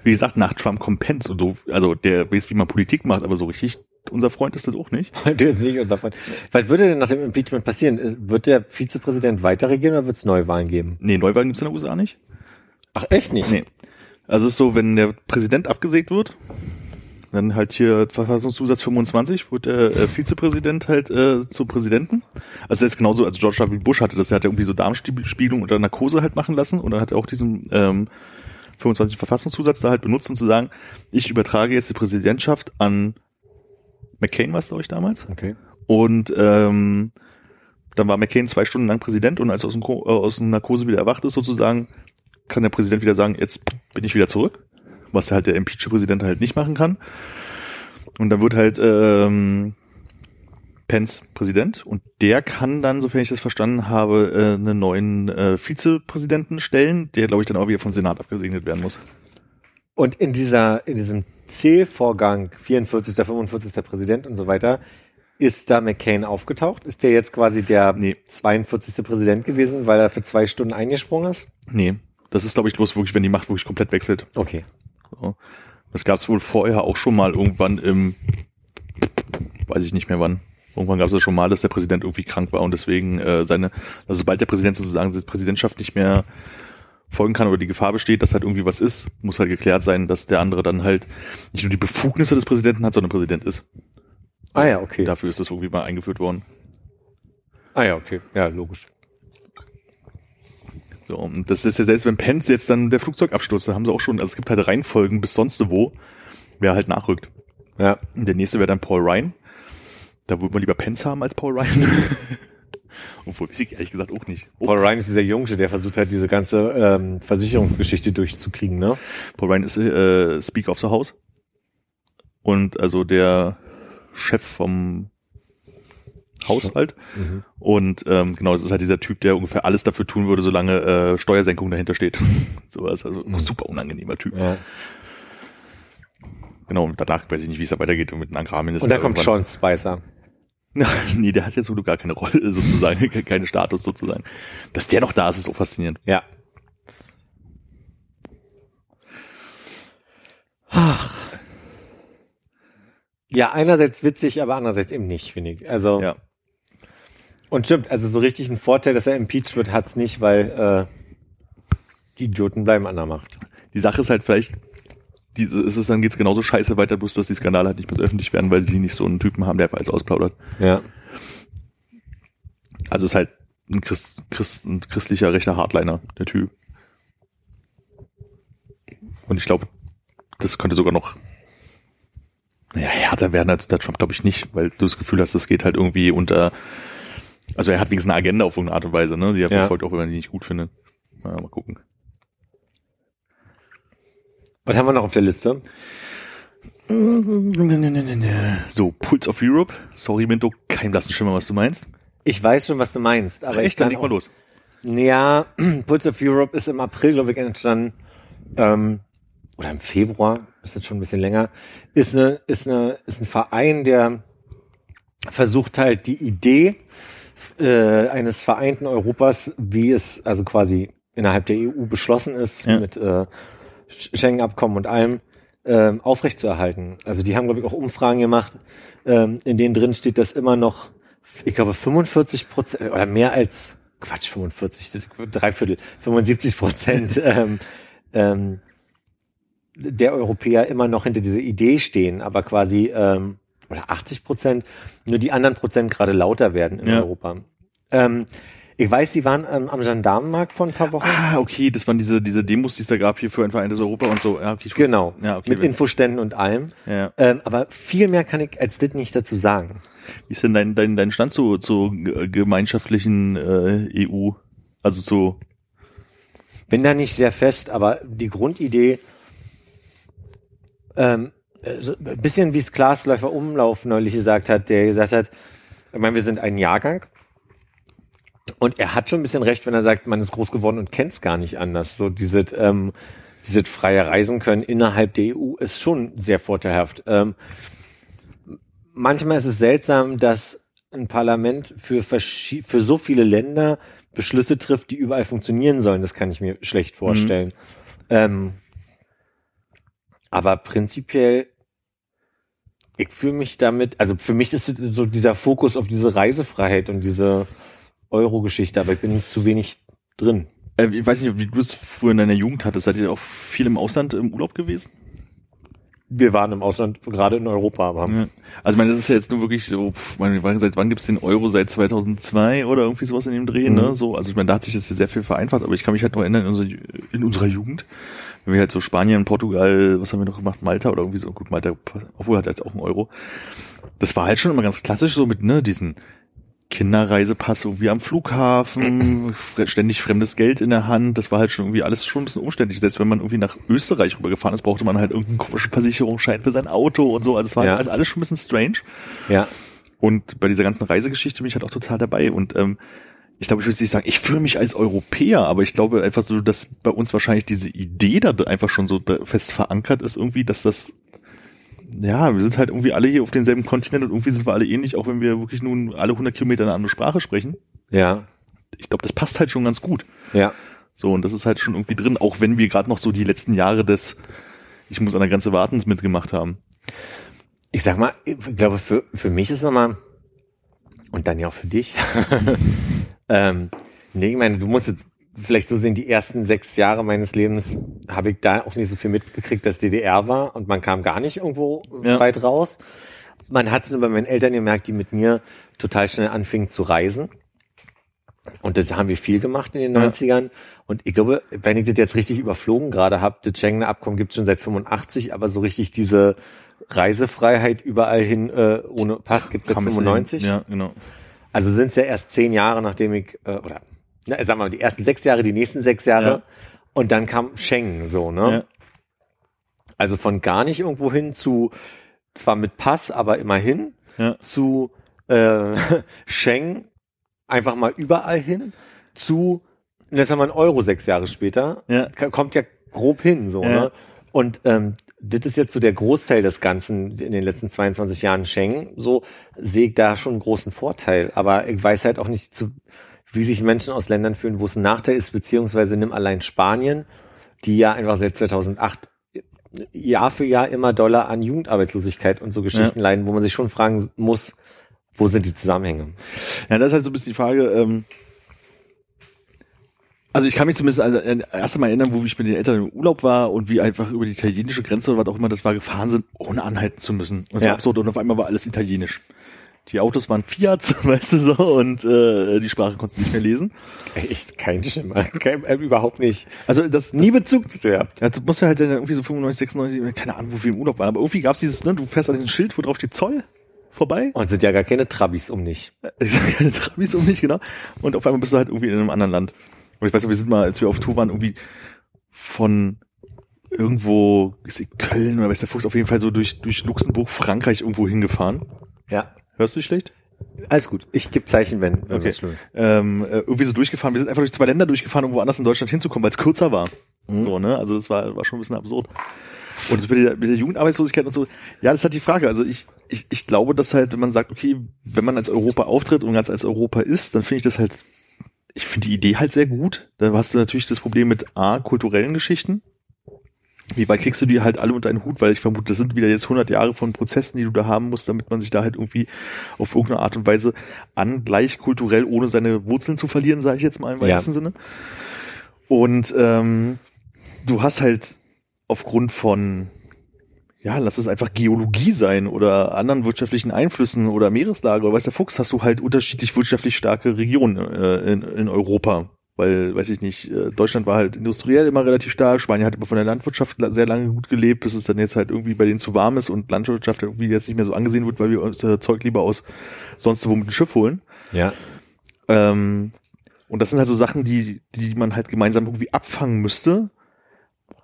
Wie gesagt, nach Trump kommt Pence und so, also der weiß, wie man Politik macht, aber so richtig, unser Freund ist das auch nicht. <laughs> Du jetzt nicht unser Freund. Was würde denn nach dem Impeachment passieren? Wird der Vizepräsident weiter regieren oder wird es Neuwahlen geben? Nee, Neuwahlen gibt's in den USA nicht. Ach, echt nicht? Nee. Also es ist so, wenn der Präsident abgesägt wird, dann halt hier Verfassungszusatz 25 wird der äh, Vizepräsident halt äh, zum Präsidenten. Also das ist genauso, als George W. Bush hatte das, er hat ja irgendwie so Darmspiegelung oder Narkose halt machen lassen und dann hat er auch diesen ähm, 25 Verfassungszusatz da halt benutzt, um zu sagen, ich übertrage jetzt die Präsidentschaft an McCain war es, glaube ich, damals. Okay. Und ähm, dann war McCain zwei Stunden lang Präsident und als er aus dem, äh, aus dem Narkose wieder erwacht ist, sozusagen, kann der Präsident wieder sagen, jetzt bin ich wieder zurück, was halt der Impeach-Präsident halt nicht machen kann. Und dann wird halt ähm, Pence Präsident und der kann dann, sofern ich das verstanden habe, äh, einen neuen äh, Vizepräsidenten stellen, der, glaube ich, dann auch wieder vom Senat abgesegnet werden muss. Und in dieser, in diesem Zählvorgang 44., 45. Präsident und so weiter, ist da McCain aufgetaucht? Ist der jetzt quasi der Nee. 42. Präsident gewesen, weil er für zwei Stunden eingesprungen ist? Nee, das ist, glaube ich, bloß wirklich, wenn die Macht wirklich komplett wechselt. Okay. So. Das gab es wohl vorher auch schon mal irgendwann im, weiß ich nicht mehr wann. Irgendwann gab es das schon mal, dass der Präsident irgendwie krank war und deswegen äh, seine, also sobald der Präsident sozusagen seine Präsidentschaft nicht mehr folgen kann oder die Gefahr besteht, dass halt irgendwie was ist, muss halt geklärt sein, dass der andere dann halt nicht nur die Befugnisse des Präsidenten hat, sondern Präsident ist. Ah ja, okay. Dafür ist das irgendwie mal eingeführt worden. Ah ja, okay. Ja, logisch. So, und das ist ja selbst, wenn Pence jetzt dann der Flugzeugabsturz, da haben sie auch schon, also es gibt halt Reihenfolgen bis sonst wo, wer halt nachrückt. Ja. Und der nächste wäre dann Paul Ryan. Da würde man lieber Pence haben als Paul Ryan. <laughs> Obwohl, weiß ich ehrlich gesagt auch nicht. Oh, Paul Ryan ist dieser Jungsche, der versucht hat, diese ganze ähm, Versicherungsgeschichte durchzukriegen, ne? Paul Ryan ist äh, Speaker of the House. Und also der Chef vom Haushalt. Mhm. Und ähm, genau, das ist halt dieser Typ, der ungefähr alles dafür tun würde, solange äh, Steuersenkung dahinter steht. <laughs> so was, also ein super unangenehmer Typ. Ja. Genau, und danach weiß ich nicht, wie es da weitergeht und mit einem Agrarminister. Und dann kommt. Sean Spicer. <laughs> nee, der hat jetzt wohl gar keine Rolle, <laughs> sozusagen, ke- keine Status sozusagen. Dass der noch da ist, ist so faszinierend. Ja. Ach. Ja, einerseits witzig, aber andererseits eben nicht, finde ich. Also, Ja. und stimmt, also so richtig einen Vorteil, dass er impeached wird, hat's nicht, weil äh, die Idioten bleiben an der Macht. Die Sache ist halt vielleicht, diese, ist es dann geht's genauso scheiße weiter, bloß dass die Skandale halt nicht mehr öffentlich werden, weil sie nicht so einen Typen haben, der alles ausplaudert. Ja. Also ist halt ein, Christ, Christ, ein christlicher rechter Hardliner, der Typ. Und ich glaube, das könnte sogar noch, naja, härter werden als der Trump, glaube ich nicht, weil du das Gefühl hast, das geht halt irgendwie unter, also er hat wenigstens eine Agenda auf irgendeine Art und Weise, ne, die er Ja. verfolgt, auch wenn man die nicht gut findet. Na, mal gucken. Was haben wir noch auf der Liste? So, Pulse of Europe. Sorry, Minto, kein blassen Schimmer, was du meinst. Ich weiß schon, was du meinst, aber ich Echt, dann leg mal los. Ja, <clears throat> Pulse of Europe ist im April, glaube ich, entstanden. Ähm, oder im Februar, ist jetzt schon ein bisschen länger. Ist, eine, ist, eine, ist ein Verein, der versucht halt die Idee äh, eines vereinten Europas, wie es also quasi innerhalb der EU beschlossen ist, Ja. mit äh, Schengen-Abkommen und allem, ähm, aufrechtzuerhalten. Also die haben, glaube ich, auch Umfragen gemacht, ähm, in denen drin steht, dass immer noch, ich glaube, 45 Prozent oder mehr als, Quatsch, 45, drei Viertel, 75 Prozent <laughs> ähm, ähm, der Europäer immer noch hinter dieser Idee stehen, aber quasi, ähm, oder 80 Prozent, nur die anderen Prozent gerade lauter werden in Ja. Europa. Ähm, ich weiß, die waren ähm, am Gendarmenmarkt vor ein paar Wochen. Ah, okay, das waren diese, diese Demos, die es da gab hier für ein vereintes Europa und so. Ja, okay, ich wusste- Genau, Ja, okay. mit Infoständen und allem. ja. Ähm, aber viel mehr kann ich als das nicht dazu sagen. Wie ist denn dein, dein, dein Stand zu, zu ge- gemeinschaftlichen äh, EU? Also zu, Bin da nicht sehr fest, aber die Grundidee, ähm, äh, so ein bisschen wie es Glasläufer Umlauf neulich gesagt hat, der gesagt hat, ich meine, wir sind ein Jahrgang. Und er hat schon ein bisschen recht, wenn er sagt, man ist groß geworden und kennt es gar nicht anders. So dieses, ähm, dieses freie Reisen können innerhalb der EU ist schon sehr vorteilhaft. Ähm, manchmal ist es seltsam, dass ein Parlament für, für so viele Länder Beschlüsse trifft, die überall funktionieren sollen. Das kann ich mir schlecht vorstellen. Ähm, aber prinzipiell, ich fühle mich damit, also für mich ist es so dieser Fokus auf diese Reisefreiheit und diese Euro-Geschichte, aber ich bin nicht zu wenig drin. Äh, ich weiß nicht, wie du es früher in deiner Jugend hattest. Seid ihr auch viel im Ausland im Urlaub gewesen? Wir waren im Ausland, gerade in Europa, aber Ja. Also ich meine, das ist ja jetzt nur wirklich so, pff, meine, seit wann gibt's den Euro? Seit 2002 oder irgendwie sowas in dem Dreh, Mhm. ne? So, also ich meine, da hat sich das ja sehr viel vereinfacht, aber ich kann mich halt noch erinnern in, unserer, in unserer Jugend, wenn wir halt so Spanien, Portugal, was haben wir noch gemacht, Malta oder irgendwie so, gut, Malta, obwohl hat jetzt auch einen Euro. Das war halt schon immer ganz klassisch so mit, ne, diesen Kinderreisepass irgendwie am Flughafen, <clears throat> ständig fremdes Geld in der Hand, das war halt schon irgendwie alles schon ein bisschen umständlich. Selbst wenn man irgendwie nach Österreich rübergefahren ist, brauchte man halt irgendeinen komischen Versicherungsschein für sein Auto und so. Also es war Ja. halt alles schon ein bisschen strange. ja. Und bei dieser ganzen Reisegeschichte bin ich halt auch total dabei. Und ähm, ich glaube, ich würde nicht sagen, ich fühle mich als Europäer, aber ich glaube einfach so, dass bei uns wahrscheinlich diese Idee da einfach schon so fest verankert ist, irgendwie, dass das ja, wir sind halt irgendwie alle hier auf demselben Kontinent und irgendwie sind wir alle ähnlich, auch wenn wir wirklich nun alle 100 Kilometer eine andere Sprache sprechen. Ja, Ich glaube, das passt halt schon ganz gut. ja. So, und das ist halt schon irgendwie drin, auch wenn wir gerade noch so die letzten Jahre des Ich muss an der Grenze wartens mitgemacht haben. Ich sag mal, ich glaube, für, für mich ist nochmal, und dann ja auch für dich, <laughs> ähm, nee, ich meine, du musst jetzt vielleicht so sehen, die ersten sechs Jahre meines Lebens habe ich da auch nicht so viel mitgekriegt, dass DDR war und man kam gar nicht irgendwo Ja. weit raus. Man hat es nur bei meinen Eltern gemerkt, die mit mir total schnell anfingen zu reisen. Und das haben wir viel gemacht in den Ja. 90ern. Und ich glaube, wenn ich das jetzt richtig überflogen gerade habe, das Schengener Abkommen gibt es schon seit 85, aber so richtig diese Reisefreiheit überall hin äh, ohne Pass gibt es seit Kam es 95. hin. Ja, genau. Also sind es ja erst zehn Jahre, nachdem ich, äh, oder na, sagen wir mal, die ersten sechs Jahre, die nächsten sechs Jahre. Ja. Und dann kam Schengen so, ne? Ja. Also von gar nicht irgendwo hin zu, zwar mit Pass, aber immerhin, Ja. zu äh, <laughs> Schengen, einfach mal überall hin, zu, und jetzt haben wir einen Euro sechs Jahre später, kommt ja grob hin, so, ne? Und ähm, das ist jetzt so der Großteil des Ganzen in den letzten 22 Jahren Schengen. So sehe ich da schon einen großen Vorteil. Aber ich weiß halt auch nicht, zu, wie sich Menschen aus Ländern fühlen, wo es ein Nachteil ist, beziehungsweise nimm allein Spanien, die ja einfach seit 2008 Jahr für Jahr immer Dollar an Jugendarbeitslosigkeit und so Geschichten leiden, wo man sich schon fragen muss, wo sind die Zusammenhänge? Ja, das ist halt so ein bisschen die Frage, ähm, also ich kann mich zumindest also erst einmal erinnern, wo ich mit den Eltern im Urlaub war und wie einfach über die italienische Grenze oder was auch immer das war, gefahren sind, ohne anhalten zu müssen. Das Ja. war absurd und auf einmal war alles italienisch. Die Autos waren Fiat, <laughs> weißt du so, und äh, die Sprache konntest du nicht mehr lesen. Echt kein Schimmer, kein, äh, überhaupt nicht. Also das, Nie Bezug zu. Ja, du musst ja halt dann irgendwie so 95, 96, keine Ahnung, wo wir im Urlaub waren, aber irgendwie gab's dieses, ne, du fährst an diesem Schild, wo drauf steht Zoll vorbei. Und sind ja gar keine Trabis um nicht. Ich sag keine Trabis um mich, genau. Und auf einmal bist du halt irgendwie in einem anderen Land. Und ich weiß noch, wir sind mal, als wir auf Tour waren, irgendwie von irgendwo, ist Köln oder weiß der Fuchs, auf jeden Fall so durch, durch Luxemburg, Frankreich irgendwo hingefahren. Ja. Hörst du dich schlecht? Alles gut. Ich gebe Zeichen, wenn Okay. irgendwas schlimm ist. Ähm, äh, irgendwie so durchgefahren. Wir sind einfach durch zwei Länder durchgefahren, um woanders in Deutschland hinzukommen, weil es kürzer war. Mhm. So, ne? Also das war, war schon ein bisschen absurd. Und das mit der, mit der Jugendarbeitslosigkeit und so, ja, das ist halt die Frage. Also ich, ich, ich glaube, dass halt, wenn man sagt, okay, wenn man als Europa auftritt und ganz als Europa ist, dann finde ich das halt, ich finde die Idee halt sehr gut. Da hast du natürlich das Problem mit A, kulturellen Geschichten. Wie weit kriegst du die halt alle unter einen Hut? Weil ich vermute, das sind wieder jetzt 100 Jahre von Prozessen, die du da haben musst, damit man sich da halt irgendwie auf irgendeine Art und Weise angleicht, kulturell, ohne seine Wurzeln zu verlieren, sage ich jetzt mal im Ja. weitesten Sinne. Und ähm, du hast halt aufgrund von, ja, lass es einfach Geologie sein oder anderen wirtschaftlichen Einflüssen oder Meereslage oder weiß der Fuchs, hast du halt unterschiedlich wirtschaftlich starke Regionen äh, in, in Europa. Weil, weiß ich nicht, äh, Deutschland war halt industriell immer relativ stark, Spanien hat aber von der Landwirtschaft la- sehr lange gut gelebt, bis es dann jetzt halt irgendwie bei denen zu warm ist und Landwirtschaft irgendwie jetzt nicht mehr so angesehen wird, weil wir uns äh, Zeug lieber aus sonst wo mit dem Schiff holen. Ja. Ähm, und das sind halt so Sachen, die, die man halt gemeinsam irgendwie abfangen müsste.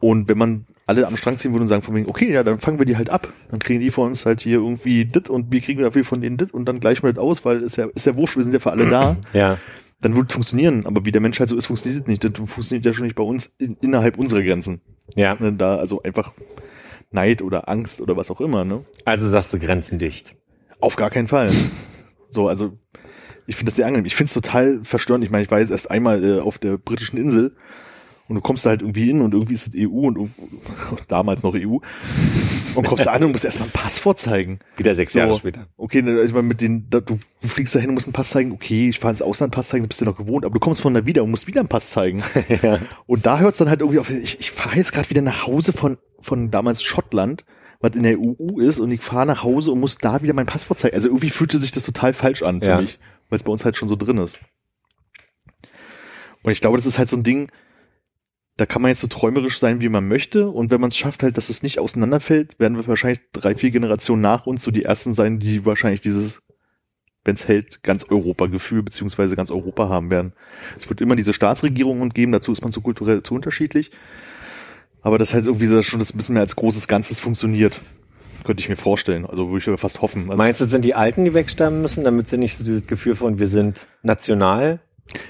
Und wenn man alle am Strang ziehen würde und sagen von wegen, okay, ja, dann fangen wir die halt ab. Dann kriegen die von uns halt hier irgendwie dit und wir kriegen dafür von denen dit und dann gleichen wir das aus, weil ist ja, ist ja wurscht, wir sind ja für alle da. Ja. Dann würde es funktionieren. Aber wie der Mensch halt so ist, funktioniert es nicht. Das funktioniert ja schon nicht bei uns in, innerhalb unserer Grenzen. Ja. Ne, Da also einfach Neid oder Angst oder was auch immer, ne? Also sagst du Grenzen dicht. Auf gar keinen Fall. So, also Ich finde das sehr angenehm. Ich finde es total verstörend. Ich meine, ich war jetzt erst einmal äh, auf der britischen Insel und du kommst da halt irgendwie hin und irgendwie ist es EU und irgendwo- <laughs> damals noch EU und kommst da an und musst erstmal einen Pass vorzeigen. Wieder sechs So. Jahre später. Okay, ne, ich meine, mit den, da, du, du fliegst dahin und musst einen Pass zeigen. Okay, ich fahre ins Ausland Pass zeigen, du bist ja noch gewohnt, aber du kommst von da wieder und musst wieder einen Pass zeigen. <laughs> ja. Und da hört's dann halt irgendwie auf. Ich, ich fahre jetzt gerade wieder nach Hause von, von damals Schottland, was in der EU ist, und ich fahre nach Hause und muss da wieder mein Pass vorzeigen. Also irgendwie fühlte sich das total falsch an für Ja. mich, weil es bei uns halt schon so drin ist. Und ich glaube, das ist halt so ein Ding, da kann man jetzt so träumerisch sein, wie man möchte. Und wenn man es schafft, halt, dass es nicht auseinanderfällt, werden wir wahrscheinlich drei, vier Generationen nach uns so die ersten sein, die wahrscheinlich dieses, wenn es hält, ganz Europa-Gefühl beziehungsweise ganz Europa haben werden. Es wird immer diese Staatsregierungen geben, dazu ist man so kulturell zu unterschiedlich. Aber das halt irgendwie so schon das ein bisschen mehr als großes Ganzes funktioniert. Könnte ich mir vorstellen. Also würde ich fast hoffen. Also, Meinst du, sind die Alten, die wegsterben müssen, damit sie nicht so dieses Gefühl von wir sind national?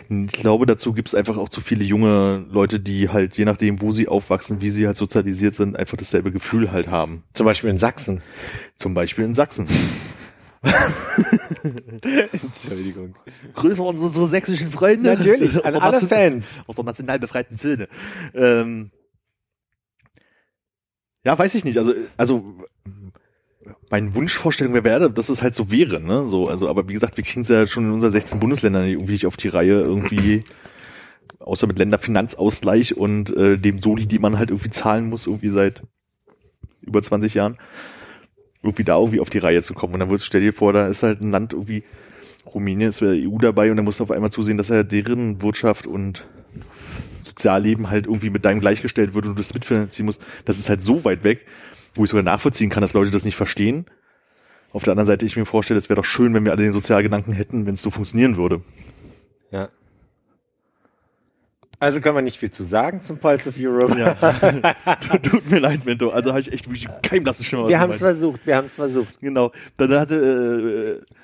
Ich glaube, dazu gibt es einfach auch zu viele junge Leute, die halt, je nachdem, wo sie aufwachsen, wie sie halt sozialisiert sind, einfach dasselbe Gefühl halt haben. Zum Beispiel in Sachsen. Zum Beispiel in Sachsen. <laughs> Entschuldigung. Grüße an unsere sächsischen Freunde. Natürlich, an alle Nation- Fans. Aus der national befreiten Zone. Ähm, ja, weiß ich nicht. Also, also meine Wunschvorstellung wäre, wäre, dass es halt so wäre, ne? So, also, aber wie gesagt, wir kriegen es ja schon in unseren 16 Bundesländern irgendwie nicht auf die Reihe, irgendwie, <clears throat> außer mit Länderfinanzausgleich und äh, dem Soli, die man halt irgendwie zahlen muss, irgendwie seit über 20 Jahren, irgendwie da irgendwie auf die Reihe zu kommen. Und dann stell dir vor, da ist halt ein Land irgendwie, Rumänien ist bei der EU dabei und dann musst du auf einmal zusehen, dass er deren Wirtschaft und Sozialleben halt irgendwie mit deinem gleichgestellt wird und du das mitfinanzieren musst. Das ist halt so weit weg, wo ich sogar nachvollziehen kann, dass Leute das nicht verstehen. Auf der anderen Seite, ich mir vorstelle, es wäre doch schön, wenn wir alle den Sozialgedanken hätten, wenn es so funktionieren würde. Ja. Also können wir nicht viel zu sagen zum Pulse of Europe. Ja. <laughs> Tut mir leid, Mento. Also habe ich echt wirklich keinem lassen Schimmer. was Wir haben es versucht, wir haben es versucht. Genau. Dann hatte, äh,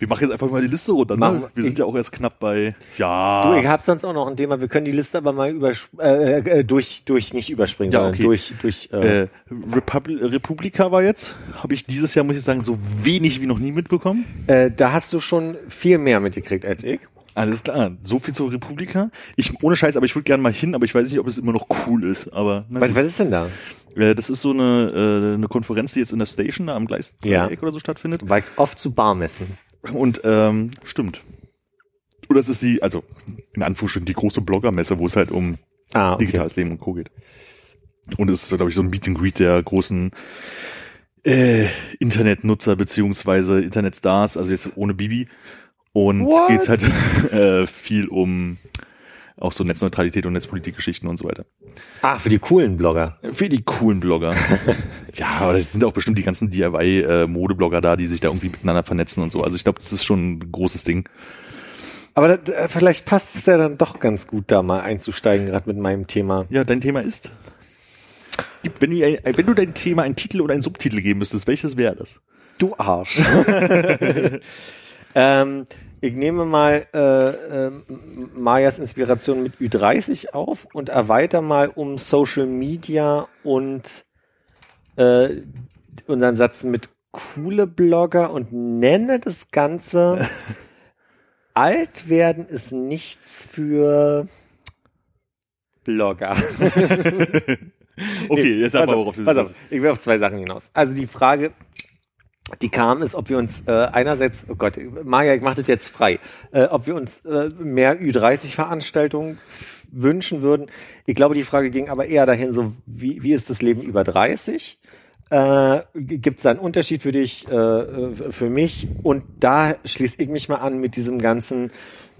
wir machen jetzt einfach mal die Liste runter. Ne? wir. Sind ja auch erst knapp bei, ja. Du, ich habe sonst auch noch ein Thema. Wir können die Liste aber mal äh, äh, durch, durch nicht überspringen, Ja, okay. durch, durch. Äh, Äh, Republi Republika war jetzt, habe ich dieses Jahr, muss ich sagen, so wenig wie noch nie mitbekommen. äh, da hast du schon viel mehr mitgekriegt als ich. Alles klar, so viel zur Republika. Ich, ohne Scheiß, aber ich würde gerne mal hin, aber ich weiß nicht, ob es immer noch cool ist. Aber na Was, was ist denn da? Äh, das ist so eine, äh, eine Konferenz, die jetzt in der Station da am Gleis Ja. oder so stattfindet. Ich oft zu Barmessen. Und ähm, stimmt. Oder es ist die, also in Anführungsstrichen die große Bloggermesse, wo es halt um Ah, okay. digitales Leben und Co. geht. Und es ist, glaube ich, so ein Meet and Greet der großen äh, Internetnutzer beziehungsweise Internetstars, also jetzt ohne Bibi. Und What? geht's halt <laughs> äh, viel um auch so Netzneutralität und Netzpolitikgeschichten und so weiter. Ah, für die coolen Blogger. Für die coolen Blogger. <laughs> ja, aber es sind auch bestimmt die ganzen DIY-Modeblogger da, die sich da irgendwie miteinander vernetzen und so. Also ich glaube, das ist schon ein großes Ding. Aber das, äh, vielleicht passt es ja dann doch ganz gut, da mal einzusteigen, gerade mit meinem Thema. Ja, dein Thema ist? Wenn du, ein- wenn du dein Thema einen Titel oder einen Subtitel geben müsstest, welches wäre das? Du Arsch. <laughs> ähm, ich nehme mal äh, ähm, Mayas Inspiration mit Ü30 auf und erweitere mal um Social Media und äh, unseren Satz mit coole Blogger und nenne das Ganze <laughs> Alt werden ist nichts für Blogger. <laughs> Okay, jetzt sag mal, auf, worauf du pass auf, Ich will auf zwei Sachen hinaus. Also die Frage, die kam, ist, ob wir uns äh, einerseits, oh Gott, Maja, ich mach das jetzt frei, äh, ob wir uns äh, mehr Ü30-Veranstaltungen wünschen würden. Ich glaube, die Frage ging aber eher dahin, so wie, wie ist das Leben über 30? Äh, Gibt es da einen Unterschied für dich, äh, für mich? Und da schließe ich mich mal an mit diesem ganzen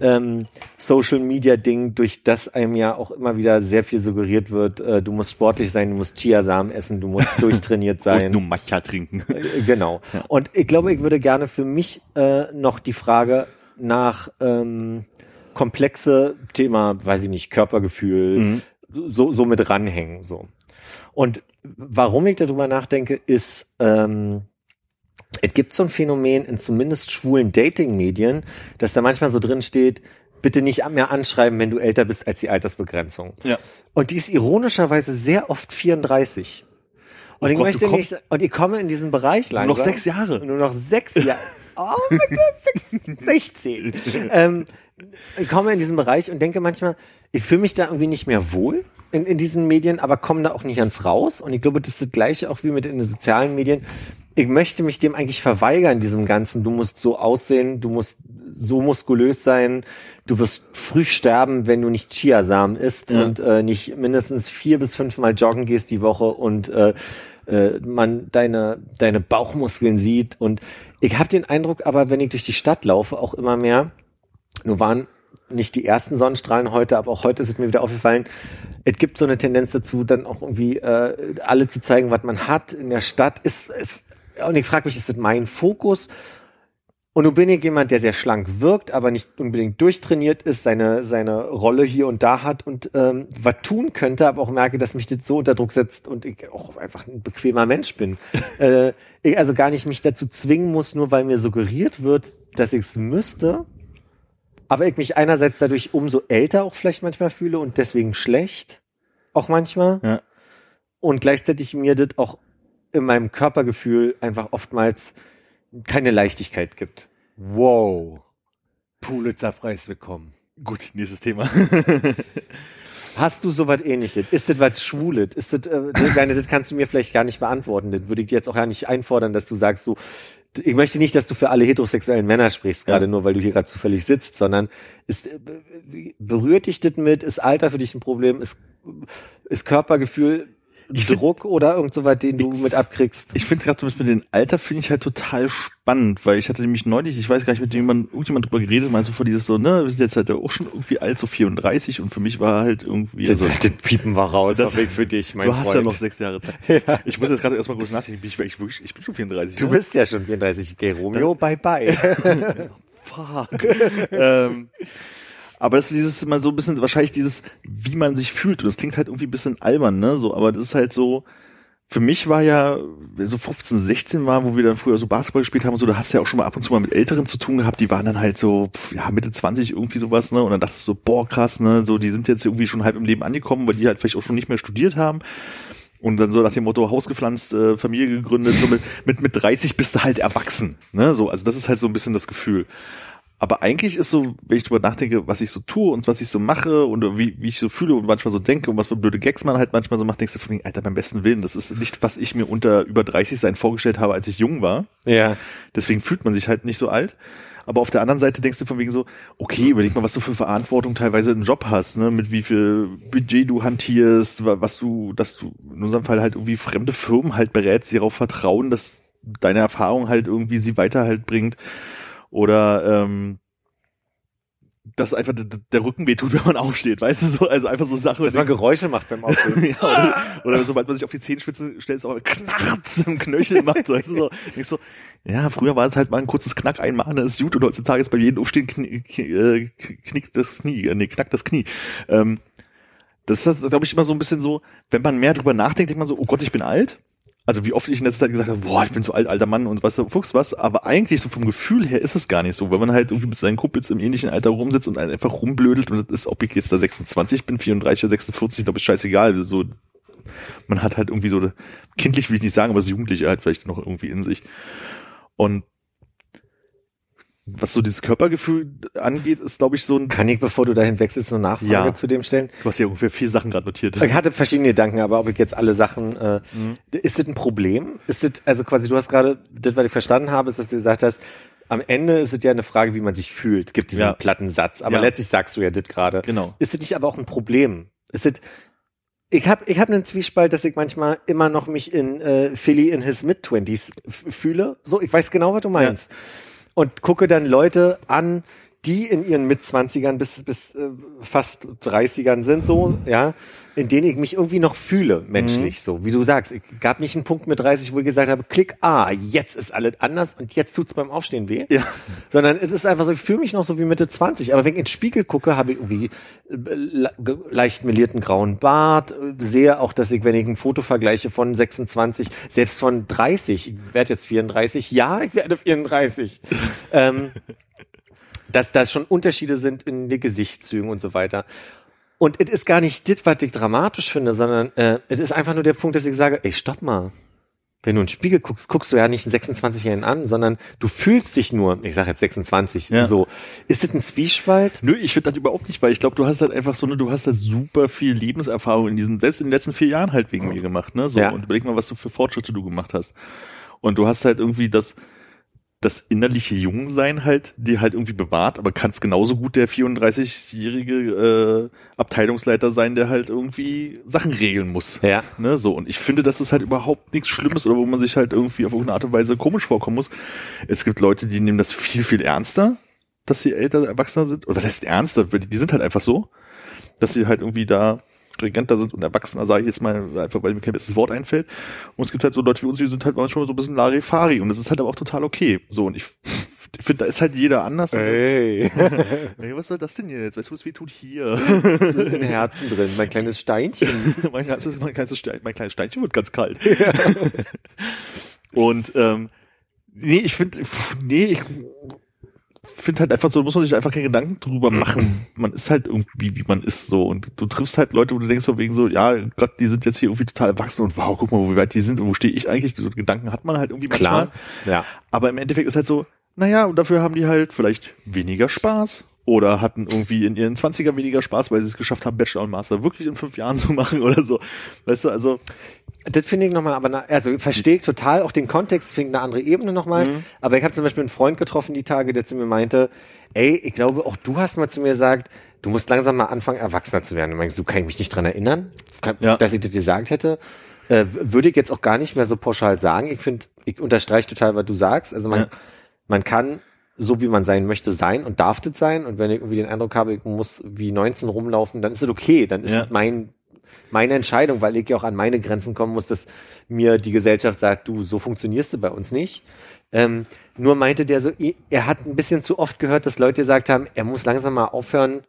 ähm, Social Media Ding, durch das einem ja auch immer wieder sehr viel suggeriert wird. Äh, du musst sportlich sein, du musst Chiasamen essen, du musst <laughs> durchtrainiert Und sein. nur Matcha trinken. Äh, Genau. Und ich glaube, ich würde gerne für mich äh, noch die Frage nach ähm, komplexe Thema, weiß ich nicht, Körpergefühl, Mhm. so, so mit ranhängen. So. Und warum ich darüber nachdenke, ist, ähm, es gibt so ein Phänomen in zumindest schwulen Dating-Medien, dass da manchmal so drin steht, bitte nicht mehr anschreiben, wenn du älter bist als die Altersbegrenzung. Ja. Und die ist ironischerweise sehr oft 34. Und Oh ich Gott, möchte nicht, und ich komme in diesen Bereich langsam. noch sechs Jahre. Nur noch sechs Jahre. Oh, bitte, 16. <laughs> ähm, ich komme in diesen Bereich und denke manchmal, ich fühle mich da irgendwie nicht mehr wohl in, in diesen Medien, aber komme da auch nicht ans Raus. Und ich glaube, das ist das Gleiche auch wie mit in den sozialen Medien. Ich möchte mich dem eigentlich verweigern, diesem Ganzen. Du musst so aussehen, du musst so muskulös sein, du wirst früh sterben, wenn du nicht Chiasamen isst Ja. und äh, nicht mindestens vier bis fünfmal joggen gehst die Woche und äh, äh, man deine, deine Bauchmuskeln sieht. Und ich habe den Eindruck, aber wenn ich durch die Stadt laufe, auch immer mehr, nur waren nicht die ersten Sonnenstrahlen heute, aber auch heute ist es mir wieder aufgefallen, es gibt so eine Tendenz dazu, dann auch irgendwie äh, alle zu zeigen, was man hat in der Stadt. Ist, ist, und ich frage mich, ist das mein Fokus? Und nun bin ich jemand, der sehr schlank wirkt, aber nicht unbedingt durchtrainiert ist, seine, seine Rolle hier und da hat und ähm, was tun könnte, aber auch merke, dass mich das so unter Druck setzt und ich auch einfach ein bequemer Mensch bin. <laughs> äh, ich also gar nicht mich dazu zwingen muss, nur weil mir suggeriert wird, dass ich es müsste, aber ich mich einerseits dadurch umso älter auch vielleicht manchmal fühle und deswegen schlecht, auch manchmal. Ja. Und gleichzeitig mir das auch in meinem Körpergefühl einfach oftmals keine Leichtigkeit gibt. Wow. Pulitzer-Preis bekommen. Gut, nächstes Thema. <laughs> Hast du sowas ähnliches? Ist das was Schwules? Ist das, äh, ich meine, das kannst du mir vielleicht gar nicht beantworten. Das würde ich dir jetzt auch gar nicht einfordern, dass du sagst, so, ich möchte nicht, dass du für alle heterosexuellen Männer sprichst, gerade nur, weil du hier gerade zufällig sitzt, sondern ist, äh, be- berührt dich das mit? Ist Alter für dich ein Problem? Ist, ist Körpergefühl Druck oder irgend sowas, den du mit abkriegst? Ich finde gerade mit dem Alter finde ich halt total spannend, weil ich hatte nämlich neulich, ich weiß gar nicht, mit jemand, irgendjemand drüber geredet, meinst du vor dieses so, ne, wir sind jetzt halt auch schon irgendwie alt, so 34 und für mich war halt irgendwie, also, das piepen wir raus, Das- Weg für dich, mein du hast Freund. ja noch sechs Jahre Zeit. <laughs> Ja. Ich muss jetzt gerade erstmal kurz nachdenken, bin ich, ich, wirklich, ich bin schon 34. Du bist ja schon 34, geh Romeo, bye bye. <laughs> Fuck. ähm, aber das ist dieses mal so ein bisschen, wahrscheinlich dieses, wie man sich fühlt. Und das klingt halt irgendwie ein bisschen albern, ne? So, aber das ist halt so, für mich war ja, so 15, 16 war, wo wir dann früher so Basketball gespielt haben, so, da hast du ja auch schon mal ab und zu mal mit Älteren zu tun gehabt, die waren dann halt so, pf, ja, Mitte 20 irgendwie sowas, ne? Und dann dachtest du so, boah, krass, ne? So, die sind jetzt irgendwie schon halb im Leben angekommen, weil die halt vielleicht auch schon nicht mehr studiert haben. Und dann so nach dem Motto Haus gepflanzt, äh, Familie gegründet, so mit, mit, mit 30 bist du halt erwachsen. Ne? So, also das ist halt so ein bisschen das Gefühl. Aber eigentlich ist so, wenn ich drüber nachdenke, was ich so tue und was ich so mache und wie, wie ich so fühle und manchmal so denke und was für blöde Gags man halt manchmal so macht, denkst du von wegen, Alter, beim besten Willen, das ist nicht, was ich mir unter über 30 sein vorgestellt habe, als ich jung war. ja. Deswegen fühlt man sich halt nicht so alt. Aber auf der anderen Seite denkst du von wegen so, okay, überleg mal, was du für Verantwortung teilweise im Job hast, ne, mit wie viel Budget du hantierst, wa- was du, dass du in unserem Fall halt irgendwie fremde Firmen halt berätst, die darauf vertrauen, dass deine Erfahrung halt irgendwie sie weiter halt bringt. Oder ähm, dass einfach der, Rücken wehtut, wenn man aufsteht, weißt du so, also einfach so Sachen. Dass man Geräusche macht beim Aufstehen. <laughs> ja, oder, oder sobald man sich auf die Zehenspitze stellt, ist auch knarrt im Knöchel macht, weißt du so. Denkst so, ja, früher war es halt mal ein kurzes Knack einmal, das ist gut, und heutzutage ist bei jedem Aufstehen knie, knie, äh, knickt das Knie, äh, nee, knackt das Knie. Ähm, das ist, glaube ich, immer so ein bisschen so, wenn man mehr drüber nachdenkt, denkt man so, oh Gott, ich bin alt. Also wie oft ich in letzter Zeit gesagt habe, boah, ich bin so alt, alter Mann und was, Fuchs was, aber eigentlich so vom Gefühl her ist es gar nicht so, wenn man halt irgendwie mit seinen Kumpels im ähnlichen Alter rumsitzt und einfach rumblödelt und das ist, ob ich jetzt da 26 bin, 34 oder 46, glaube ich, scheißegal, so, man hat halt irgendwie so, kindlich will ich nicht sagen, aber das Jugendliche halt vielleicht noch irgendwie in sich. Und was so dieses Körpergefühl angeht, ist, glaube ich, so ein, Kann ich, bevor du dahin wechselst, eine Nachfrage Ja. zu dem stellen? du hast ja ungefähr vier Sachen gerade notiert. Ich hatte verschiedene Gedanken, aber ob ich jetzt alle Sachen, äh, ist das ein Problem? Ist das, also quasi, du hast gerade, das, was ich verstanden habe, ist, dass du gesagt hast, am Ende ist es ja eine Frage, wie man sich fühlt. Es gibt diesen Ja. platten Satz, aber Ja. letztlich sagst du ja das gerade. Genau. Ist das nicht aber auch ein Problem? Ist das, ich habe ich hab einen Zwiespalt, dass ich manchmal immer noch mich in äh, Philly in his mid-twenties fühle. So, ich weiß genau, was du meinst. Und gucke dann Leute an, die in ihren Mitzwanzigern bis, bis äh, fast 30ern sind, so, ja, in denen ich mich irgendwie noch fühle, menschlich, Mhm. so. Wie du sagst, ich gab nicht einen Punkt mit 30, wo ich gesagt habe, klick, ah, jetzt ist alles anders und jetzt tut's beim Aufstehen weh. Ja. Sondern es ist einfach so, ich fühle mich noch so wie Mitte 20. Aber wenn ich in den Spiegel gucke, habe ich irgendwie äh, leicht melierten grauen Bart, äh, sehe auch, dass ich, wenn ich ein Foto vergleiche von 26, selbst von 30, ich werde jetzt 34, ja, ich werde 34, <laughs> ähm, dass da schon Unterschiede sind in den Gesichtszügen und so weiter. Und es ist gar nicht das, was ich dramatisch finde, sondern äh, es ist einfach nur der Punkt, dass ich sage, ey, stopp mal. wenn du in den Spiegel guckst, guckst du ja nicht einen 26-Jährigen an, sondern du fühlst dich nur, ich sag jetzt 26, Ja. so. Ist das ein Zwiespalt? Nö, ich finde das überhaupt nicht, weil ich glaube, du hast halt einfach so eine, du hast halt super viel Lebenserfahrung in diesen, selbst in den letzten vier Jahren halt wegen mir gemacht, ne? So, Ja. und überleg mal, was du für Fortschritte du gemacht hast. Und du hast halt irgendwie das, das innerliche Jungsein halt, dir halt irgendwie bewahrt, aber kannst genauso gut der 34-jährige äh, Abteilungsleiter sein, der halt irgendwie Sachen regeln muss. Ja. Ne, so. Und ich finde, dass es halt überhaupt nichts Schlimmes oder wo man sich halt irgendwie auf irgendeine Art und Weise komisch vorkommen muss. Es gibt Leute, die nehmen das viel, viel ernster, dass sie älter, erwachsener sind. Oder was heißt ernster? Die die sind halt einfach so, dass sie halt irgendwie da stringenter sind und erwachsener, sage ich jetzt mal, einfach weil mir kein besseres Wort einfällt. Und es gibt halt so Leute wie uns, die sind halt manchmal so ein bisschen Larifari und das ist halt aber auch total okay. So, und ich, <laughs> ich finde, da ist halt jeder anders. Hey. <laughs> Ey, was soll das denn jetzt? Weißt du, was weh tut hier? In Herzen drin, mein kleines Steinchen. <laughs> mein, kleines, mein, kleines Stein, mein kleines Steinchen wird ganz kalt. Und ähm, nee, ich finde, nee, ich finde halt einfach so, muss man sich einfach keine Gedanken drüber machen. Man ist halt irgendwie, wie man ist so. Und du triffst halt Leute, wo du denkst von wegen so, ja Gott, die sind jetzt hier irgendwie total erwachsen und wow, guck mal, wie weit die sind und wo stehe ich eigentlich? So Gedanken hat man halt irgendwie manchmal. Klar. Ja. Aber im Endeffekt ist halt so, naja, und dafür haben die halt vielleicht weniger Spaß oder hatten irgendwie in ihren 20er weniger Spaß, weil sie es geschafft haben, Bachelor und Master wirklich in fünf Jahren zu <laughs> machen oder so. Weißt du, also, Das finde ich nochmal, aber na, also verstehe ich total auch den Kontext, finde ich eine andere Ebene nochmal. Mhm. Aber ich habe zum Beispiel einen Freund getroffen die Tage, der zu mir meinte, ey, ich glaube, auch du hast mal zu mir gesagt, du musst langsam mal anfangen, erwachsener zu werden. Und meinst du, kann ich mich nicht dran erinnern, kann, Ja. dass ich das gesagt hätte? Äh, würde ich jetzt auch gar nicht mehr so pauschal sagen. Ich finde, ich unterstreiche total, was du sagst. Also man, Ja. man kann so wie man sein möchte sein und darf das sein. Und wenn ich irgendwie den Eindruck habe, ich muss wie 19 rumlaufen, dann ist es okay. Dann ist Ja. es mein meine Entscheidung, weil ich ja auch an meine Grenzen kommen muss, dass mir die Gesellschaft sagt, du, so funktionierst du bei uns nicht. Ähm, nur meinte der so, er hat ein bisschen zu oft gehört, dass Leute gesagt haben, er muss langsam mal aufhören,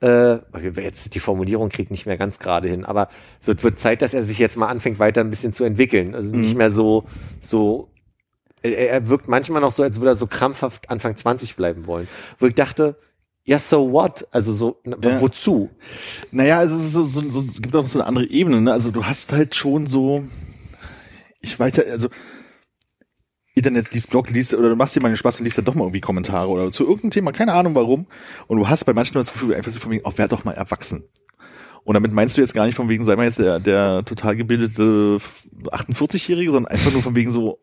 äh, jetzt die Formulierung kriegt nicht mehr ganz gerade hin, aber so es wird Zeit, dass er sich jetzt mal anfängt, weiter ein bisschen zu entwickeln. Also nicht Mhm. mehr so, so, er, er wirkt manchmal noch so, als würde er so krampfhaft Anfang 20 bleiben wollen. Wo ich dachte, ja, so what? Also so, Ja. wozu? naja, also es, so, so, so, es gibt auch so eine andere Ebene, ne? Also du hast halt schon so, ich weiß ja, also Internet liest, Blog liest, oder du machst dir mal den Spaß und liest dann doch mal irgendwie Kommentare oder zu irgendeinem Thema, keine Ahnung warum. Und du hast bei manchen das Gefühl, einfach so von wegen, oh, werd doch mal erwachsen. Und damit meinst du jetzt gar nicht von wegen, sei mal jetzt der, der total gebildete 48-Jährige, sondern einfach nur von wegen so,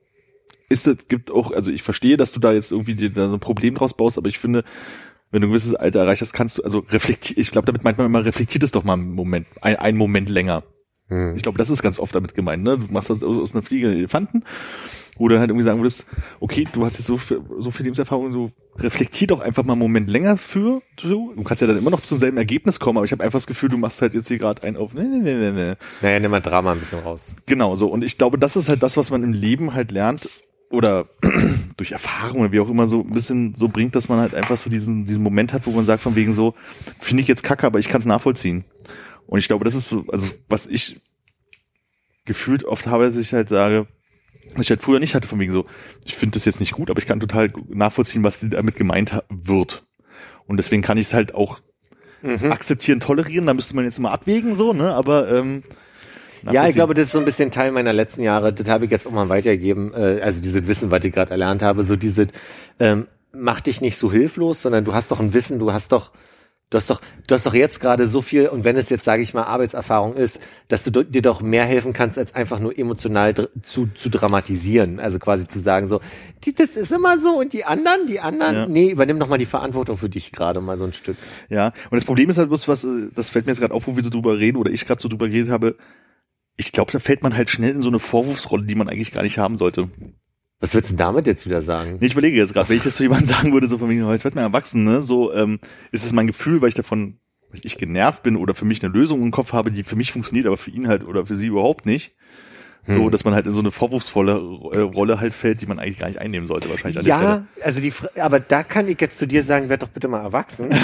ist es, gibt auch, also ich verstehe, dass du da jetzt irgendwie dir da so ein Problem draus baust, aber ich finde, wenn du ein gewisses Alter erreicht hast, kannst du, also reflektier, ich glaube, damit meint man immer, reflektiert es doch mal einen Moment, ein, einen Moment länger. Hm. Ich glaube, das ist ganz oft damit gemeint, ne? Du machst das aus, aus einer Fliege einen Elefanten, wo du dann halt irgendwie sagen würdest, okay, du hast jetzt so viel, so viel Lebenserfahrung, so reflektier doch einfach mal einen Moment länger für, so. Du kannst ja dann immer noch zum selben Ergebnis kommen, aber ich habe einfach das Gefühl, du machst halt jetzt hier gerade einen auf, ne, ne, ne, ne, ne. Naja, nimm mal Drama ein bisschen raus. Genau so. Und ich glaube, das ist halt das, was man im Leben halt lernt oder <clears throat> durch Erfahrung oder wie auch immer so ein bisschen so bringt, dass man halt einfach so diesen, diesen Moment hat, wo man sagt von wegen so, finde ich jetzt kacke, aber ich kann es nachvollziehen. Und ich glaube, das ist so, also was ich gefühlt oft habe, dass ich halt sage, was ich halt früher nicht hatte, von wegen so, ich finde das jetzt nicht gut, aber ich kann total nachvollziehen, was damit gemeint wird. Und deswegen kann ich es halt auch Mhm. akzeptieren, tolerieren, da müsste man jetzt mal abwägen, so, ne? Aber ähm, Ja, ich glaube, das ist so ein bisschen Teil meiner letzten Jahre. Das habe ich jetzt auch mal weitergegeben. Äh, also dieses Wissen, was ich gerade erlernt habe, so diese, ähm, mach dich nicht so hilflos, sondern du hast doch ein Wissen, du hast doch, du hast doch, du hast doch jetzt gerade so viel, und wenn es jetzt, sage ich mal, Arbeitserfahrung ist, dass du dir doch mehr helfen kannst, als einfach nur emotional zu, zu dramatisieren. Also quasi zu sagen, so, die, das ist immer so und die anderen, die anderen, Ja. nee, übernimm doch mal die Verantwortung für dich gerade mal so ein Stück. Ja, und das Problem ist halt bloß, was, äh, das fällt mir jetzt gerade auf, wo wir so drüber reden, oder ich gerade so drüber geredet habe, ich glaube, da fällt man halt schnell in so eine Vorwurfsrolle, die man eigentlich gar nicht haben sollte. Was willst du damit jetzt wieder sagen? Nee, ich überlege jetzt gerade, wenn ich das zu jemandem <laughs> sagen würde, so von wegen, oh, jetzt wird man erwachsen, ne, so, ähm, ist es mein Gefühl, weil ich davon, weiß ich genervt bin oder für mich eine Lösung im Kopf habe, die für mich funktioniert, aber für ihn halt oder für sie überhaupt nicht. So, Hm. dass man halt in so eine vorwurfsvolle äh, Rolle halt fällt, die man eigentlich gar nicht einnehmen sollte, wahrscheinlich an der Ja, also die, aber da kann ich jetzt zu dir sagen, werd doch bitte mal erwachsen. <laughs>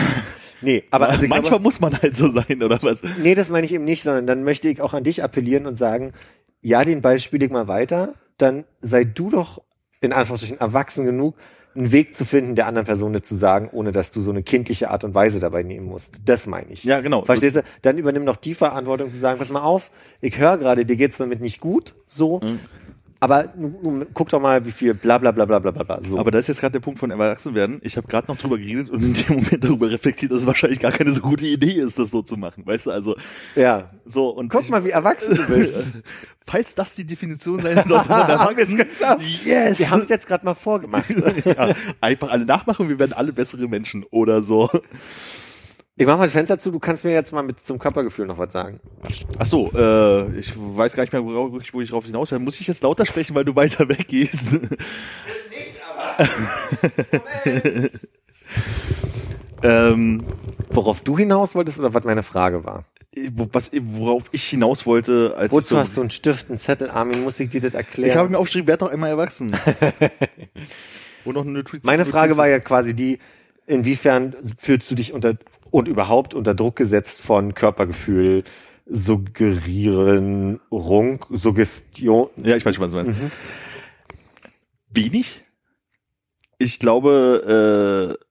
nee, aber also Manchmal glaube, muss man halt so sein, oder was? nee, das meine ich eben nicht, sondern dann möchte ich auch an dich appellieren und sagen, ja, den Ball spiele ich mal weiter, dann sei du doch in Anführungsstrichen erwachsen genug, einen Weg zu finden, der anderen Person nicht zu sagen, ohne dass du so eine kindliche Art und Weise dabei nehmen musst. Das meine ich. Ja, genau. Verstehst du? Dann übernimm doch die Verantwortung zu sagen, pass mal auf, ich höre gerade, dir geht's damit nicht gut, so. Mhm. Aber guck doch mal, wie viel bla bla bla bla bla bla. So. Aber das ist jetzt gerade der Punkt von Erwachsenwerden. Ich habe gerade noch drüber geredet und in dem Moment darüber reflektiert, dass es wahrscheinlich gar keine so gute Idee ist, das so zu machen. Weißt du, also ja. so und Guck ich, mal, wie erwachsen du bist. <laughs> falls das die Definition sein sollte von <laughs> Haben wir es Erwachsen, geschafft. yes. Wir haben es jetzt gerade mal vorgemacht. <laughs> ja, einfach alle nachmachen, wir werden alle bessere Menschen oder so. Ich mach mal das Fenster zu, du kannst mir jetzt mal mit zum Körpergefühl noch was sagen. Ach so, äh, ich weiß gar nicht mehr, wo, wo ich drauf hinaus will. Muss ich jetzt lauter sprechen, weil du weiter weggehst? <laughs> ähm, Worauf du hinaus wolltest oder was meine Frage war? was, worauf ich hinaus wollte, als ich Wozu so, hast du einen Stift, einen Zettel, Armin, muss ich dir das erklären? ich habe mir aufgeschrieben, werd doch einmal erwachsen. <laughs> Und noch eine Notiz- Meine Frage war ja quasi die, inwiefern fühlst du dich unter und überhaupt unter Druck gesetzt von Körpergefühl, Suggerierung, Suggestion. Ja, ich weiß schon, was du meinst. Mhm. Wenig. Ich glaube, äh,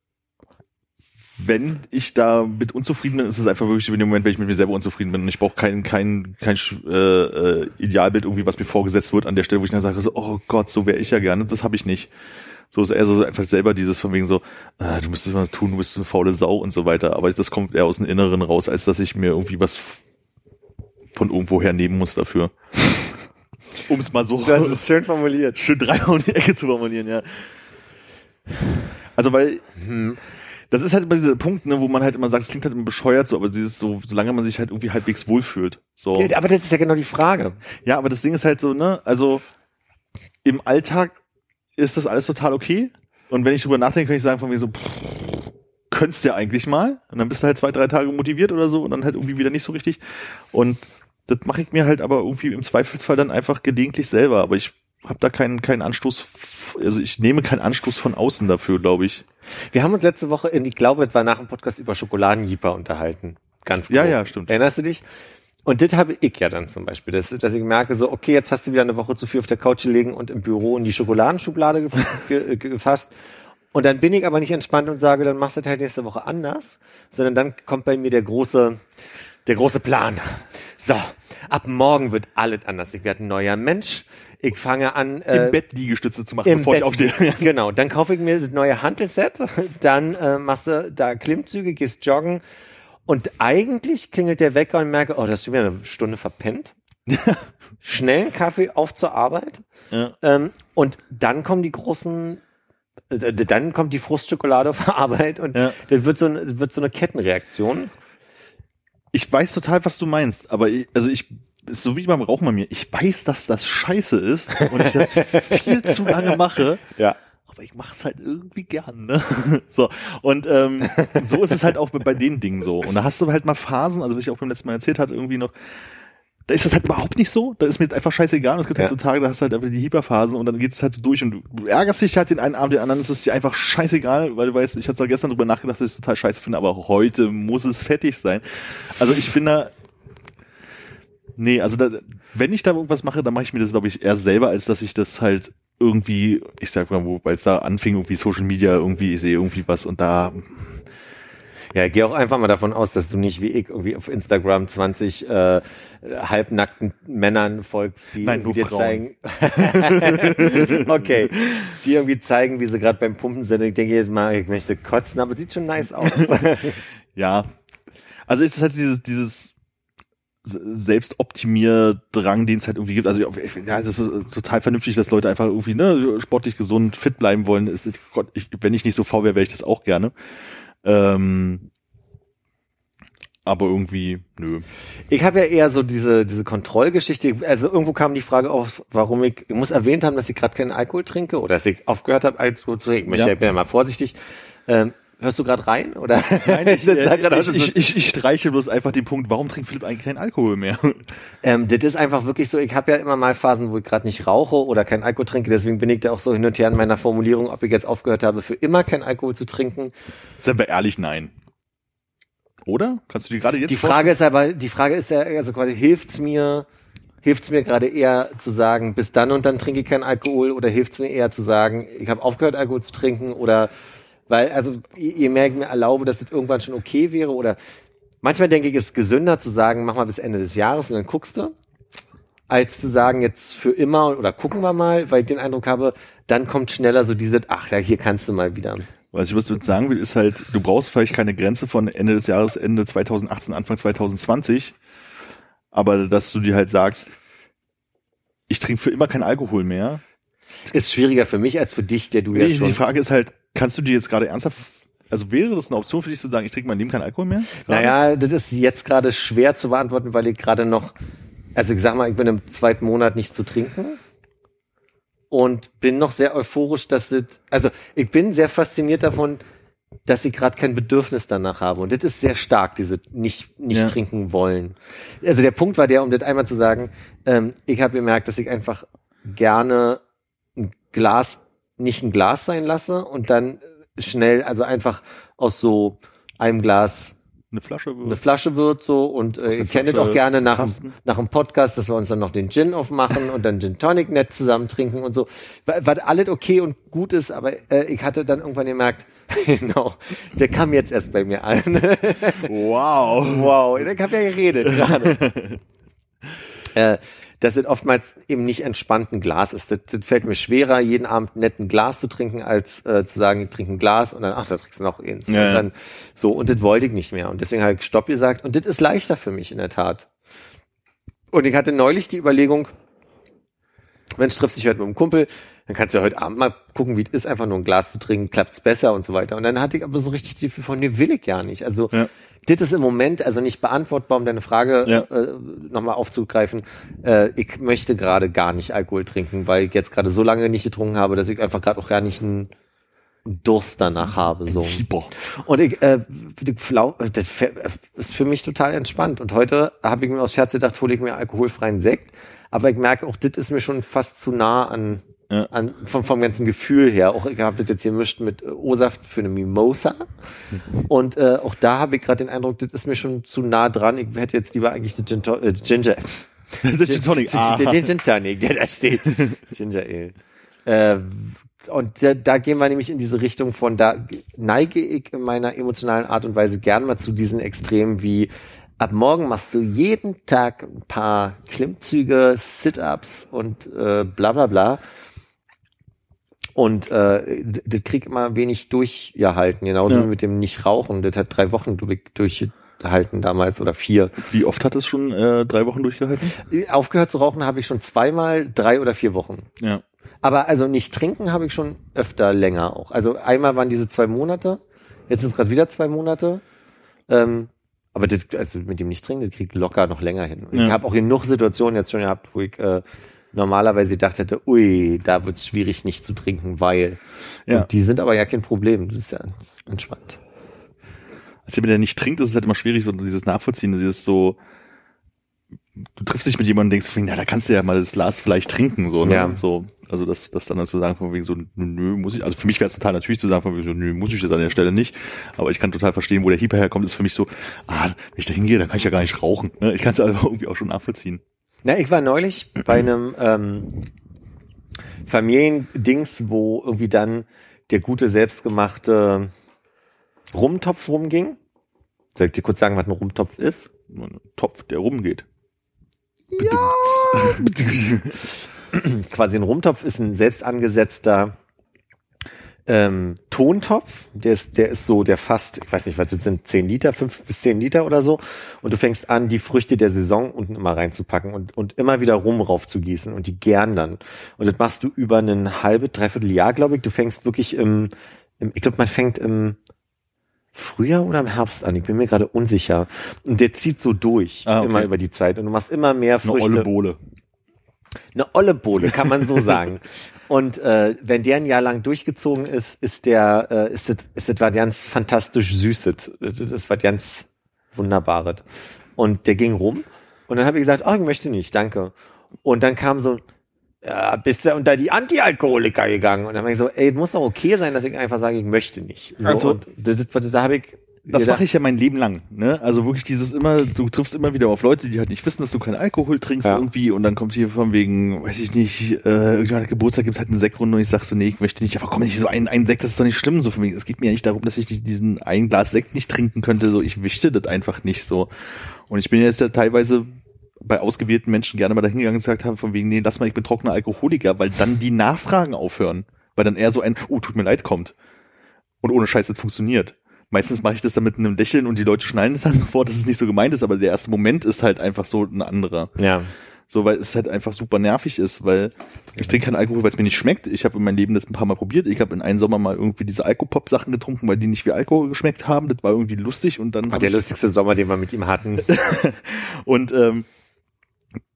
wenn ich da mit unzufrieden bin, ist es einfach wirklich in dem Moment, wenn ich mit mir selber unzufrieden bin und ich brauche kein, kein, kein äh, äh, Idealbild irgendwie, was mir vorgesetzt wird an der Stelle, wo ich dann sage so, oh Gott, so wäre ich ja gerne. Das habe ich nicht. So ist eher so einfach selber dieses von wegen so, äh, du müsstest was tun, du bist eine faule Sau und so weiter. Aber das kommt eher aus dem Inneren raus, als dass ich mir irgendwie was von irgendwoher nehmen muss dafür. <laughs> Um es mal so hast es schön formuliert. schön dreimal um die Ecke zu formulieren, ja. Also weil das ist halt immer dieser Punkt, ne, wo man halt immer sagt, es klingt halt immer bescheuert so, aber dieses so, solange man sich halt irgendwie halbwegs wohlfühlt. So. Ja, aber das ist ja genau die Frage. Ja, aber das Ding ist halt so, ne, also im Alltag ist das alles total okay. Und wenn ich drüber nachdenke, kann ich sagen von mir so, pff, könntest du ja eigentlich mal. Und dann bist du halt zwei, drei Tage motiviert oder so und dann halt irgendwie wieder nicht so richtig. Und das mache ich mir halt aber irgendwie im Zweifelsfall dann einfach gelegentlich selber. Aber ich habe da keinen keinen Anstoß, also ich nehme keinen Anstoß von außen dafür, glaube ich. Wir haben uns letzte Woche, in, ich glaube, es war nach dem Podcast über Schokoladenjeeper unterhalten. Ganz Ja, grob. ja, stimmt. Erinnerst du dich? Und das habe ich ja dann zum Beispiel, dass, dass ich merke, so, okay, jetzt hast du wieder eine Woche zu viel auf der Couch gelegen und im Büro in die Schokoladenschublade ge <laughs> ge ge gefasst. Und dann bin ich aber nicht entspannt und sage, dann machst du das halt nächste Woche anders, sondern dann kommt bei mir der große, der große Plan. So, ab morgen wird alles anders. Ich werde ein neuer Mensch. Ich fange an, äh, Im Bett Liegestütze zu machen, bevor Bett. ich aufstehe. <laughs> Genau, dann kaufe ich mir das neue Hantelset, dann äh, machst du da Klimmzüge, gehst joggen und eigentlich klingelt der Wecker und merke, oh, das ist schon wieder eine Stunde verpennt. <laughs> Schnell einen Kaffee auf zur Arbeit Ja. ähm, und dann kommen die großen, äh, dann kommt die Frustschokolade auf <laughs> Arbeit und Ja. das wird so, ein- wird so eine Kettenreaktion. Ich weiß total, was du meinst, aber ich, also ich, ist so wie beim Rauchen bei mir, ich weiß, dass das scheiße ist und ich das <laughs> viel zu lange mache, Ja. Aber ich mache es halt irgendwie gern, ne? <laughs> So, und ähm, so ist es halt auch bei, den Dingen so. Und da hast du halt mal Phasen, also was ich auch beim letzten Mal erzählt hatte, irgendwie noch, da ist das halt überhaupt nicht so. Da ist mir jetzt einfach scheißegal. Und es gibt Ja. halt so Tage, da hast du halt einfach die Hyperphasen und dann geht es halt so durch und du, ärgerst dich halt den einen Abend, den anderen ist es dir einfach scheißegal, weil du weißt, ich hatte zwar gestern drüber nachgedacht, dass ich es total scheiße finde, aber heute muss es fertig sein. Also ich bin da, nee, also da, wenn ich da irgendwas mache, dann mache ich mir das, glaube ich, eher selber, als dass ich das halt irgendwie, ich sag mal, wo, weil es da anfing, irgendwie Social Media, irgendwie, ich sehe irgendwie was und da, Ja, gehe auch einfach mal davon aus, dass du nicht wie ich irgendwie auf Instagram 20 äh, halbnackten Männern folgst, die Nein, dir Frauen. zeigen. <laughs> okay. Die irgendwie zeigen, wie sie gerade beim Pumpen sind. Ich denke jedes Mal, ich möchte kotzen, aber sieht schon nice aus. <laughs> Ja. Also ist es halt dieses, dieses Selbstoptimierdrang, den es halt irgendwie gibt. Also ich- ja, das ist so- total vernünftig, dass Leute einfach irgendwie ne, sportlich gesund, fit bleiben wollen. Ist, Gott, ich, wenn ich nicht so faul wäre, wäre ich das auch gerne. Ähm, aber irgendwie, nö. Ich habe ja eher so diese, diese Kontrollgeschichte. Also irgendwo kam die Frage auf, warum ich, ich muss erwähnt haben, dass ich gerade keinen Alkohol trinke oder dass ich aufgehört habe, Alkohol zu trinken. Ich Ja. bin ja mal vorsichtig. Ähm, hörst du gerade rein? Oder? Nein, <laughs> ich, aus, ich, ich, ich, ich streiche bloß einfach den Punkt, warum trinkt Philipp eigentlich keinen Alkohol mehr? <laughs> Ähm, das ist einfach wirklich so, ich habe ja immer mal Phasen, wo ich gerade nicht rauche oder kein Alkohol trinke, deswegen bin ich da auch so hin und her in meiner Formulierung, ob ich jetzt aufgehört habe, für immer kein Alkohol zu trinken. Seien wir ehrlich, nein. Oder? Kannst du dir gerade jetzt Die Frage ist aber, die Frage ist ja, also quasi, hilft's mir, hilft's mir gerade eher zu sagen, bis dann und dann trinke ich keinen Alkohol oder hilft's mir eher zu sagen, ich habe aufgehört, Alkohol zu trinken oder weil, also je mehr ich mir erlaube, dass das irgendwann schon okay wäre oder manchmal denke ich, es ist gesünder zu sagen, mach mal bis Ende des Jahres und dann guckst du. als zu sagen, jetzt für immer oder gucken wir mal, weil ich den Eindruck habe, dann kommt schneller so diese, ach ja, hier kannst du mal wieder. Was ich was ich sagen will, ist halt, du brauchst vielleicht keine Grenze von Ende des Jahres, Ende 2018, Anfang 2020, aber dass du dir halt sagst, ich trinke für immer kein Alkohol mehr. Ist schwieriger für mich als für dich, der du ja Die, schon. die Frage ist halt, kannst du dir jetzt gerade ernsthaft, also wäre das eine Option für dich zu sagen, ich trinke mein Leben kein Alkohol mehr? Gerade? Naja, das ist jetzt gerade schwer zu beantworten, weil ich gerade noch, also ich sag mal, ich bin im zweiten Monat nicht zu trinken und bin noch sehr euphorisch, dass das, also ich bin sehr fasziniert davon, dass ich gerade kein Bedürfnis danach habe. Und das ist sehr stark, diese nicht, nicht Ja. trinken wollen. Also der Punkt war der, um das einmal zu sagen, ähm, ich habe gemerkt, dass ich einfach gerne ein Glas, nicht ein Glas sein lasse und dann schnell, also einfach aus so einem Glas Eine Flasche eine Flasche wird so und äh, ihr kennt auch gerne nach, dem- nach dem Podcast, dass wir uns dann noch den Gin aufmachen und dann Gin Tonic nett zusammen trinken und so. Wa- Was alles okay und gut ist, aber äh, ich hatte dann irgendwann gemerkt, <laughs> genau, der kam jetzt erst bei mir an. Wow. wow, ich habe ja geredet gerade. <laughs> äh, dass es oftmals eben nicht entspannt ein Glas ist. Das, das fällt mir schwerer, jeden Abend nett ein Glas zu trinken, als äh, zu sagen, ich trinke ein Glas und dann, ach, da trinkst du noch eins. Ja, und dann so, und das wollte ich nicht mehr. Und deswegen habe ich Stopp gesagt. Und das ist leichter für mich in der Tat. Und ich hatte neulich die Überlegung, Mensch, triffst dich heute mit einem Kumpel, dann kannst du ja heute Abend mal gucken, wie es ist, einfach nur ein Glas zu trinken, klappt's besser und so weiter. Und dann hatte ich aber so richtig die von, nee, will ich gar nicht. Also, Ja. das ist im Moment also nicht beantwortbar, um deine Frage Ja. äh, nochmal aufzugreifen. Äh, ich möchte gerade gar nicht Alkohol trinken, weil ich jetzt gerade so lange nicht getrunken habe, dass ich einfach gerade auch gar nicht einen Durst danach habe. So. Und ich, äh, Flau das f- ist für mich total entspannt. Und heute habe ich mir aus Scherz gedacht, hole ich mir alkoholfreien Sekt. Aber ich merke auch, das ist mir schon fast zu nah an, Ja. an vom, vom ganzen Gefühl her. Auch ich habe das jetzt hier mischt mit äh, O-Saft für eine Mimosa. <laughs> Und äh, auch da habe ich gerade den Eindruck, das ist mir schon zu nah dran. Ich hätte jetzt lieber eigentlich die Gin äh, Ginger. <laughs> Der Gin Tonic. <laughs> Ah. Den Gin Tonic, der da steht. Ginger Ale. Äh, und da, da gehen wir nämlich in diese Richtung von, da neige ich in meiner emotionalen Art und Weise gern mal zu diesen Extremen wie ab morgen machst du jeden Tag ein paar Klimmzüge, Sit-ups und äh, bla bla bla. Und äh, das krieg immer wenig durchgehalten, genauso Ja. wie mit dem Nicht-Rauchen. Das hat drei Wochen durchgehalten damals oder vier. Wie oft hat es schon äh, drei Wochen durchgehalten? Aufgehört zu rauchen habe ich schon zweimal, drei oder vier Wochen. Ja. Aber also nicht trinken habe ich schon öfter länger auch. Also einmal waren diese zwei Monate, jetzt sind es gerade wieder zwei Monate. Ähm, aber das, also mit dem nicht trinken, das kriegt locker noch länger hin. Und Ja. Ich habe auch genug Situationen jetzt schon gehabt, wo ich äh, normalerweise gedacht hätte, ui, da wird es schwierig nicht zu trinken, weil. Ja. Und die sind aber ja kein Problem. Das ist ja entspannt. Als jemand, der nicht trinkt, ist es halt immer schwierig, so dieses Nachvollziehen, dieses so, du triffst dich mit jemandem und denkst, na, da kannst du ja mal das Glas vielleicht trinken, so, ne? Ja. So, also das, das dann zu sagen, von wegen so, nö, muss ich, also für mich wäre es total natürlich zu sagen, von wegen so, nö, muss ich jetzt an der Stelle nicht, aber ich kann total verstehen, wo der Hieber herkommt, ist für mich so, ah, wenn ich da hingehe, dann kann ich ja gar nicht rauchen, ne? Ich kann es also irgendwie auch schon nachvollziehen. Na, ich war neulich bei <clears throat> einem ähm, Familiendings, wo irgendwie dann der gute selbstgemachte Rumtopf rumging. Soll ich dir kurz sagen, was ein Rumtopf ist? Ein Topf, der rumgeht. <laughs> <laughs> Quasi ein Rumtopf ist ein selbst angesetzter ähm, Tontopf. Der ist, der ist so, der fast, ich weiß nicht, was das sind, 10 Liter, 5 bis 10 Liter oder so. Und du fängst an, die Früchte der Saison unten immer reinzupacken und, und immer wieder Rum rauf zu gießen und die gern dann. Und das machst du über ein halbe, dreiviertel Jahr, glaube ich. Du fängst wirklich im, im ich glaube, man fängt im Frühjahr oder im Herbst an. Ich bin mir gerade unsicher. Und der zieht so durch, Ah, okay. immer über die Zeit. Und du machst immer mehr Eine Früchte. olle Bohle. Eine olle Bohle, kann man so <laughs> sagen. Und äh, wenn der ein Jahr lang durchgezogen ist, ist der, äh, ist das, ist das was ganz fantastisch Süßes. Das ist was ganz Wunderbares. Und der ging rum und dann habe ich gesagt, oh, ich möchte nicht, danke. Und dann kam so, ja, bist du unter die Antialkoholiker gegangen. Und dann habe ich so, ey, es muss doch okay sein, dass ich einfach sage, ich möchte nicht. So, Also- und das, das, da habe ich Das mache ich ja mein Leben lang. Ne? Also wirklich dieses immer, du triffst immer wieder auf Leute, die halt nicht wissen, dass du keinen Alkohol trinkst Ja. irgendwie und dann kommt hier von wegen, weiß ich nicht, äh, irgendjemand hat Geburtstag, gibt halt eine Sektrunde und ich sag so, nee, ich möchte nicht, aber komm nicht so ein, ein Sekt, das ist doch nicht schlimm so für mich. Es geht mir ja nicht darum, dass ich nicht diesen ein Glas Sekt nicht trinken könnte, so ich möchte das einfach nicht so. Und ich bin jetzt ja teilweise bei ausgewählten Menschen gerne mal dahingegangen und gesagt haben, von wegen, nee, lass mal, ich bin trockener Alkoholiker, weil dann die Nachfragen aufhören. Weil dann eher so ein, oh, tut mir leid kommt. Und ohne Scheiß, das funktioniert. Meistens mache ich das dann mit einem Lächeln und die Leute schneiden es dann <laughs> sofort, dass es nicht so gemeint ist, aber der erste Moment ist halt einfach so ein anderer. Ja. So, weil es halt einfach super nervig ist, weil ich trinke keinen Alkohol, weil es mir nicht schmeckt. Ich habe in meinem Leben das ein paar Mal probiert. Ich habe in einem Sommer mal irgendwie diese Alkopop-Sachen getrunken, weil die nicht wie Alkohol geschmeckt haben. Das war irgendwie lustig und dann. War der lustigste Sommer, den wir mit ihm hatten. <laughs> und ähm,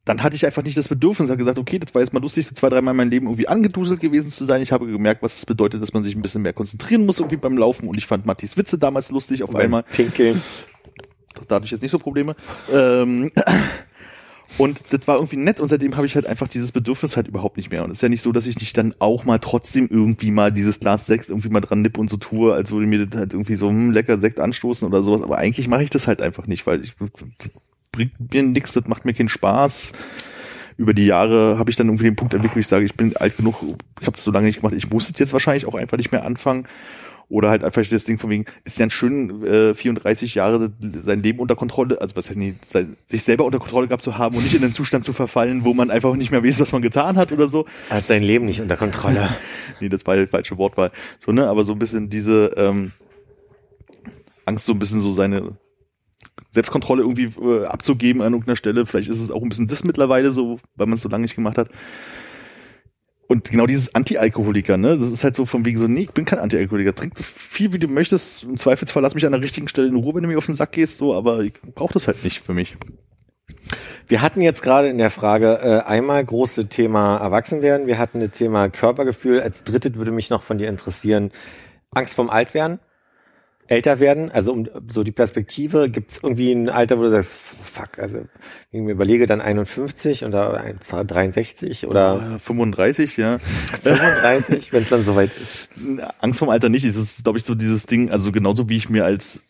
dann hatte ich einfach nicht das Bedürfnis, habe gesagt, okay, das war jetzt mal lustig, so zwei, dreimal in meinem Leben irgendwie angeduselt gewesen zu sein. Ich habe gemerkt, was es das bedeutet, dass man sich ein bisschen mehr konzentrieren muss irgendwie beim Laufen. Und ich fand Mattis Witze damals lustig auf einmal. Pinkeln. Da hatte ich jetzt nicht so Probleme. Ähm, <clears throat> und das war irgendwie nett und seitdem habe ich halt einfach dieses Bedürfnis halt überhaupt nicht mehr. Und es ist ja nicht so, dass ich nicht dann auch mal trotzdem irgendwie mal dieses Glas Sekt irgendwie mal dran nipp und so tue, als würde mir das halt irgendwie so hm, lecker Sekt anstoßen oder sowas. Aber eigentlich mache ich das halt einfach nicht, weil ich bringt mir nichts, das macht mir keinen Spaß. Über die Jahre habe ich dann irgendwie den Punkt entwickelt, wo ich sage, ich bin alt genug, ich habe das so lange nicht gemacht, ich muss es jetzt wahrscheinlich auch einfach nicht mehr anfangen. Oder halt einfach das Ding von wegen, ist ja ein schön äh, 34 Jahre sein Leben unter Kontrolle, also was heißt nicht, sein, sich selber unter Kontrolle gehabt zu haben und nicht in den Zustand zu verfallen, wo man einfach nicht mehr weiß, was man getan hat oder so. Er hat sein Leben nicht unter Kontrolle. <laughs> nee, das war die falsche Wortwahl. So, ne, aber so ein bisschen diese ähm, Angst, so ein bisschen so seine Selbstkontrolle irgendwie äh, abzugeben an irgendeiner Stelle. Vielleicht ist es auch ein bisschen das mittlerweile so, weil man es so lange nicht gemacht hat. Und genau dieses Anti-Alkoholiker, ne, das ist halt so von wegen so, nee, ich bin kein Anti-Alkoholiker. Trink so viel, wie du möchtest. Im Zweifelsfall lass mich an der richtigen Stelle in Ruhe, wenn du mir auf den Sack gehst, so, aber ich brauche das halt nicht für mich. Wir hatten jetzt gerade in der Frage äh, einmal große Thema Erwachsenwerden, wir hatten das Thema Körpergefühl. Als drittes würde mich noch von dir interessieren, Angst vorm Altwerden älter werden? Also um so die Perspektive, gibt es irgendwie ein Alter, wo du sagst, fuck, also ich mir überlege dann 51 oder 63 oder 35, ja. 35, wenn es dann soweit ist. Angst vorm Alter nicht, es ist, glaube ich, so dieses Ding, also genauso wie ich mir als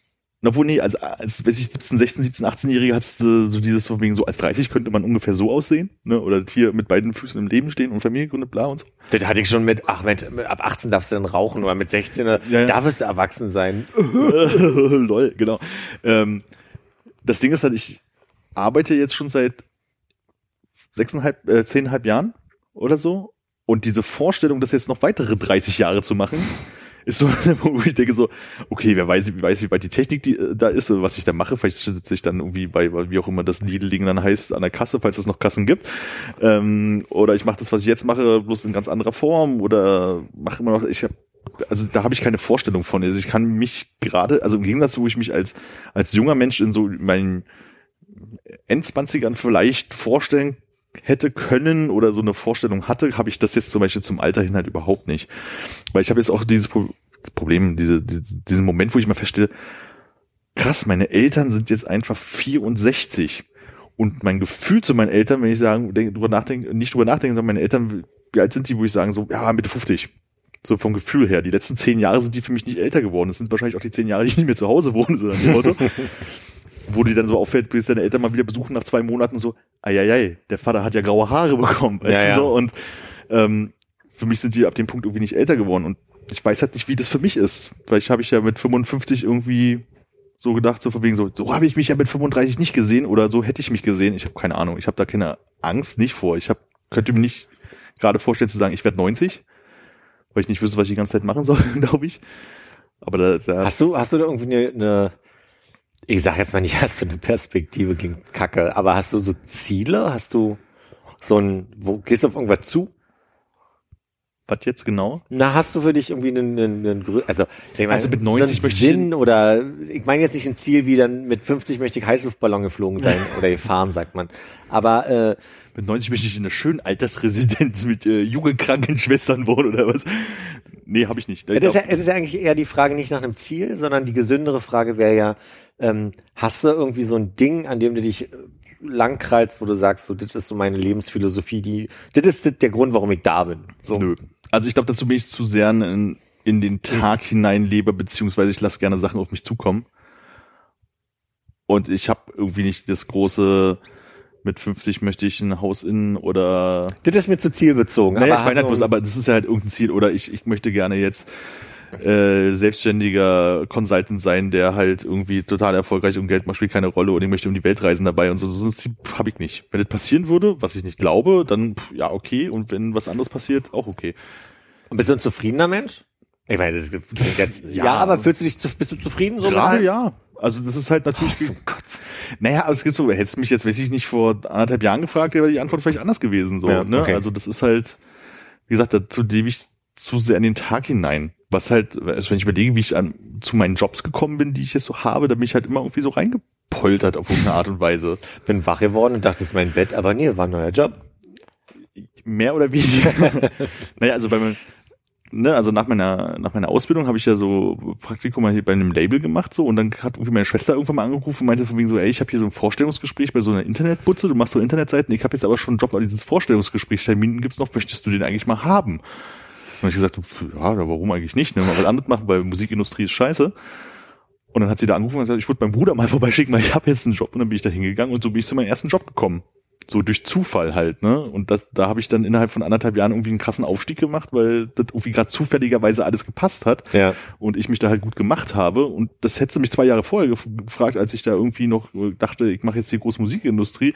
na wo nee, als, als weiß ich, 17, 16, 17, 18-Jährige hast du so dieses von wegen so, als 30 könnte man ungefähr so aussehen, ne? Oder hier mit beiden Füßen im Leben stehen und Familie gründet, bla und so. Das hatte ich schon mit, ach Mensch, ab 18 darfst du dann rauchen oder mit 16 ja, ja. darfst du erwachsen sein. <laughs> Lol, genau. Ähm, das Ding ist halt, ich arbeite jetzt schon seit sechseinhalb, äh, zehneinhalb Jahren oder so. Und diese Vorstellung, das jetzt noch weitere 30 Jahre zu machen, ist so, <laughs> wo ich denke so, okay, wer weiß, wie weiß, wie weit die Technik die, äh, da ist, was ich da mache. Vielleicht sitze ich dann irgendwie bei, wie auch immer das Lidl-Ding dann heißt, an der Kasse, falls es noch Kassen gibt. Ähm, oder ich mache das, was ich jetzt mache, bloß in ganz anderer Form oder mache immer noch, ich habe also da habe ich keine Vorstellung von. Also ich kann mich gerade, also im Gegensatz, wo ich mich als als junger Mensch in so meinen Endzwanzigern vielleicht vorstellen hätte können oder so eine Vorstellung hatte, habe ich das jetzt zum Beispiel zum Alter hin halt überhaupt nicht. Weil ich habe jetzt auch dieses Problem, diese, diesen Moment, wo ich mal feststelle, krass, meine Eltern sind jetzt einfach 64. Und mein Gefühl zu meinen Eltern, wenn ich sagen, denke, drüber nachdenke, nicht drüber nachdenke, sondern meine Eltern, wie alt sind die, wo ich sagen, so, ja, Mitte 50. So vom Gefühl her. Die letzten zehn Jahre sind die für mich nicht älter geworden. Das sind wahrscheinlich auch die zehn Jahre, die ich nicht mehr zu Hause wohne, so nach dem Motto. <laughs> wo die dann so auffällt, bis deine Eltern mal wieder besuchen nach zwei Monaten so, eieiei, der Vater hat ja graue Haare bekommen, weißt ja, du ja. so und ähm, für mich sind die ab dem Punkt irgendwie nicht älter geworden und ich weiß halt nicht, wie das für mich ist. Vielleicht habe ich ja mit 55 irgendwie so gedacht, so von wegen so, so habe ich mich ja mit 35 nicht gesehen oder so hätte ich mich gesehen. Ich habe keine Ahnung. Ich habe da keine Angst nicht vor. Ich hab, könnte mir nicht gerade vorstellen zu sagen, ich werde 90, weil ich nicht wüsste, was ich die ganze Zeit machen soll, <laughs> glaube ich. Aber da, da hast du hast du da irgendwie eine, eine ich sag jetzt mal nicht, <laughs> hast du eine Perspektive klingt kacke, aber hast du so Ziele? Hast du so ein, wo gehst du auf irgendwas zu? Was jetzt genau? Na, hast du für dich irgendwie einen, einen, einen also, ich meine, Also mit 90 so möchte ich Sinn oder ich meine jetzt nicht ein Ziel wie dann mit 50 möchte ich Heißluftballon geflogen sein <laughs> oder gefahren, sagt man. Aber äh, Mit 90 möchte ich in einer schönen Altersresidenz mit äh, jungen Krankenschwestern wohnen oder was? Nee, habe ich nicht. Ich es ist, ja, es ist ja eigentlich eher die Frage nicht nach einem Ziel, sondern die gesündere Frage wäre ja, ähm, hast du irgendwie so ein Ding, an dem du dich äh, langkreist, wo du sagst, so, das ist so meine Lebensphilosophie, die, das ist das der Grund, warum ich da bin. So. Nö. Also ich glaube, dazu bin ich zu sehr in, in den Tag hinein lebe, beziehungsweise ich lasse gerne Sachen auf mich zukommen. Und ich habe irgendwie nicht das große, mit 50 möchte ich ein Haus in oder Das ist mir zu zielbezogen. Naja, ich aber meine halt hast bloß, aber das ist ja halt irgendein Ziel oder ich, ich möchte gerne jetzt äh, selbstständiger Consultant sein, der halt irgendwie total erfolgreich und Geld macht, spielt keine Rolle und ich möchte um die Welt reisen dabei und so. So habe ich nicht. Wenn das passieren würde, was ich nicht glaube, dann pff, ja, okay. Und wenn was anderes passiert, auch okay. Und bist du ein zufriedener Mensch? Ich meine, das klingt jetzt, ja, Ja. aber fühlst du dich, zu, bist du zufrieden so Gerade ja. Also das ist halt natürlich. Oh. Naja, aber es gibt so, hättest du mich jetzt, weiß ich nicht, vor anderthalb Jahren gefragt, wäre die Antwort vielleicht anders gewesen. So, Ja, ne? okay. Also das ist halt, wie gesagt, dazu lebe ich zu sehr in den Tag hinein. Was halt, also wenn ich überlege, wie ich an, zu meinen Jobs gekommen bin, die ich jetzt so habe, da bin ich halt immer irgendwie so reingepoltert auf irgendeine Art und Weise. <laughs> Bin wach geworden und dachte, es ist mein Bett, aber nee, war ein neuer Job. Mehr oder weniger. <laughs> naja, also bei ne, also nach meiner, nach meiner Ausbildung habe ich ja so Praktikum mal hier bei einem Label gemacht, so, und dann hat irgendwie meine Schwester irgendwann mal angerufen und meinte von wegen so, ey, ich habe hier so ein Vorstellungsgespräch bei so einer Internetbutze, du machst so Internetseiten, ich habe jetzt aber schon einen Job an dieses Vorstellungsgesprächstermin gibt's noch, möchtest du den eigentlich mal haben? Und ich gesagt, ja, warum eigentlich nicht, ne, mal was anderes machen, weil Musikindustrie ist scheiße. Und dann hat sie da angerufen und gesagt, ich würde meinen Bruder mal <laughs> vorbeischicken, weil ich habe jetzt einen Job. Und dann bin ich da hingegangen und so bin ich zu meinem ersten Job gekommen. So durch Zufall halt, ne? Und das, da habe ich dann innerhalb von anderthalb Jahren irgendwie einen krassen Aufstieg gemacht, weil das irgendwie gerade zufälligerweise alles gepasst hat Ja. und ich mich da halt gut gemacht habe. Und das hättest du mich zwei Jahre vorher gef gefragt, als ich da irgendwie noch äh, dachte, ich mache jetzt hier große Musikindustrie,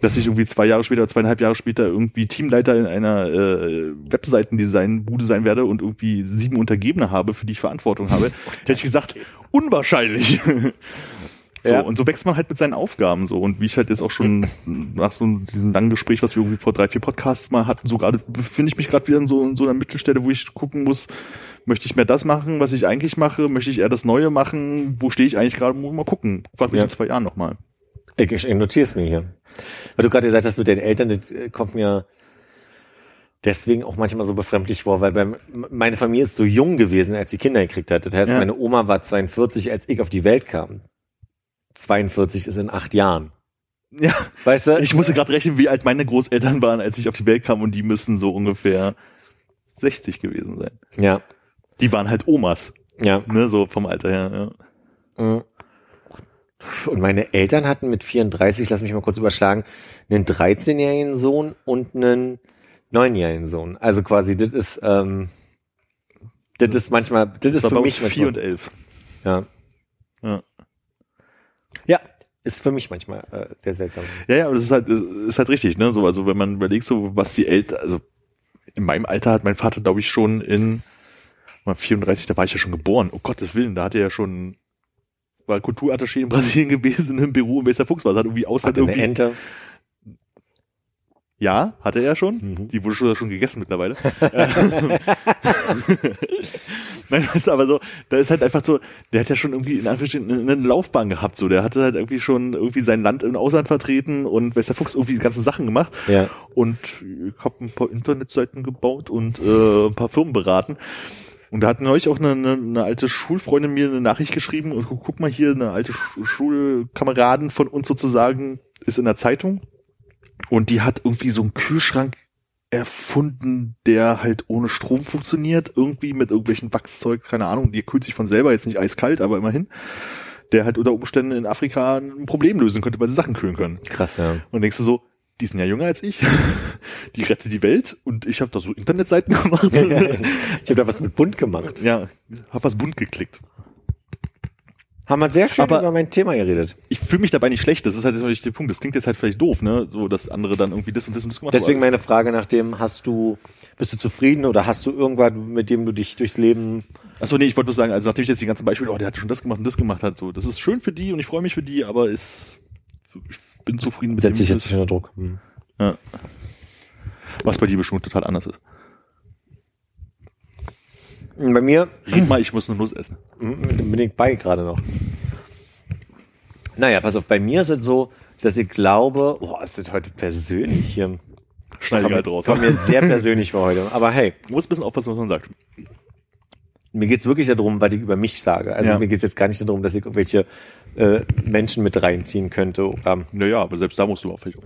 dass ich irgendwie zwei Jahre später, zweieinhalb Jahre später irgendwie Teamleiter in einer äh, Webseitendesign-Bude sein werde und irgendwie sieben Untergebene habe, für die ich Verantwortung habe. <laughs> hätte ich gesagt, unwahrscheinlich. <laughs> So, Ja. und so wächst man halt mit seinen Aufgaben so. Und wie ich halt jetzt auch schon <laughs> nach so diesem langen Gespräch, was wir irgendwie vor drei, vier Podcasts mal hatten, so gerade befinde ich mich gerade wieder in so, in so einer Mittelstelle, wo ich gucken muss, möchte ich mehr das machen, was ich eigentlich mache? Möchte ich eher das Neue machen? Wo stehe ich eigentlich gerade? Muss mal gucken. Frag mich Ja. in zwei Jahren nochmal. Ich, ich notiere es mir hier. Weil du gerade gesagt hast, mit den Eltern, das äh, kommt mir deswegen auch manchmal so befremdlich vor, weil beim, meine Familie ist so jung gewesen, als sie Kinder gekriegt hat. Das heißt, Ja. meine Oma war 42, als ich auf die Welt kam. 42 ist in acht Jahren. Ja, Weißt du? ich musste gerade rechnen, wie alt meine Großeltern waren, als ich auf die Welt kam und die müssen so ungefähr 60 gewesen sein. ja, Die waren halt Omas, ja. ne, so vom Alter her, ja. Mhm. Und meine Eltern hatten mit 34, lass mich mal kurz überschlagen, einen 13-jährigen Sohn und einen 9-jährigen Sohn. Also quasi, das ist, ähm, das ist manchmal, das ist für mich uns vier und manchmal, elf. ja. Ja. Ist für mich manchmal äh, sehr seltsam. Ja, ja, aber das ist halt, ist halt richtig, ne? So, also wenn man überlegt, so was die Eltern, also in meinem Alter hat mein Vater, glaube ich, schon in mal 34, da war ich ja schon geboren. Oh Gottes Willen, da hat er ja schon war Kulturattaché in <laughs> Brasilien gewesen, im Büro in Wester Fuchs war, das hat irgendwie außer Hatte eine irgendwie. Ente. Ja, hatte er schon. Mhm. Die wurde schon, schon gegessen mittlerweile. <laughs> Nein, das ist aber so, da ist halt einfach so, der hat ja schon irgendwie in Anführungsstrichen eine, Laufbahn gehabt, so. Der hatte halt irgendwie schon irgendwie sein Land im Ausland vertreten und Wester Fuchs irgendwie die ganzen Sachen gemacht. Ja. Und ich habe ein paar Internetseiten gebaut und äh, ein paar Firmen beraten. Und da hat neulich auch eine, eine, eine alte Schulfreundin mir eine Nachricht geschrieben und guck, guck mal hier, eine alte Sch Schulkameraden von uns sozusagen ist in der Zeitung und die hat irgendwie so einen Kühlschrank erfunden, der halt ohne Strom funktioniert, irgendwie mit irgendwelchen Wachszeug, keine Ahnung, die kühlt sich von selber, jetzt nicht eiskalt, aber immerhin, der halt unter Umständen in Afrika ein Problem lösen könnte, weil sie Sachen kühlen können. Krass, ja. Und denkst du so, die sind ja jünger als ich, <laughs> die rette die Welt und ich habe da so Internetseiten <laughs> gemacht. <laughs> ich habe da was mit bunt gemacht. ja, hab was bunt geklickt. Haben wir sehr schön Aber- über mein Thema geredet. Ich fühle mich dabei nicht schlecht, das ist halt natürlich der Punkt. Das klingt jetzt halt vielleicht doof, ne? So, dass andere dann irgendwie das und das und das gemacht Deswegen haben. meine Frage nach dem, hast du, bist du zufrieden oder hast du irgendwas, mit dem du dich durchs Leben Achso, nee, ich wollte nur sagen, also nachdem ich jetzt die ganzen Beispiele, oh, der hat schon das gemacht und das gemacht hat, so, das ist schön für die und ich freue mich für die, aber ist, ich bin zufrieden mit setze ich dem, jetzt nicht unter Druck? Hm. Ja. Was bei dir bestimmt total anders ist. Bei mir Red mal, ich muss eine Nuss essen. Mhm, bin ich bei gerade noch. Naja, pass auf, bei mir ist es so, dass ich glaube, boah, ist das heute persönlich hier. Schneide ich halt raus. Kommt mir sehr persönlich vor heute. Aber hey, Du musst ein bisschen aufpassen, was man sagt. mir geht's wirklich darum, was ich über mich sage. Also Ja. mir geht's jetzt gar nicht darum, dass ich irgendwelche äh, Menschen mit reinziehen könnte. Oder, Naja, aber selbst da musst du aufpassen.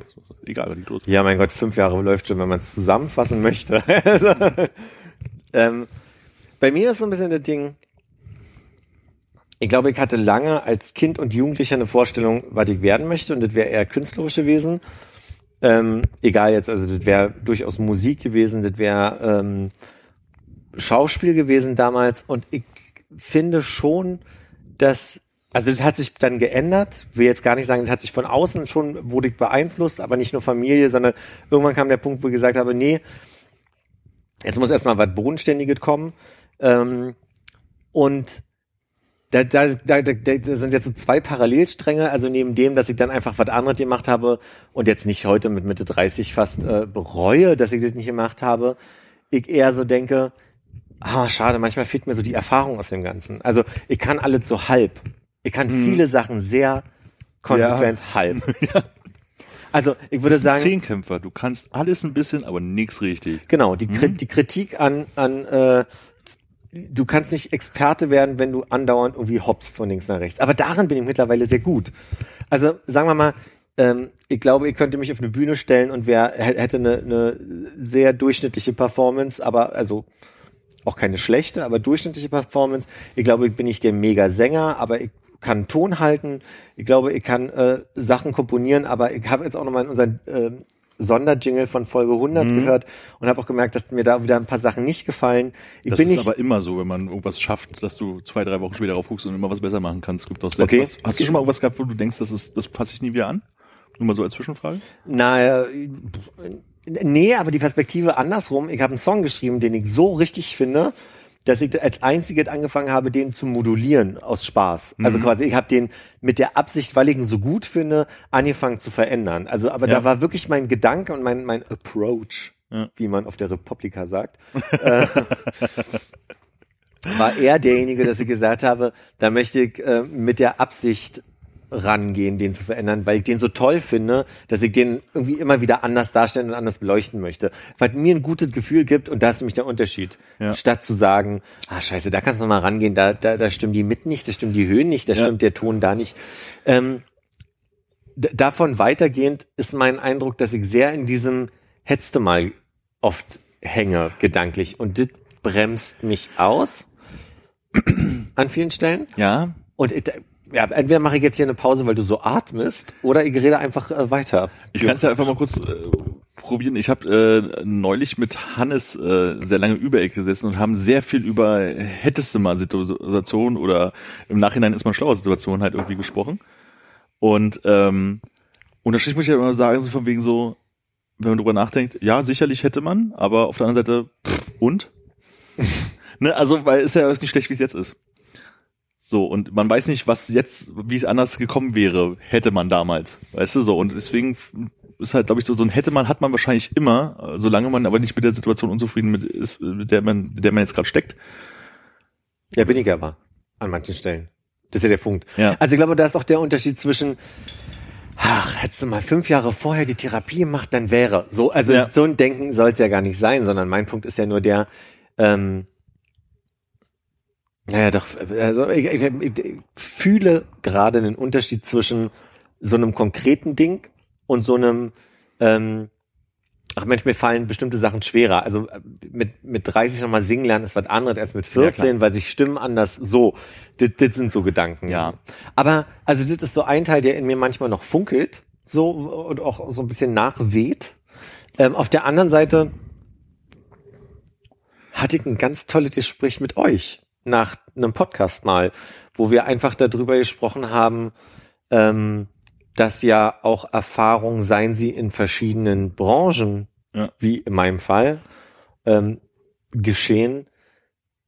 Egal, was die los. ja, mein Gott, fünf Jahre läuft schon, wenn man es zusammenfassen möchte. <laughs> Also, ähm, bei mir ist so ein bisschen das Ding, ich glaube, ich hatte lange als Kind und Jugendlicher eine Vorstellung, was ich werden möchte, und das wäre eher künstlerische Wesen. Ähm, egal jetzt, also das wäre durchaus Musik gewesen, das wäre ähm, Schauspiel gewesen damals und ich finde schon, dass also das hat sich dann geändert. Will jetzt gar nicht sagen, das hat sich von außen schon wurde ich beeinflusst, aber nicht nur Familie, sondern irgendwann kam der Punkt, wo ich gesagt habe, nee, jetzt muss erstmal was Bodenständiges kommen. Ähm, und da, da, da, da, da sind jetzt so zwei Parallelstränge, also neben dem, dass ich dann einfach was anderes gemacht habe und jetzt nicht heute mit Mitte 30 fast äh, bereue, dass ich das nicht gemacht habe, ich eher so denke, ah, schade, manchmal fehlt mir so die Erfahrung aus dem Ganzen. Also ich kann alles so halb. Ich kann Hm. viele Sachen sehr konsequent halb. <laughs> Also ich würde sagen, Zehnkämpfer. Du kannst alles ein bisschen, aber nichts richtig. Genau, die, Kri die Kritik an, an äh, du kannst nicht Experte werden, wenn du andauernd irgendwie hoppst von links nach rechts. Aber darin bin ich mittlerweile sehr gut. Also sagen wir mal, ähm, ich glaube, ich könnte mich auf eine Bühne stellen und wer hä- hätte eine, eine sehr durchschnittliche Performance, aber also auch keine schlechte, aber durchschnittliche Performance. Ich glaube, ich bin nicht der Mega-Sänger, aber ich kann Ton halten. Ich glaube, ich kann äh, Sachen komponieren, aber ich habe jetzt auch nochmal in unseren ähm, Sonderjingle von Folge 100 gehört und habe auch gemerkt, dass mir da wieder ein paar Sachen nicht gefallen. Ich Das bin ist nicht, aber immer so, wenn man irgendwas schafft, dass du zwei, drei Wochen später raufguckst und immer was besser machen kannst. Gibt doch Okay. was. Hast du schon mal irgendwas gehabt, wo du denkst, das ist, das passe ich nie wieder an? Nur mal so als Zwischenfrage. na, äh, nee, aber die Perspektive andersrum. Ich habe einen Song geschrieben, den ich so richtig finde, dass ich als einziges angefangen habe, den zu modulieren aus Spaß. Also quasi, ich habe den mit der Absicht, weil ich ihn so gut finde, angefangen zu verändern. Also, aber Ja. da war wirklich mein Gedanke und mein, mein Approach, Ja. wie man auf der Republika sagt, <laughs> äh, war er derjenige, dass ich gesagt habe, da möchte ich äh, mit der Absicht rangehen, den zu verändern, weil ich den so toll finde, dass ich den irgendwie immer wieder anders darstellen und anders beleuchten möchte. Weil mir ein gutes Gefühl gibt und da ist nämlich der Unterschied. Ja. Statt zu sagen, ah scheiße, da kannst du noch mal rangehen, da, da, da stimmen die mit nicht, da stimmen die Höhen nicht, da Ja. stimmt der Ton da nicht. Ähm, davon weitergehend ist mein Eindruck, dass ich sehr in diesem Hetzte mal oft hänge, gedanklich. Und das bremst mich aus an vielen Stellen. Ja. Und ich, ja, entweder mache ich jetzt hier eine Pause, weil du so atmest, oder ich rede einfach äh, weiter. Ich kann es ja einfach mal kurz äh, probieren. Ich habe äh, neulich mit Hannes äh, sehr lange Übereck gesessen und haben sehr viel über hättest du mal Situation oder im Nachhinein ist man schlauer Situation halt irgendwie gesprochen. Und ähm, unterstrich muss ich ja immer sagen, so von wegen so, wenn man drüber nachdenkt, ja, sicherlich hätte man, aber auf der anderen Seite, pff, und? <laughs> ne, also, weil ist ja nicht schlecht, wie es jetzt ist. So, und man weiß nicht, was jetzt, wie es anders gekommen wäre, hätte man damals. Weißt du so? Und deswegen ist halt, glaube ich, so, so ein hätte man, hat man wahrscheinlich immer, solange man aber nicht mit der Situation unzufrieden mit ist, mit der man, mit der man jetzt gerade steckt. Ja, bin ich aber. An manchen Stellen. Das ist ja der Punkt. Ja. Also ich glaube, da ist auch der Unterschied zwischen, ach, hättest du mal fünf Jahre vorher die Therapie gemacht, dann wäre. So, also Ja. so ein Denken soll es ja gar nicht sein, sondern mein Punkt ist ja nur der, ähm, naja, doch, also ich, ich, ich, fühle gerade einen Unterschied zwischen so einem konkreten Ding und so einem, ähm, ach Mensch, mir fallen bestimmte Sachen schwerer. Also mit, mit 30 nochmal singen lernen ist was anderes als mit Ja, 14, weil sich Stimmen anders so. Das, das sind so Gedanken. Ja. Aber, also das ist so ein Teil, der in mir manchmal noch funkelt, so und auch so ein bisschen nachweht. Ähm, auf der anderen Seite hatte ich ein ganz tolles Gespräch mit euch nach einem Podcast mal, wo wir einfach darüber gesprochen haben, ähm, dass ja auch Erfahrung, seien sie in verschiedenen Branchen, Ja. wie in meinem Fall, ähm, geschehen,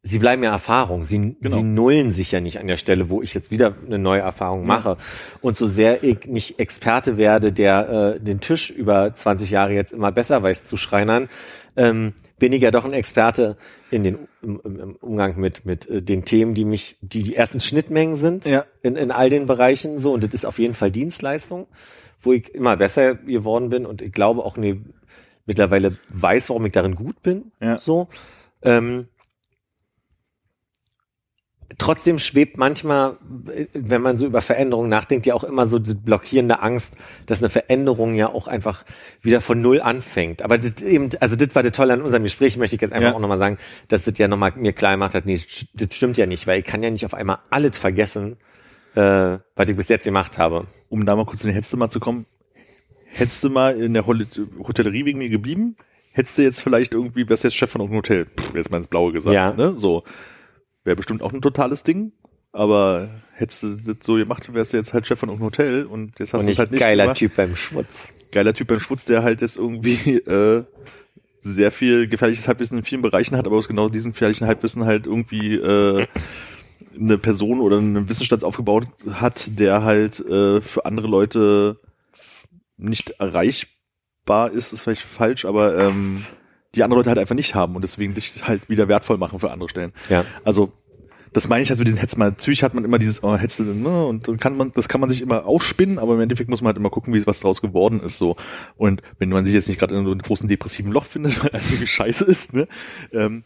sie bleiben ja Erfahrung. Sie, Genau. sie nullen sich ja nicht an der Stelle, wo ich jetzt wieder eine neue Erfahrung mache. Und so sehr ich nicht Experte werde, der äh, den Tisch über 20 Jahre jetzt immer besser weiß zu schreinern, ähm, bin ich ja doch ein Experte in den im, im Umgang mit mit äh, den Themen, die mich, die die ersten Schnittmengen sind Ja. in, in all den Bereichen so und das ist auf jeden Fall Dienstleistung, wo ich immer besser geworden bin und ich glaube auch nee, mittlerweile weiß, warum ich darin gut bin. Ja. So. Ähm, trotzdem schwebt manchmal, wenn man so über Veränderungen nachdenkt, ja auch immer so die blockierende Angst, dass eine Veränderung ja auch einfach wieder von Null anfängt. Aber das eben, also das war das Tolle an unserem Gespräch, möchte ich jetzt einfach Ja. auch nochmal sagen, dass das ja nochmal mir klar gemacht hat, nee, das stimmt ja nicht, weil ich kann ja nicht auf einmal alles vergessen, äh, was ich bis jetzt gemacht habe. Um da mal kurz in die Hetzte mal zu kommen. Hättest du mal in der Hotellerie wegen mir geblieben, hättest du jetzt vielleicht irgendwie, wärst jetzt Chef von irgendeinem Hotel, Pff, jetzt mal ins Blaue gesagt, Ja. ne? So. Wäre bestimmt auch ein totales Ding, aber hättest du das so gemacht, wärst du jetzt halt Chef von irgendeinem Hotel und jetzt hast du halt nicht geiler gemacht. Typ beim Schwutz. Geiler Typ beim Schwutz, der halt jetzt irgendwie <laughs> äh, sehr viel gefährliches Halbwissen in vielen Bereichen hat, aber aus genau diesem gefährlichen Halbwissen halt irgendwie äh, eine Person oder einen Wissensstand aufgebaut hat, der halt äh, für andere Leute nicht erreichbar ist, ist vielleicht falsch, aber ähm, die andere Leute halt einfach nicht haben und deswegen dich halt wieder wertvoll machen für andere Stellen. Ja. Also das meine ich halt mit diesen Hetzel. Natürlich hat man immer dieses oh, Hetzel, ne, und dann kann man, das kann man sich immer ausspinnen, aber im Endeffekt muss man halt immer gucken, wie was draus geworden ist so. Und wenn man sich jetzt nicht gerade in so einem großen depressiven Loch findet, <laughs> weil einige Scheiße ist, ne, ähm,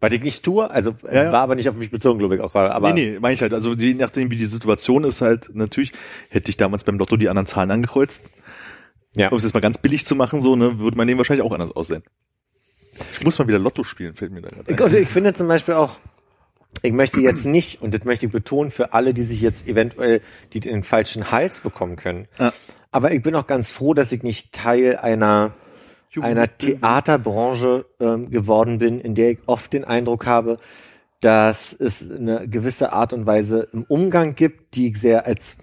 Was ich nicht tue, also äh, Ja, ja. war aber nicht auf mich bezogen, glaube ich auch. Aber nee, nee, meine ich halt. Also je nachdem, wie die Situation ist, halt natürlich hätte ich damals beim Lotto die anderen Zahlen angekreuzt. Ja. Um es jetzt mal ganz billig zu machen, so, ne, würde mein Leben wahrscheinlich auch anders aussehen. Ich muss mal wieder Lotto spielen, fällt mir da gerade Ich, ein. und ich finde zum Beispiel auch, ich möchte jetzt nicht, und das möchte ich betonen für alle, die sich jetzt eventuell die den falschen Hals bekommen können. Ja. Aber ich bin auch ganz froh, dass ich nicht Teil einer, einer Theaterbranche ähm, geworden bin, in der ich oft den Eindruck habe, dass es eine gewisse Art und Weise im Umgang gibt, die ich sehr als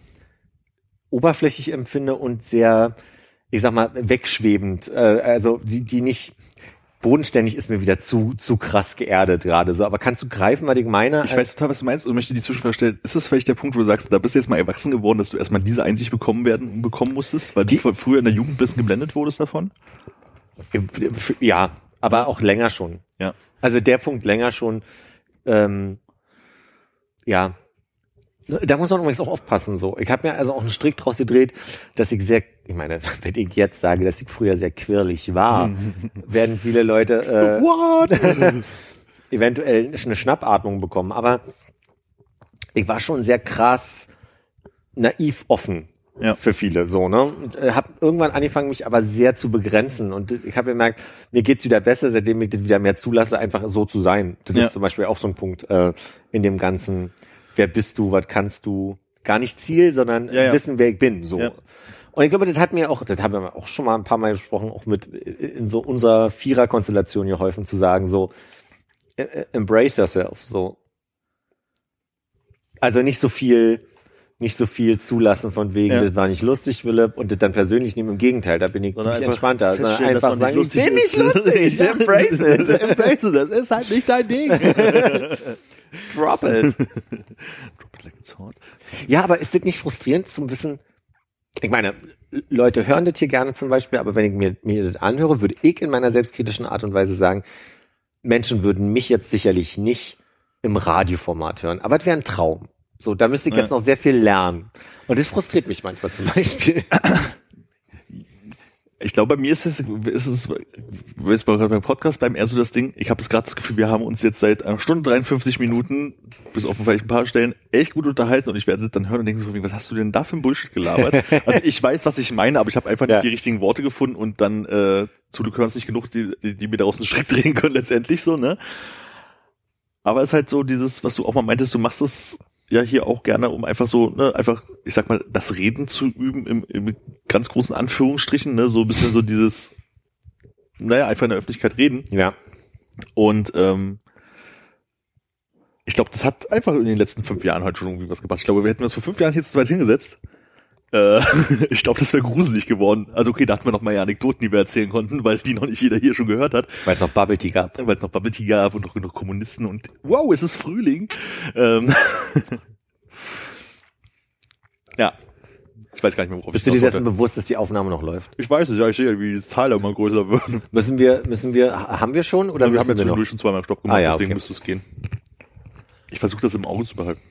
oberflächlich empfinde und sehr, ich sag mal, wegschwebend, äh, also die, die nicht bodenständig ist mir wieder zu, zu krass geerdet gerade so. Aber kannst du greifen, was ich meine? Ich weiß total, was du meinst und möchte die Zwischenfrage stellen. Ist das vielleicht der Punkt, wo du sagst, da bist du jetzt mal erwachsen geworden, dass du erstmal diese Einsicht bekommen werden bekommen musstest, weil Die- du früher in der Jugend ein bisschen geblendet wurdest davon? Ja, aber auch länger schon. Ja. Also der Punkt länger schon. Ähm, ja. Da muss man übrigens auch aufpassen. So, ich habe mir also auch einen Strick draus gedreht, dass ich sehr, ich meine, <laughs> wenn ich jetzt sage, dass ich früher sehr quirlig war, <laughs> werden viele Leute äh, <laughs> eventuell eine Schnappatmung bekommen. Aber ich war schon sehr krass naiv offen Ja. für viele so ne? Und äh, habe irgendwann angefangen mich aber sehr zu begrenzen. Und ich habe gemerkt mir geht's wieder besser seitdem ich das wieder mehr zulasse einfach so zu sein. Das Ja. ist zum Beispiel auch so ein Punkt äh, in dem ganzen. Wer bist du? Was kannst du? Gar nicht Ziel sondern Ja, wissen wer ich bin so. Und ich glaube das hat mir auch das haben wir auch schon mal ein paar Mal gesprochen auch mit in so unserer Vierer-Konstellation geholfen zu sagen so äh, äh, embrace yourself so also nicht so viel nicht so viel zulassen von wegen, Ja. das war nicht lustig, Philipp, und das dann persönlich nehmen. Im Gegenteil, da bin ich Sondern nicht entspannter. Sondern einfach sagen, ich bin nicht lustig, <laughs> embrace it. <laughs> Embrace it, das ist halt nicht dein Ding. <laughs> Drop it. Drop it like it's hot. Ja, aber ist das nicht frustrierend zum Wissen? Ich meine, Leute hören das hier gerne zum Beispiel, aber wenn ich mir, mir das anhöre, würde ich in meiner selbstkritischen Art und Weise sagen, Menschen würden mich jetzt sicherlich nicht im Radioformat hören, aber es wäre ein Traum. So, da müsste ich Ja. jetzt noch sehr viel lernen. Und das frustriert mich manchmal zum Beispiel. <coughs> Ich glaube, bei mir ist es, ist es, jetzt gerade beim Podcast bleiben, eher so das Ding, ich habe jetzt gerade das Gefühl, wir haben uns jetzt seit einer Stunde 53 Minuten, bis auf vielleicht ein paar Stellen, echt gut unterhalten und ich werde das dann hören und denken so, was hast du denn da für ein Bullshit gelabert? <laughs> also ich weiß, was ich meine, aber ich habe einfach nicht Ja. die richtigen Worte gefunden und dann äh, zu du hörst nicht genug, die, die, die mir daraus einen Strick drehen können letztendlich so, ne? Aber es ist halt so dieses, was du auch mal meintest, du machst es ja hier auch gerne, um einfach so, ne, einfach, ich sag mal, das Reden zu üben im, im ganz großen Anführungsstrichen, ne, so ein bisschen so dieses, naja, einfach in der Öffentlichkeit reden. Ja. Und ähm, ich glaube, das hat einfach in den letzten fünf Jahren halt schon irgendwie was gebracht. Ich glaube, wir hätten uns vor fünf Jahren hier zu weit hingesetzt. Äh, <laughs> ich glaube, das wäre gruselig geworden. Also okay, da hatten wir noch mal ja Anekdoten, die wir erzählen konnten, weil die noch nicht jeder hier schon gehört hat Weil es noch Bubble Tea gab. weil es noch Bubble Tea gab und noch genug Kommunisten und wow, es ist Frühling. Ähm, <laughs> ja. Ich weiß gar nicht mehr, worauf Bist du ich dir hinaus dessen bewusst, dass die Aufnahme noch läuft? Ich weiß es, ja, ich sehe, wie die Zahl immer größer wird. <laughs> Müssen wir, müssen wir, ha- haben wir schon oder wir haben müssen jetzt wir noch? zwischendurch schon zweimal Stopp gemacht, Ah, ja, deswegen okay. müsste es gehen. Ich versuche das im Auge zu behalten.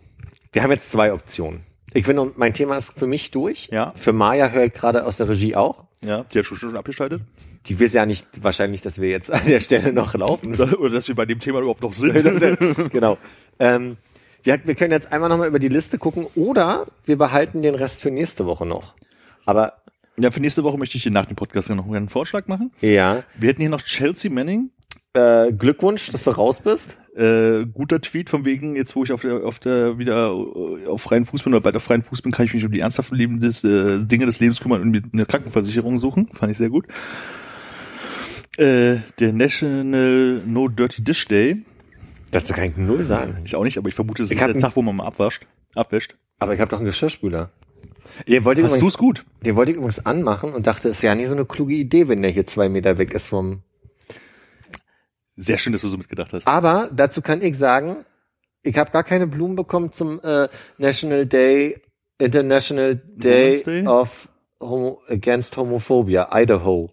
Wir haben jetzt zwei Optionen. Ich finde, mein Thema ist für mich durch. Ja. Für Maya höre ich gerade aus der Regie auch. Ja, die hat schon, schon abgeschaltet. Die weiß ja nicht wahrscheinlich, dass wir jetzt an der Stelle noch laufen. Oder, <laughs> oder dass wir bei dem Thema überhaupt noch sind. <laughs> genau. Ähm, wir, wir können jetzt einmal nochmal über die Liste gucken oder wir behalten den Rest für nächste Woche noch. Aber ja, für nächste Woche möchte ich dir nach dem Podcast noch einen Vorschlag machen. ja, Wir hätten hier noch Chelsea Manning. äh, Glückwunsch, dass du raus bist. Äh, guter Tweet von wegen, jetzt wo ich auf der, auf der wieder äh, auf freien Fuß bin oder bei der freien Fuß bin, kann ich mich um die ernsthaften Leben des, äh, Dinge des Lebens kümmern und mir eine Krankenversicherung suchen. Fand ich sehr gut. Äh, der National No Dirty Dish Day. Dazu kann ich null sagen. Ich auch nicht, aber ich vermute, es Ich ist der Tag, wo man mal abwascht, abwäscht. Aber ich habe doch einen Geschirrspüler. Den wollte ich, Hast du es gut? den wollte ich übrigens anmachen und dachte, es ist ja nicht so eine kluge Idee, wenn der hier zwei Meter weg ist vom. Sehr schön, dass du so mitgedacht hast. Aber dazu kann ich sagen, ich habe gar keine Blumen bekommen zum äh, National Day, International Day, Day? of Homo, Against Homophobia, Idaho.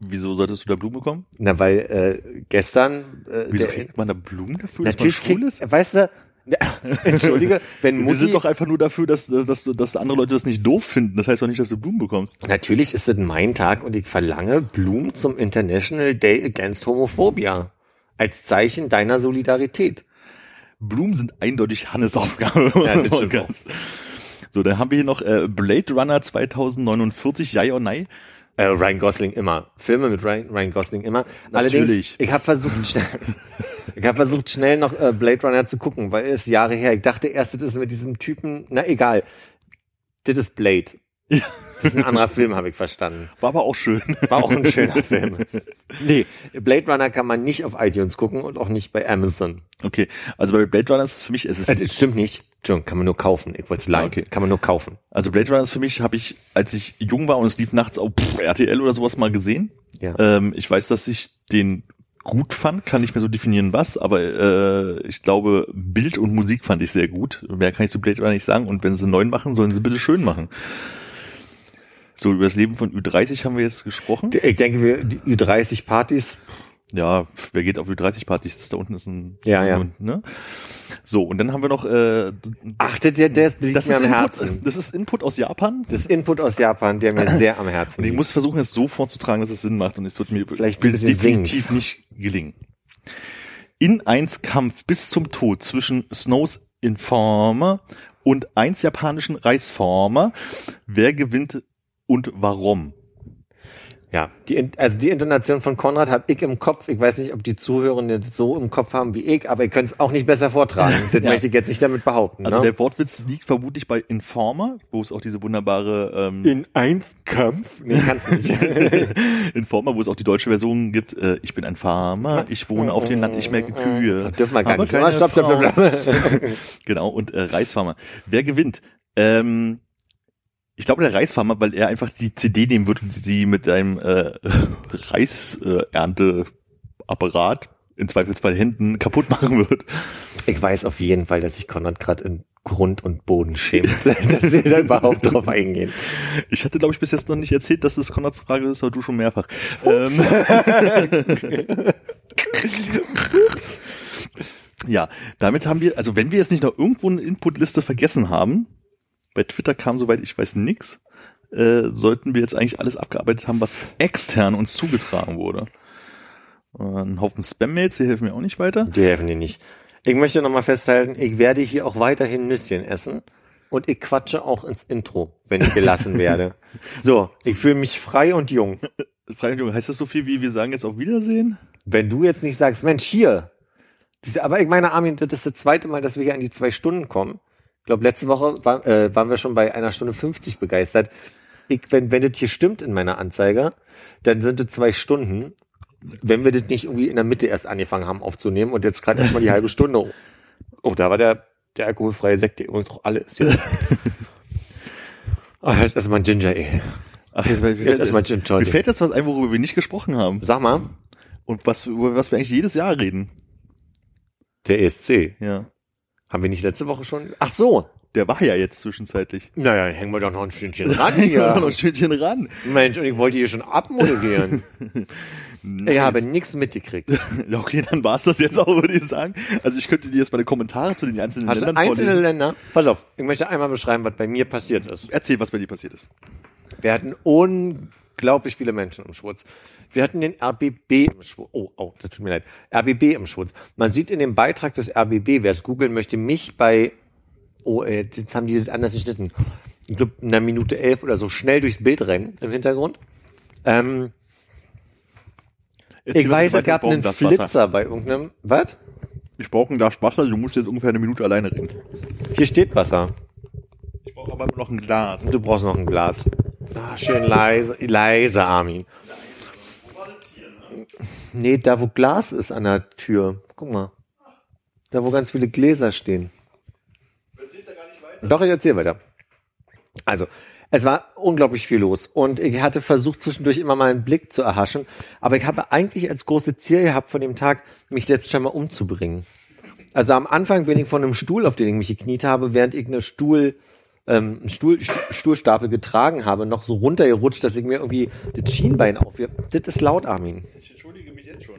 Wieso solltest du da Blumen bekommen? Na, weil äh, gestern äh, Wieso der, kriegt man da Blumen dafür, dass man schwul krieg, ist? weißt du, <laughs> entschuldige, wenn Wir Mutti, sind doch einfach nur dafür, dass, dass, dass andere Leute das nicht doof finden. Das heißt doch nicht, dass du Blumen bekommst. natürlich ist es mein Tag und ich verlange Blumen zum International Day Against Homophobia. Als Zeichen deiner Solidarität. Blumen sind eindeutig Hannes Aufgabe. Ja, das stimmt auch. so, dann haben wir hier noch äh, Blade Runner 2049, ja oder nein? Äh, Ryan Gosling immer. Filme mit Ryan, Ryan Gosling immer. Allerdings, Natürlich. ich habe versucht schnell, ich habe versucht schnell noch äh, Blade Runner zu gucken, weil es Jahre her. Ich dachte erst, das ist mit diesem Typen. Na egal, das ist Blade. Ja. Das ist ein anderer Film, habe ich verstanden. War aber auch schön. War auch ein schöner <laughs> Film. Nee, Blade Runner kann man nicht auf iTunes gucken und auch nicht bei Amazon. Okay, also bei Blade Runner ist es für mich, es ist, Äh, Das stimmt nicht. Entschuldigung, kann man nur kaufen. Ich wollte es leihen. Okay. Kann man nur kaufen. also Blade Runner ist für mich, habe ich, als ich jung war und es lief nachts auf RTL oder sowas mal gesehen. Ja. Ähm, ich weiß, dass ich den gut fand, kann nicht mehr so definieren was, aber äh, ich glaube, Bild und Musik fand ich sehr gut. Mehr kann ich zu Blade Runner nicht sagen. Und wenn sie neu machen, sollen sie bitte schön machen. So, über das Leben von Ü30 haben wir jetzt gesprochen. Ich denke, wir die Ü30-Partys, Ja, wer geht auf Ü30-Partys? Das da unten ist ein... Ja, ja. Ne? So, und dann haben wir noch... Äh, achtet der, der liegt das, mir am Input, Herzen. das ist Input aus Japan. Das Input aus Japan, der mir sehr am Herzen Und ich liegt. muss versuchen, es so vorzutragen, dass es Sinn macht. Und es wird mir Vielleicht definitiv nicht gelingen. In eins Kampf bis zum Tod zwischen Snows Informer und eins japanischen Reisformer. Wer gewinnt und warum? Ja, die, also die Intonation von Konrad habe ich im Kopf. Ich weiß nicht, ob die Zuhörenden das so im Kopf haben wie ich, aber ihr könnt es auch nicht besser vortragen. <laughs> Das Ja. möchte ich jetzt nicht damit behaupten. Also ne? der Wortwitz liegt vermutlich bei Informer, wo es auch diese wunderbare ähm, in ein Kampf? Nee, kannst nicht. <laughs> Informer, wo es auch die deutsche Version gibt. Äh, ich bin ein Farmer, ich wohne auf dem Land, ich melke Kühe. Das dürfen wir gar aber nicht. stopp, stopp, stopp, stopp. <laughs> Genau, und äh, Reisfarmer. Wer gewinnt? Ähm, ich glaube der Reisfarmer, weil er einfach die CD nehmen wird und die mit einem äh, <laughs> Reisernteapparat in Zweifelsfall Händen kaputt machen wird. Ich weiß auf jeden Fall, dass sich Konrad gerade in Grund und Boden schämt, <laughs> dass wir da überhaupt drauf <laughs> eingehen. Ich hatte, glaube ich, bis jetzt noch nicht erzählt, dass es Konrads Frage ist, aber du schon mehrfach. Ähm, ja, damit haben wir, also wenn wir jetzt nicht noch irgendwo eine Inputliste vergessen haben, bei Twitter kam, soweit ich weiß, nix, äh, sollten wir jetzt eigentlich alles abgearbeitet haben, was extern uns zugetragen wurde. Äh, Ein Haufen Spam-Mails, die helfen mir auch nicht weiter. Die helfen dir nicht. Ich möchte nochmal festhalten, ich werde hier auch weiterhin Nüsschen essen und ich quatsche auch ins Intro, wenn ich gelassen <laughs> werde. So, ich fühle mich frei und jung. Frage, Junge, heißt das so viel wie wir sagen jetzt auf Wiedersehen? Wenn du jetzt nicht sagst, Mensch, hier. Aber ich meine, Armin, das ist das zweite Mal, dass wir hier an die zwei Stunden kommen. Ich glaube, letzte Woche war, äh, waren wir schon bei einer Stunde 50 begeistert. Ich, wenn, wenn das hier stimmt in meiner Anzeige, dann sind es zwei Stunden. Wenn wir das nicht irgendwie in der Mitte erst angefangen haben aufzunehmen und jetzt gerade erstmal die halbe Stunde. Oh, da war der, der alkoholfreie Sekt, der übrigens auch alle ist jetzt. Oh, jetzt erstmal ein Ginger Ale. Ach, jetzt, mir, Jetzt fällt erstmal das, Gin mir Tonic. fällt das was ein, worüber wir nicht gesprochen haben. Sag mal, Und was, über was wir eigentlich jedes Jahr reden. der ESC. Ja. Haben wir nicht letzte Woche schon? Ach so. Der war ja jetzt zwischenzeitlich. Naja, hängen wir doch noch ein Stündchen <laughs> ran Ja. hier. noch ein Stückchen ran. Mensch, und ich wollte hier schon abmoderieren. <laughs> ich habe nichts mitgekriegt. <laughs> Ja, okay, dann war's das jetzt auch, würde ich sagen. Also ich könnte dir jetzt die Kommentare zu den einzelnen Also Ländern einzelne vorlesen. Länder. Pass auf, ich möchte einmal beschreiben, was bei mir passiert ist. Erzähl, was bei dir passiert ist. Wir hatten unglaublich viele Menschen im Schwurz. Wir hatten den RBB im Schwurz. Oh, oh, das tut mir leid. RBB im Schwurz. Man sieht in dem Beitrag des RBB, wer es googeln möchte, mich bei, oh, äh, jetzt haben die das anders geschnitten. Ich glaube, in einer Minute elf oder so schnell durchs Bild rennen im Hintergrund. Ähm, ich weiß, es gab einen Wasser. Flitzer bei irgendeinem, was? Ich brauche ein Glas Wasser, du musst jetzt ungefähr eine Minute alleine reden. Hier steht Wasser. Ich brauche aber noch ein Glas. Du brauchst noch ein Glas. Ah, schön leise, leise, Armin. Nee, da wo Glas ist an der Tür. Guck mal. Da wo ganz viele Gläser stehen. Doch, ich erzähle weiter. Also, es war unglaublich viel los und ich hatte versucht zwischendurch immer mal einen Blick zu erhaschen, aber ich habe eigentlich als große Ziel gehabt von dem Tag, mich selbst schon mal umzubringen. Also am Anfang bin ich von einem Stuhl, auf den ich mich gekniet habe, während ich eine Stuhl, ähm, einen Stuhl, Stu- Stuhlstapel getragen habe, noch so runtergerutscht, dass ich mir irgendwie das Schienbein aufwirf. Das ist laut, Armin. Ich entschuldige mich jetzt schon.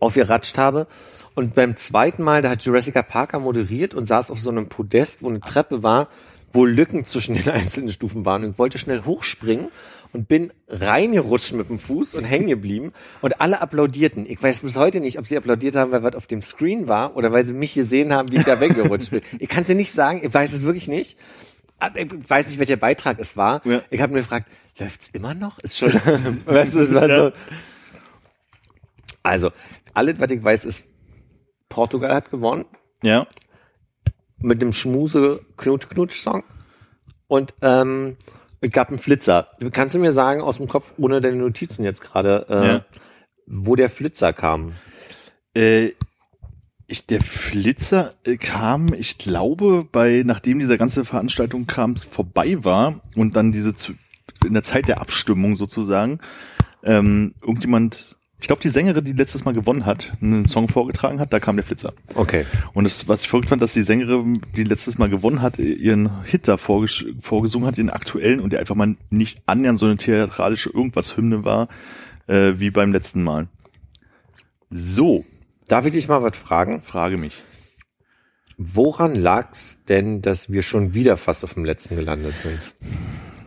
aufgeratscht habe. Und beim zweiten Mal, da hat Jurassica Parker moderiert und saß auf so einem Podest, wo eine Treppe war, wo Lücken zwischen den <laughs> einzelnen Stufen waren und wollte schnell hochspringen und bin reingerutscht mit dem Fuß und hängen geblieben und alle applaudierten. Ich weiß bis heute nicht, ob sie applaudiert haben, weil was auf dem Screen war oder weil sie mich gesehen haben, wie ich da <laughs> weggerutscht bin. Ich kann es dir nicht sagen, ich weiß es wirklich nicht. Ich weiß nicht, welcher Beitrag es war. Ja. Ich habe mir gefragt, läuft's immer noch? Ist schon, <laughs> weißt du, war so, also, alles, was ich weiß, ist, Portugal hat gewonnen Ja. mit dem Schmuse Knutsch Knutsch Song. Und ähm, es gab einen Flitzer. Kannst du mir sagen aus dem Kopf, ohne deine Notizen jetzt gerade, äh, Ja. wo der Flitzer kam? Äh, ich, der Flitzer äh, kam, ich glaube, bei, nachdem diese ganze Veranstaltung kam, vorbei war und dann diese zu, in der Zeit der Abstimmung sozusagen, ähm, irgendjemand, ich glaube, die Sängerin, die letztes Mal gewonnen hat, einen Song vorgetragen hat, da kam der Flitzer. Okay. Und das, was ich verrückt fand, dass die Sängerin, die letztes Mal gewonnen hat, ihren Hit da vorges vorgesungen hat, den aktuellen, und der einfach mal nicht annähernd so eine theatralische Irgendwas-Hymne war, äh, wie beim letzten Mal. So, Darf ich dich mal was fragen? frage mich. Woran lag's denn, dass wir schon wieder fast auf dem letzten gelandet sind?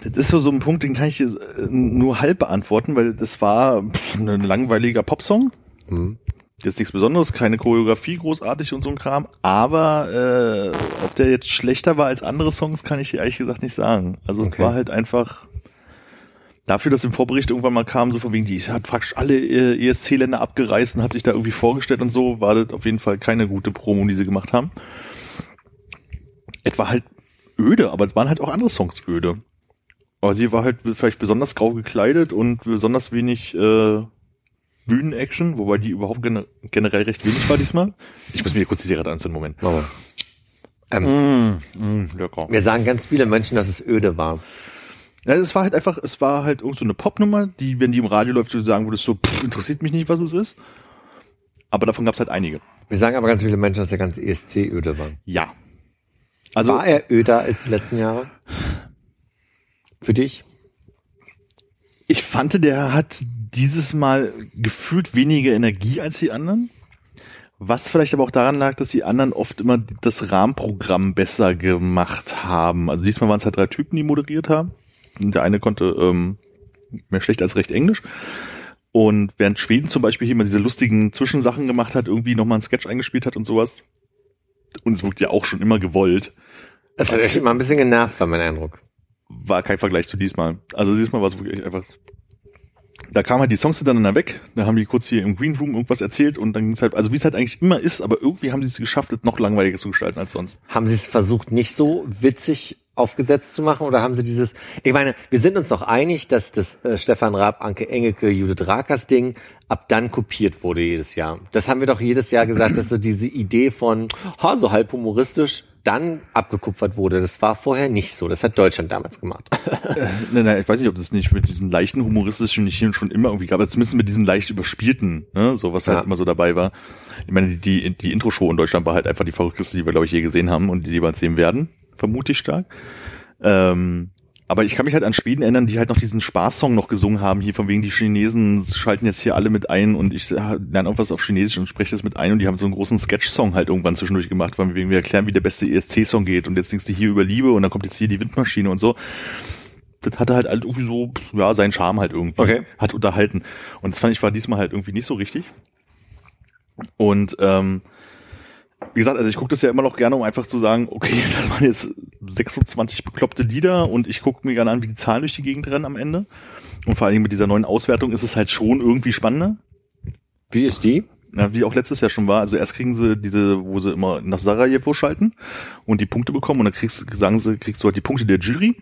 Das ist so, so ein Punkt, den kann ich äh, nur halb beantworten, weil das war pff, ein langweiliger Popsong. Hm. Jetzt nichts Besonderes, keine Choreografie großartig und so ein Kram. Aber äh, ob der jetzt schlechter war als andere Songs, kann ich ehrlich gesagt nicht sagen. Also es Okay. war halt einfach dafür, dass im Vorbericht irgendwann mal kam, so von wegen, die hat praktisch alle äh, ESC-Länder abgereist und hat sich da irgendwie vorgestellt und so, war das auf jeden Fall keine gute Promo, die sie gemacht haben. Es war halt öde, aber es waren halt auch andere Songs öde. Aber sie war halt vielleicht besonders grau gekleidet und besonders wenig äh, Bühnenaction, wobei die überhaupt gene generell recht wenig war diesmal. Ich muss mir kurz die Serie anzünden, Moment. Mama. Ähm, Mm, mm, lecker. mir sagen ganz viele Menschen, dass es öde war. Ja, es war halt einfach, es war halt irgend so eine Popnummer, die, wenn die im Radio läuft, du sagen würdest so, pff, interessiert mich nicht, was es ist. Aber davon gab es halt einige. Mir sagen aber ganz viele Menschen, dass der ganze ESC öde war. Ja. Also, war er öder als die letzten Jahre? Für dich? ich fand, der hat dieses Mal gefühlt weniger Energie als die anderen. Was vielleicht aber auch daran lag, dass die anderen oft immer das Rahmenprogramm besser gemacht haben. Also diesmal waren es halt drei Typen, die moderiert haben. Und der eine konnte ähm, mehr schlecht als recht Englisch. Und während Schweden zum Beispiel hier mal diese lustigen Zwischensachen gemacht hat, irgendwie nochmal einen Sketch eingespielt hat und sowas. Und es wirkt ja auch schon immer gewollt. Es hat echt immer ein bisschen genervt, war mein Eindruck. War kein Vergleich zu diesmal. Also diesmal war es wirklich einfach. Da kamen halt die Songs dann weg, da haben die kurz hier im Green Room irgendwas erzählt und dann ging's halt, also wie es halt eigentlich immer ist, aber irgendwie haben sie es geschafft, es noch langweiliger zu gestalten als sonst. Haben Sie es versucht, nicht so witzig aufgesetzt zu machen oder haben Sie dieses, ich meine, wir sind uns doch einig, dass das äh, Stefan Raab, Anke Engelke, Judith Rakers Ding ab dann kopiert wurde jedes Jahr. Das haben wir doch jedes Jahr gesagt, dass so diese Idee von, ha, so halb humoristisch, dann abgekupfert wurde. Das war vorher nicht so. Das hat Deutschland damals gemacht. <laughs> Nein, nein, ich weiß nicht, ob das nicht mit diesen leichten humoristischen hier schon immer irgendwie gab, aber zumindest mit diesen leicht überspielten, ne, so was halt Ja. immer so dabei war. Ich meine, die, die, Intro-Show in Deutschland war halt einfach die verrückteste, die wir, glaube ich, je gesehen haben und die wir sehen werden, vermute ich stark. Ähm, aber ich kann mich halt an Schweden erinnern, die halt noch diesen Spaßsong noch gesungen haben, hier von wegen die Chinesen schalten jetzt hier alle mit ein und ich lerne irgendwas auf Chinesisch und spreche das mit ein und die haben so einen großen Sketch-Song halt irgendwann zwischendurch gemacht, wegen wir erklären, wie der beste ESC-Song geht und jetzt singst du hier über Liebe und dann kommt jetzt hier die Windmaschine und so. Das hatte halt halt irgendwie so, ja, seinen Charme halt irgendwie. Okay. Hat unterhalten. Und das fand ich war diesmal halt irgendwie nicht so richtig. Und ähm, wie gesagt, also ich gucke das ja immer noch gerne, um einfach zu sagen, okay, <laughs> das waren jetzt 26 bekloppte Lieder und ich gucke mir gerne an, wie die Zahlen durch die Gegend rennen am Ende. Und vor allen Dingen mit dieser neuen Auswertung ist es halt schon irgendwie spannender. Wie ist die? Ja, wie auch letztes Jahr schon war. Also erst kriegen sie diese, wo sie immer nach Sarajevo schalten und die Punkte bekommen und dann kriegst, sagen sie, kriegst du halt die Punkte der Jury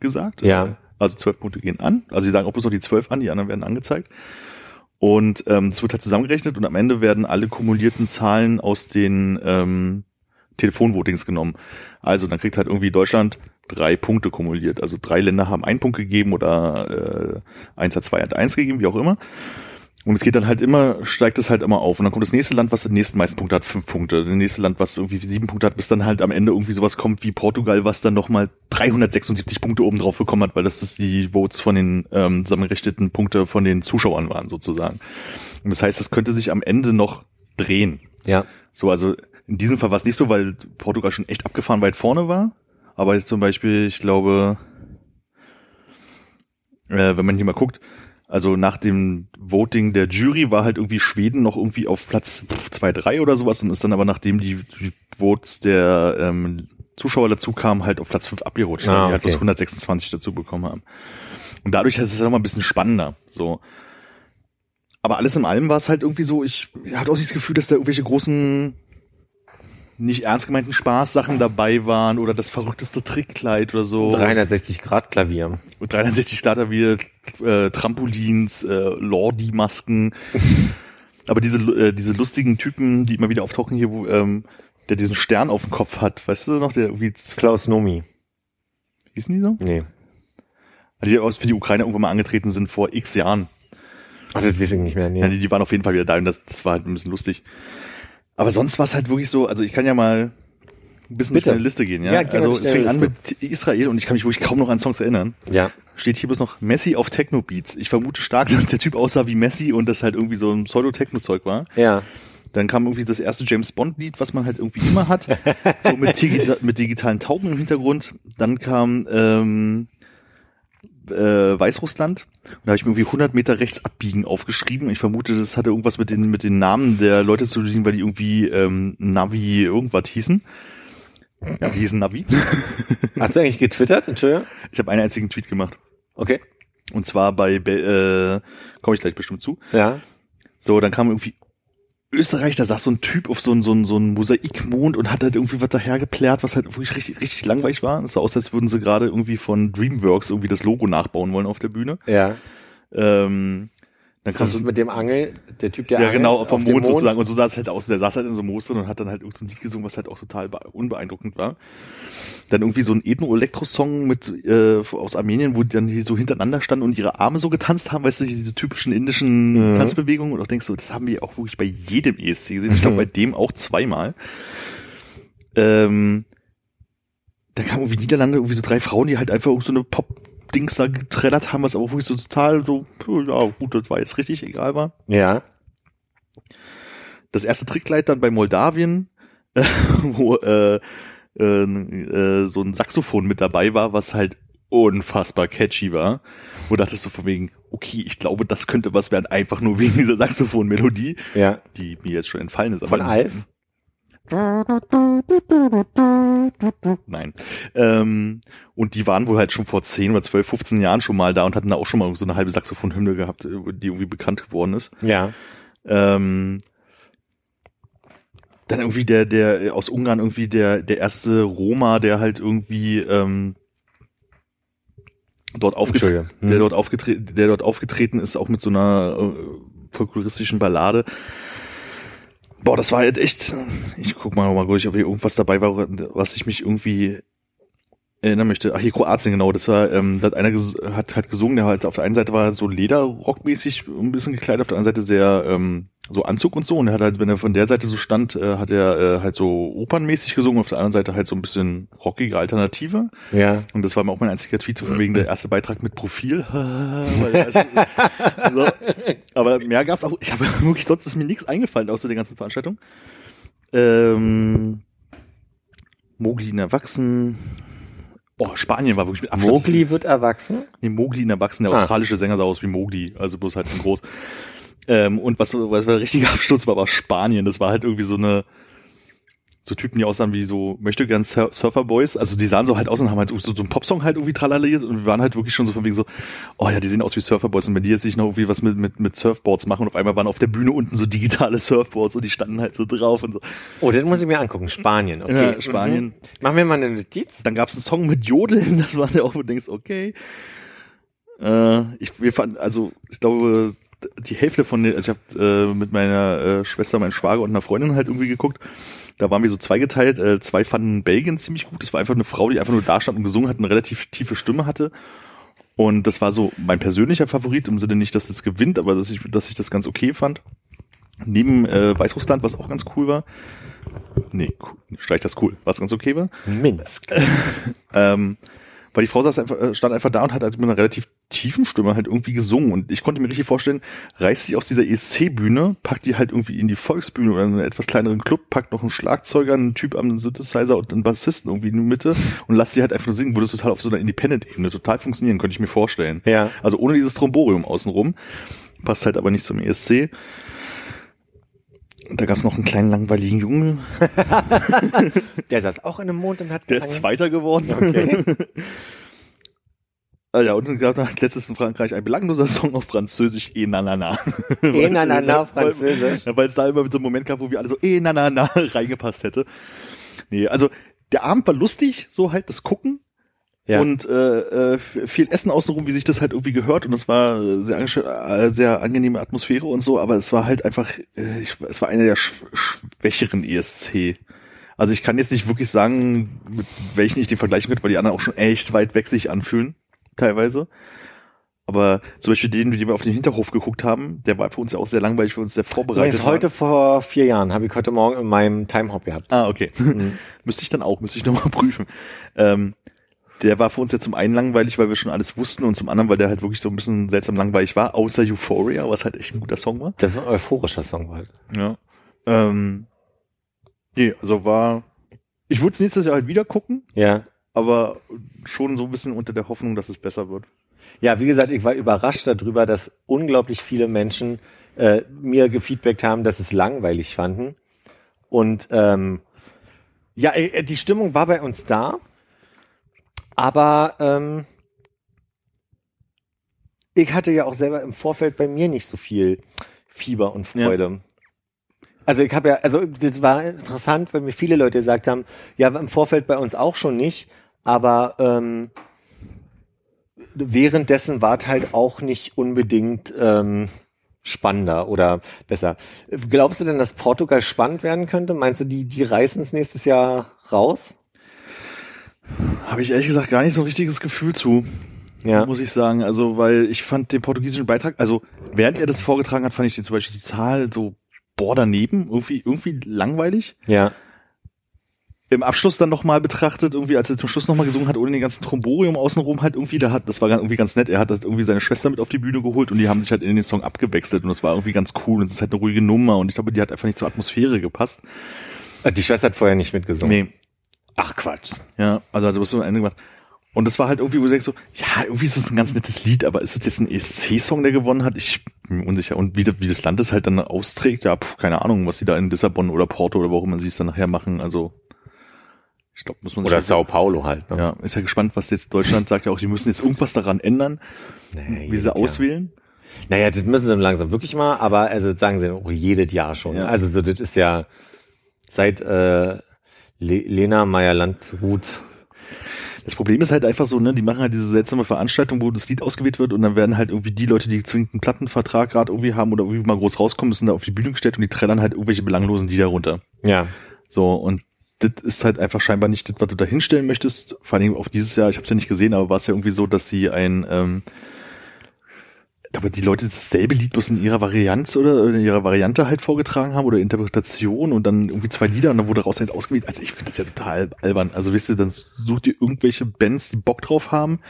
gesagt. Ja. Also zwölf Punkte gehen an. Also sie sagen auch bloß noch die zwölf an, die anderen werden angezeigt. Und ähm, es wird halt zusammengerechnet und am Ende werden alle kumulierten Zahlen aus den ähm, Telefonvotings genommen. Also dann kriegt halt irgendwie Deutschland drei Punkte kumuliert. Also drei Länder haben einen Punkt gegeben oder äh, eins hat zwei, hat eins gegeben, wie auch immer. Und es geht dann halt immer, steigt es halt immer auf. Und dann kommt das nächste Land, was den nächsten meisten Punkte hat, fünf Punkte. Das nächste Land, was irgendwie sieben Punkte hat, bis dann halt am Ende irgendwie sowas kommt wie Portugal, was dann nochmal 376 Punkte oben drauf bekommen hat, weil das ist die Votes von den ähm, zusammengerichteten Punkte von den Zuschauern waren, sozusagen. Und das heißt, es könnte sich am Ende noch drehen. Ja. So, also in diesem Fall war es nicht so, weil Portugal schon echt abgefahren weit vorne war. Aber jetzt zum Beispiel, ich glaube, äh, wenn man hier mal guckt, also nach dem Voting der Jury war halt irgendwie Schweden noch irgendwie auf Platz 2, 3 oder sowas und ist dann aber nachdem die, die Votes der ähm, Zuschauer dazu kamen, halt auf Platz 5 abgerutscht, Ah, weil die halt okay. bloß 126 dazu bekommen haben. Und dadurch ist es dann mal ein bisschen spannender. So. Aber alles in allem war es halt irgendwie so, ich hatte auch nicht das Gefühl, dass da irgendwelche großen nicht ernst gemeinten Spaßsachen dabei waren oder das verrückteste Trickkleid oder so. 360 Grad Klavier. Und 360 Starter wie äh, Trampolins, äh, Lordi-Masken. <laughs> Aber diese, äh, diese lustigen Typen, die immer wieder auftauchen hier, wo, ähm, der diesen Stern auf dem Kopf hat, weißt du noch, der irgendwie, Klaus Nomi. hießen die so? Nee. Die aus für die Ukraine irgendwann mal angetreten sind vor x Jahren. Ach, das weiß ich nicht mehr. Nee. Ja, die, die waren auf jeden Fall wieder da und das, das war halt ein bisschen lustig. Aber sonst war es halt wirklich so, also ich kann ja mal ein bisschen Bitte. meine Liste gehen, ja. Ja, also es fing an mit Israel und ich kann mich wirklich kaum noch an Songs erinnern. Ja. Steht hier bloß noch Messi auf Techno-Beats. Ich vermute stark, <laughs> dass der Typ aussah wie Messi und das halt irgendwie so ein Pseudo-Techno-Zeug war. Ja. Dann kam irgendwie das erste James Bond-Lied, was man halt irgendwie immer hat. <laughs> so mit, digita mit digitalen Tauben im Hintergrund. Dann kam ähm, äh, Weißrussland. Und da habe ich mir irgendwie 100 Meter rechts abbiegen aufgeschrieben. Ich vermute, das hatte irgendwas mit den, mit den Namen der Leute zu tun, weil die irgendwie ähm, Navi irgendwas hießen. Ja, die hießen Navi. <laughs> Hast du eigentlich getwittert? Entschuldigung? Ich habe einen einzigen Tweet gemacht. Okay. Und zwar bei, Be- äh, komme ich gleich bestimmt zu. Ja. So, dann kam irgendwie Österreich, da saß so ein Typ auf so einen so einen, so einen Mosaikmond und hat halt irgendwie was dahergeplärt, was halt wirklich richtig, richtig langweilig war. Es sah aus, als würden sie gerade irgendwie von Dreamworks irgendwie das Logo nachbauen wollen auf der Bühne. Ja. Ähm, dann so ist mit dem Angel, der Typ, der ja, angelt genau, vom auf dem Mond, sozusagen. Und so sah es halt aus. Der saß halt in so einem Moos drin und hat dann halt irgend so ein Lied gesungen, was halt auch total bee- unbeeindruckend war. Dann irgendwie so ein Ethno-Elektro-Song mit äh, aus Armenien, wo die dann hier so hintereinander standen und ihre Arme so getanzt haben, weißt du, diese typischen indischen Mhm. Tanzbewegungen. Und auch denkst du, das haben wir auch wirklich bei jedem ESC gesehen. Ich glaube, Mhm. bei dem auch zweimal. Ähm, da kamen irgendwie Niederlande, irgendwie so drei Frauen, die halt einfach so eine Pop-Dings da getrellert haben, was aber wirklich so total so, ja, gut, das war jetzt richtig egal war Ja. das erste Trickkleid dann bei Moldawien, äh, <laughs> wo äh, äh, äh, so ein Saxophon mit dabei war, was halt unfassbar catchy war. Wo dachtest du von wegen, okay, ich glaube, das könnte was werden, einfach nur wegen dieser Saxophon-Melodie, Ja. die mir jetzt schon entfallen ist. Von Alf? Nein. Ähm, und die waren wohl halt schon vor 10 oder 12, 15 Jahren schon mal da und hatten da auch schon mal so eine halbe Saxophon-Hymne gehabt, die irgendwie bekannt geworden ist. Ja. Ähm, dann irgendwie der, der aus Ungarn irgendwie der, der erste Roma, der halt irgendwie ähm, dort aufgetreten. Hm. der dort aufgetreten, der dort aufgetreten ist, auch mit so einer äh, folkloristischen Ballade. Boah, das war halt echt. Ich guck mal noch mal durch, ob hier irgendwas dabei war, was ich mich irgendwie erinnern möchte. Ach, hier Kroatien, genau. Das war, ähm, da hat einer hat halt gesungen, der halt auf der einen Seite war so Lederrockmäßig ein bisschen gekleidet, auf der anderen Seite sehr ähm, so Anzug und so. Und er hat halt, wenn er von der Seite so stand, äh, hat er äh, halt so opernmäßig gesungen, auf der anderen Seite halt so ein bisschen rockige Alternative. Ja. Und das war mir auch mein einziger Tweet, von wegen der erste Beitrag mit Profil. <laughs> Weil er ist- <laughs> so. Aber mehr gab's auch. Ich habe <laughs> wirklich sonst ist mir nichts eingefallen außer der ganzen Veranstaltung. Ähm, Mogli in Erwachsen. Oh, Spanien war wirklich mit Abstand. Mowgli wird erwachsen? Nee, Mogli in Erwachsen, der Ah. australische Sänger sah aus wie Mogli, also bloß halt in groß. Ähm, und was, was der richtige <laughs> Absturz war, war Spanien. Das war halt irgendwie so eine, so Typen, die aussahen wie so, möchte gern Sur Surfer Boys. Also die sahen so halt aus und haben halt so, so einen Popsong halt irgendwie tralaliert und wir waren halt wirklich schon so von wegen so, oh ja, die sehen aus wie Surfer Boys und wenn die jetzt nicht noch irgendwie was mit, mit, mit Surfboards machen und auf einmal waren auf der Bühne unten so digitale Surfboards und die standen halt so drauf und so. Oh, den muss ich mir angucken. Spanien, okay. Ja, Spanien. Mhm. Machen wir mal eine Notiz. Dann gab's einen Song mit Jodeln, das war der auch, wo du denkst, okay. Äh, ich, wir fanden, also ich glaube, die Hälfte von den, also ich habe äh, mit meiner äh, Schwester, meinem Schwager und einer Freundin halt irgendwie geguckt. Da waren wir so zweigeteilt. Äh, zwei fanden Belgien ziemlich gut. Das war einfach eine Frau, die einfach nur da stand und gesungen hat, eine relativ tiefe Stimme hatte. Und das war so mein persönlicher Favorit im Sinne nicht, dass es gewinnt, aber dass ich, dass ich das ganz okay fand. Neben äh, Weißrussland, was auch ganz cool war. Nee, cool, streich das cool, was ganz okay war. Minsk. <laughs> Ähm, weil die Frau saß einfach, äh, stand einfach da und hat halt mit einer relativ tiefen Stimme halt irgendwie gesungen. Und ich konnte mir richtig vorstellen, reißt sie aus dieser ESC-Bühne, packt die halt irgendwie in die Volksbühne oder in einen etwas kleineren Club, packt noch einen Schlagzeuger, einen Typ am Synthesizer und einen Bassisten irgendwie in die Mitte und lasst sie halt einfach nur singen. Würde es total auf so einer Independent-Ebene total funktionieren, könnte ich mir vorstellen. Ja. Also ohne dieses Tromborium außenrum. Passt halt aber nicht zum ESC. Da gab es noch einen kleinen langweiligen Jungen, <laughs> Der saß auch in einem Mond und hat der ist gehangen. Zweiter geworden. Okay. <laughs> Ah ja, und dann gab es letztes in Frankreich ein belangloser Song auf Französisch, eh na na na. Eh na na na, Weil- Französisch. Weil es da immer so einen Moment gab, wo wir alle so eh na na na <laughs> reingepasst hätte. Nee, also der Abend war lustig, so halt das Gucken Ja. und äh, äh, viel Essen außenrum, wie sich das halt irgendwie gehört und es war sehr, ange- äh, sehr angenehme Atmosphäre und so, aber es war halt einfach, äh, ich, es war einer der sch schwächeren ESC. Also ich kann jetzt nicht wirklich sagen, mit welchen ich den vergleichen könnte, weil die anderen auch schon echt weit weg sich anfühlen, teilweise. Aber zum Beispiel den, den wir auf den Hinterhof geguckt haben, der war für uns ja auch sehr langweilig, für uns sehr vorbereitet. Übrigens heute vor vier Jahren, habe ich heute Morgen in meinem Timehop gehabt. Ah, okay. Mhm. <laughs> müsste ich dann auch, müsste ich nochmal <laughs> prüfen. Ähm, der war für uns ja zum einen langweilig, weil wir schon alles wussten und zum anderen, weil der halt wirklich so ein bisschen seltsam langweilig war, außer Euphoria, was halt echt ein guter Song war. Das war ein euphorischer Song halt. Ja. Ähm, nee, also war, ich würde es nächstes Jahr halt wieder gucken, Ja. aber schon so ein bisschen unter der Hoffnung, dass es besser wird. Ja, wie gesagt, ich war überrascht darüber, dass unglaublich viele Menschen äh, mir gefeedbackt haben, dass es langweilig fanden. Und ähm, ja, äh, die Stimmung war bei uns da, aber ähm, ich hatte ja auch selber im Vorfeld bei mir nicht so viel Fieber und Freude. Also ich habe ja, also das war interessant, weil mir viele Leute gesagt haben, ja, im Vorfeld bei uns auch schon nicht, aber ähm, währenddessen war es halt auch nicht unbedingt ähm, spannender oder besser. Glaubst du denn, dass Portugal spannend werden könnte? Meinst du, die, die reißen es nächstes Jahr raus? Habe ich ehrlich gesagt gar nicht so ein richtiges Gefühl zu. Ja. muss ich sagen. Also, weil ich fand den portugiesischen Beitrag, also während er das vorgetragen hat, fand ich den zum Beispiel total so boah daneben, irgendwie irgendwie langweilig. Ja. Im Abschluss dann nochmal betrachtet, irgendwie als er zum Schluss nochmal gesungen hat, ohne den ganzen Tromborium außenrum halt irgendwie, da hat, das war irgendwie ganz nett. Er hat das irgendwie seine Schwester mit auf die Bühne geholt und die haben sich halt in den Song abgewechselt und das war irgendwie ganz cool und es ist halt eine ruhige Nummer und ich glaube, die hat einfach nicht zur Atmosphäre gepasst. Die Schwester hat vorher nicht mitgesungen. Nee, Ach Quatsch. Ja, also hat das so ein Ende gemacht. Und das war halt irgendwie, wo du denkst so, ja, irgendwie ist es ein ganz nettes Lied, aber ist es jetzt ein ESC-Song, der gewonnen hat? Ich bin mir unsicher. Und wie, das- wie das Land es halt dann austrägt, ja, pf, keine Ahnung, was die da in Lissabon oder Porto oder auch immer sie es dann nachher machen. Also, ich glaube, muss man Oder Sao Paulo halt. Ne? Ja, ist ja gespannt, was jetzt Deutschland sagt ja auch, die müssen jetzt irgendwas daran ändern, Nee, wie sie Jahr. auswählen. Naja, das müssen sie langsam wirklich mal, aber also das sagen sie auch jedes Jahr schon. Ja. Also so, das ist ja seit äh, Le Lena Meyer-Landrut. Das Problem ist halt einfach so, ne, die machen halt diese seltsame Veranstaltung, wo das Lied ausgewählt wird und dann werden halt irgendwie die Leute, die zwingend einen Plattenvertrag gerade irgendwie haben oder irgendwie mal groß rauskommen, müssen da auf die Bühne gestellt und die trällern halt irgendwelche belanglosen Lieder runter. Ja. So, und das ist halt einfach scheinbar nicht das, was du da hinstellen möchtest. Vor allem auf dieses Jahr, ich habe es ja nicht gesehen, aber war es ja irgendwie so, dass sie ein, ähm, aber die Leute dasselbe Lied bloß in ihrer Varianz oder in ihrer Variante halt vorgetragen haben oder Interpretation und dann irgendwie zwei Lieder und dann wurde daraus halt ausgewählt. Also ich finde das ja total albern. Also wisst ihr, dann sucht ihr irgendwelche Bands, die Bock drauf haben,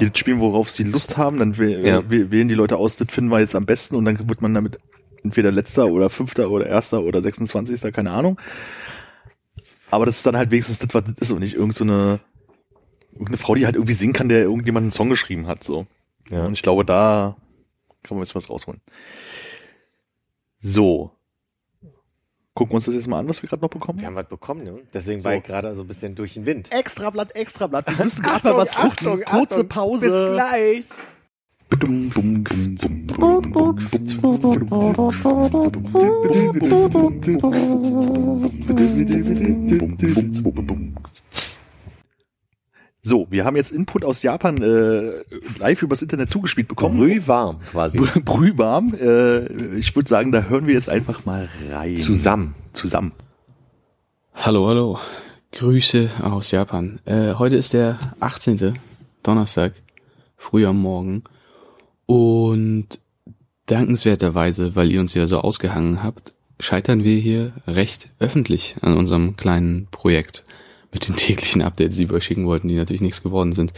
die das spielen, worauf sie Lust haben, dann wäh- Ja. wäh- wählen die Leute aus, das finden wir jetzt am besten und dann wird man damit entweder letzter oder fünfter oder erster oder 26. keine Ahnung. Aber das ist dann halt wenigstens das, was das ist und nicht irgend so eine, irgendeine Frau, die halt irgendwie singen kann, der irgendjemand einen Song geschrieben hat, so. Ja. Und ich glaube, da kann man jetzt was rausholen. So. Gucken wir uns das jetzt mal an, was wir gerade noch bekommen Wir haben was bekommen, ne? Deswegen So. war ich gerade so ein bisschen durch den Wind. Extrablatt, Extrablatt. Wir <laughs> müssen gerade mal was gucken. Kurze Pause. Bis gleich. <laughs> <laughs> So, wir haben jetzt Input aus Japan äh, live übers Internet zugespielt bekommen. Brühwarm quasi. Brühwarm. Äh, ich würde sagen, da hören wir jetzt einfach mal rein. Zusammen. Zusammen. Hallo, hallo. Grüße aus Japan. Äh, heute ist der 18. Donnerstag, früh am Morgen. Und dankenswerterweise, weil ihr uns ja so ausgehangen habt, scheitern wir hier recht öffentlich an unserem kleinen Projekt mit den <laughs> täglichen Updates, die wir schicken wollten, die natürlich nichts geworden sind.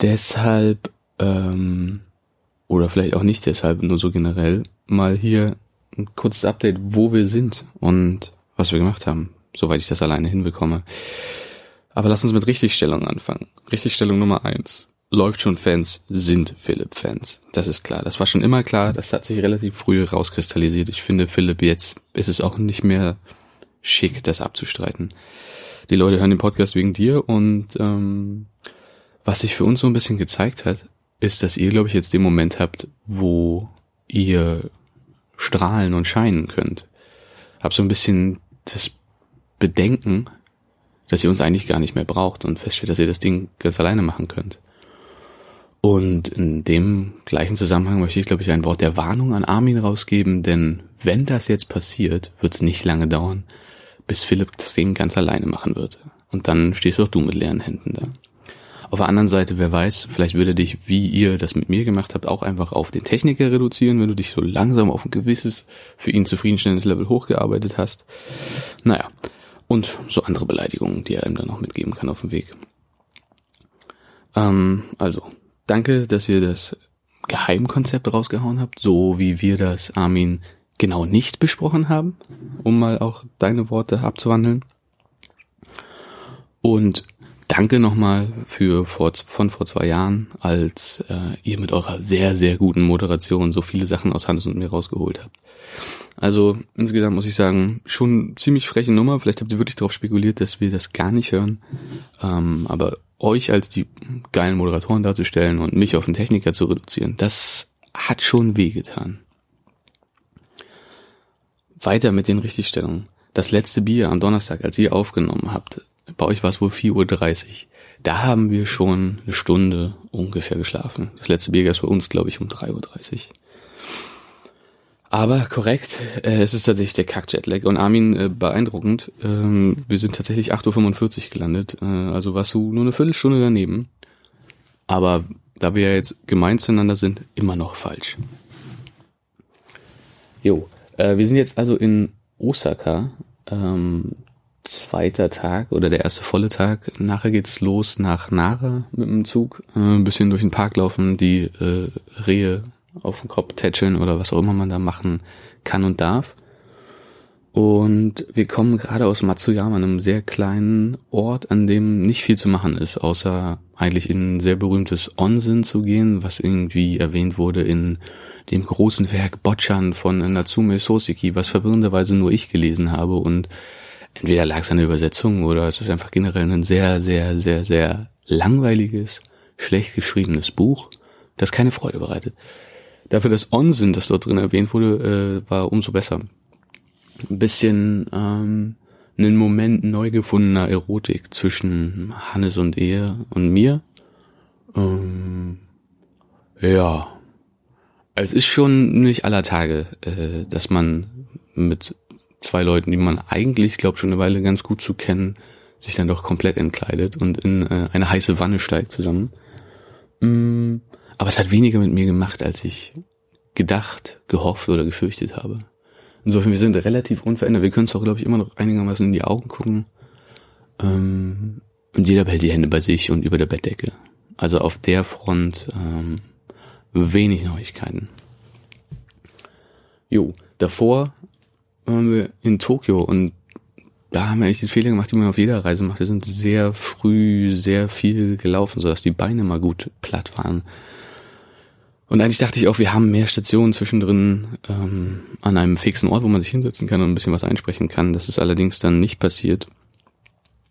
Deshalb, ähm, oder vielleicht auch nicht deshalb, nur so generell, mal hier ein kurzes Update, wo wir sind und was wir gemacht haben, soweit ich das alleine hinbekomme. Aber lass uns mit Richtigstellung anfangen. Richtigstellung Nummer eins. Läuft schon Fans sind Philipp-Fans. Das ist klar. Das war schon immer klar. Das hat sich relativ früh rauskristallisiert. Ich finde, Philipp, jetzt ist es auch nicht mehr schick, das abzustreiten die Leute hören den Podcast wegen dir und ähm, was sich für uns so ein bisschen gezeigt hat, ist, dass ihr, glaube ich, jetzt den Moment habt, wo ihr strahlen und scheinen könnt. Hab so ein bisschen das Bedenken, dass ihr uns eigentlich gar nicht mehr braucht und feststellt, dass ihr das Ding ganz alleine machen könnt. Und in dem gleichen Zusammenhang möchte ich, glaube ich, ein Wort der Warnung an Armin rausgeben, denn wenn das jetzt passiert, wird es nicht lange dauern, bis Philipp das Ding ganz alleine machen wird. Und dann stehst auch du mit leeren Händen da. Auf der anderen Seite, wer weiß, vielleicht würde dich, wie ihr das mit mir gemacht habt, auch einfach auf den Techniker reduzieren, wenn du dich so langsam auf ein gewisses, für ihn zufriedenstellendes Level hochgearbeitet hast. Naja, und so andere Beleidigungen, die er ihm dann noch mitgeben kann auf dem Weg. Ähm, also, danke, dass ihr das Geheimkonzept rausgehauen habt, so wie wir das Armin genau nicht besprochen haben, um mal auch deine Worte abzuwandeln. Und danke nochmal für vor, von vor zwei Jahren, als äh, ihr mit eurer sehr, sehr guten Moderation so viele Sachen aus Hannes und mir rausgeholt habt. Also insgesamt muss ich sagen, schon ziemlich freche Nummer. Vielleicht habt ihr wirklich darauf spekuliert, dass wir das gar nicht hören. Ähm, aber euch als die geilen Moderatoren darzustellen und mich auf den Techniker zu reduzieren, das hat schon wehgetan. Weiter mit den Richtigstellungen. Das letzte Bier am Donnerstag, als ihr aufgenommen habt, bei euch war es wohl 4.30 Uhr. Da haben wir schon eine Stunde ungefähr geschlafen. Das letzte Bier gab es bei uns, glaube ich, um 3.30 Uhr. Aber korrekt, äh, es ist tatsächlich der Kack-Jetlag. Und Armin, äh, beeindruckend, ähm, wir sind tatsächlich 8.45 Uhr gelandet. Äh, also warst du nur eine Viertelstunde daneben. Aber da wir ja jetzt gemein zueinander sind, immer noch falsch. Jo, äh, wir sind jetzt also in Osaka. Ähm, zweiter Tag oder der erste volle Tag. Nachher geht's los nach Nara mit dem Zug. Äh, ein bisschen durch den Park laufen, die äh, Rehe auf den Kopf tätscheln oder was auch immer man da machen kann und darf. Und wir kommen gerade aus Matsuyama, einem sehr kleinen Ort, an dem nicht viel zu machen ist, außer eigentlich in ein sehr berühmtes Onsen zu gehen, was irgendwie erwähnt wurde in dem großen Werk Botchan von Natsume Soseki, was verwirrenderweise nur ich gelesen habe und entweder lag es an der Übersetzung oder es ist einfach generell ein sehr, sehr, sehr, sehr langweiliges, schlecht geschriebenes Buch, das keine Freude bereitet. Dafür das Onsen, das dort drin erwähnt wurde, äh, war umso besser. Ein bisschen ähm, einen Moment neu gefundener Erotik zwischen Hannes und er und mir. Ähm, ja, es ist schon nicht aller Tage, äh, dass man mit zwei Leuten, die man eigentlich glaubt schon eine Weile ganz gut zu kennen, sich dann doch komplett entkleidet und in äh, eine heiße Wanne steigt zusammen. Mm, aber es hat weniger mit mir gemacht, als ich gedacht, gehofft oder gefürchtet habe. Insofern, wir sind relativ unverändert. Wir können es auch, glaube ich, immer noch einigermaßen in die Augen gucken. Ähm, und jeder behält die Hände bei sich und über der Bettdecke. Also auf der Front ähm, wenig Neuigkeiten. Jo, davor waren wir in Tokio und da haben wir eigentlich den Fehler gemacht, die man auf jeder Reise macht. Wir sind sehr früh sehr viel gelaufen, sodass die Beine mal gut platt waren. Und eigentlich dachte ich auch, wir haben mehr Stationen zwischendrin ähm, an einem fixen Ort, wo man sich hinsetzen kann und ein bisschen was einsprechen kann. Das ist allerdings dann nicht passiert,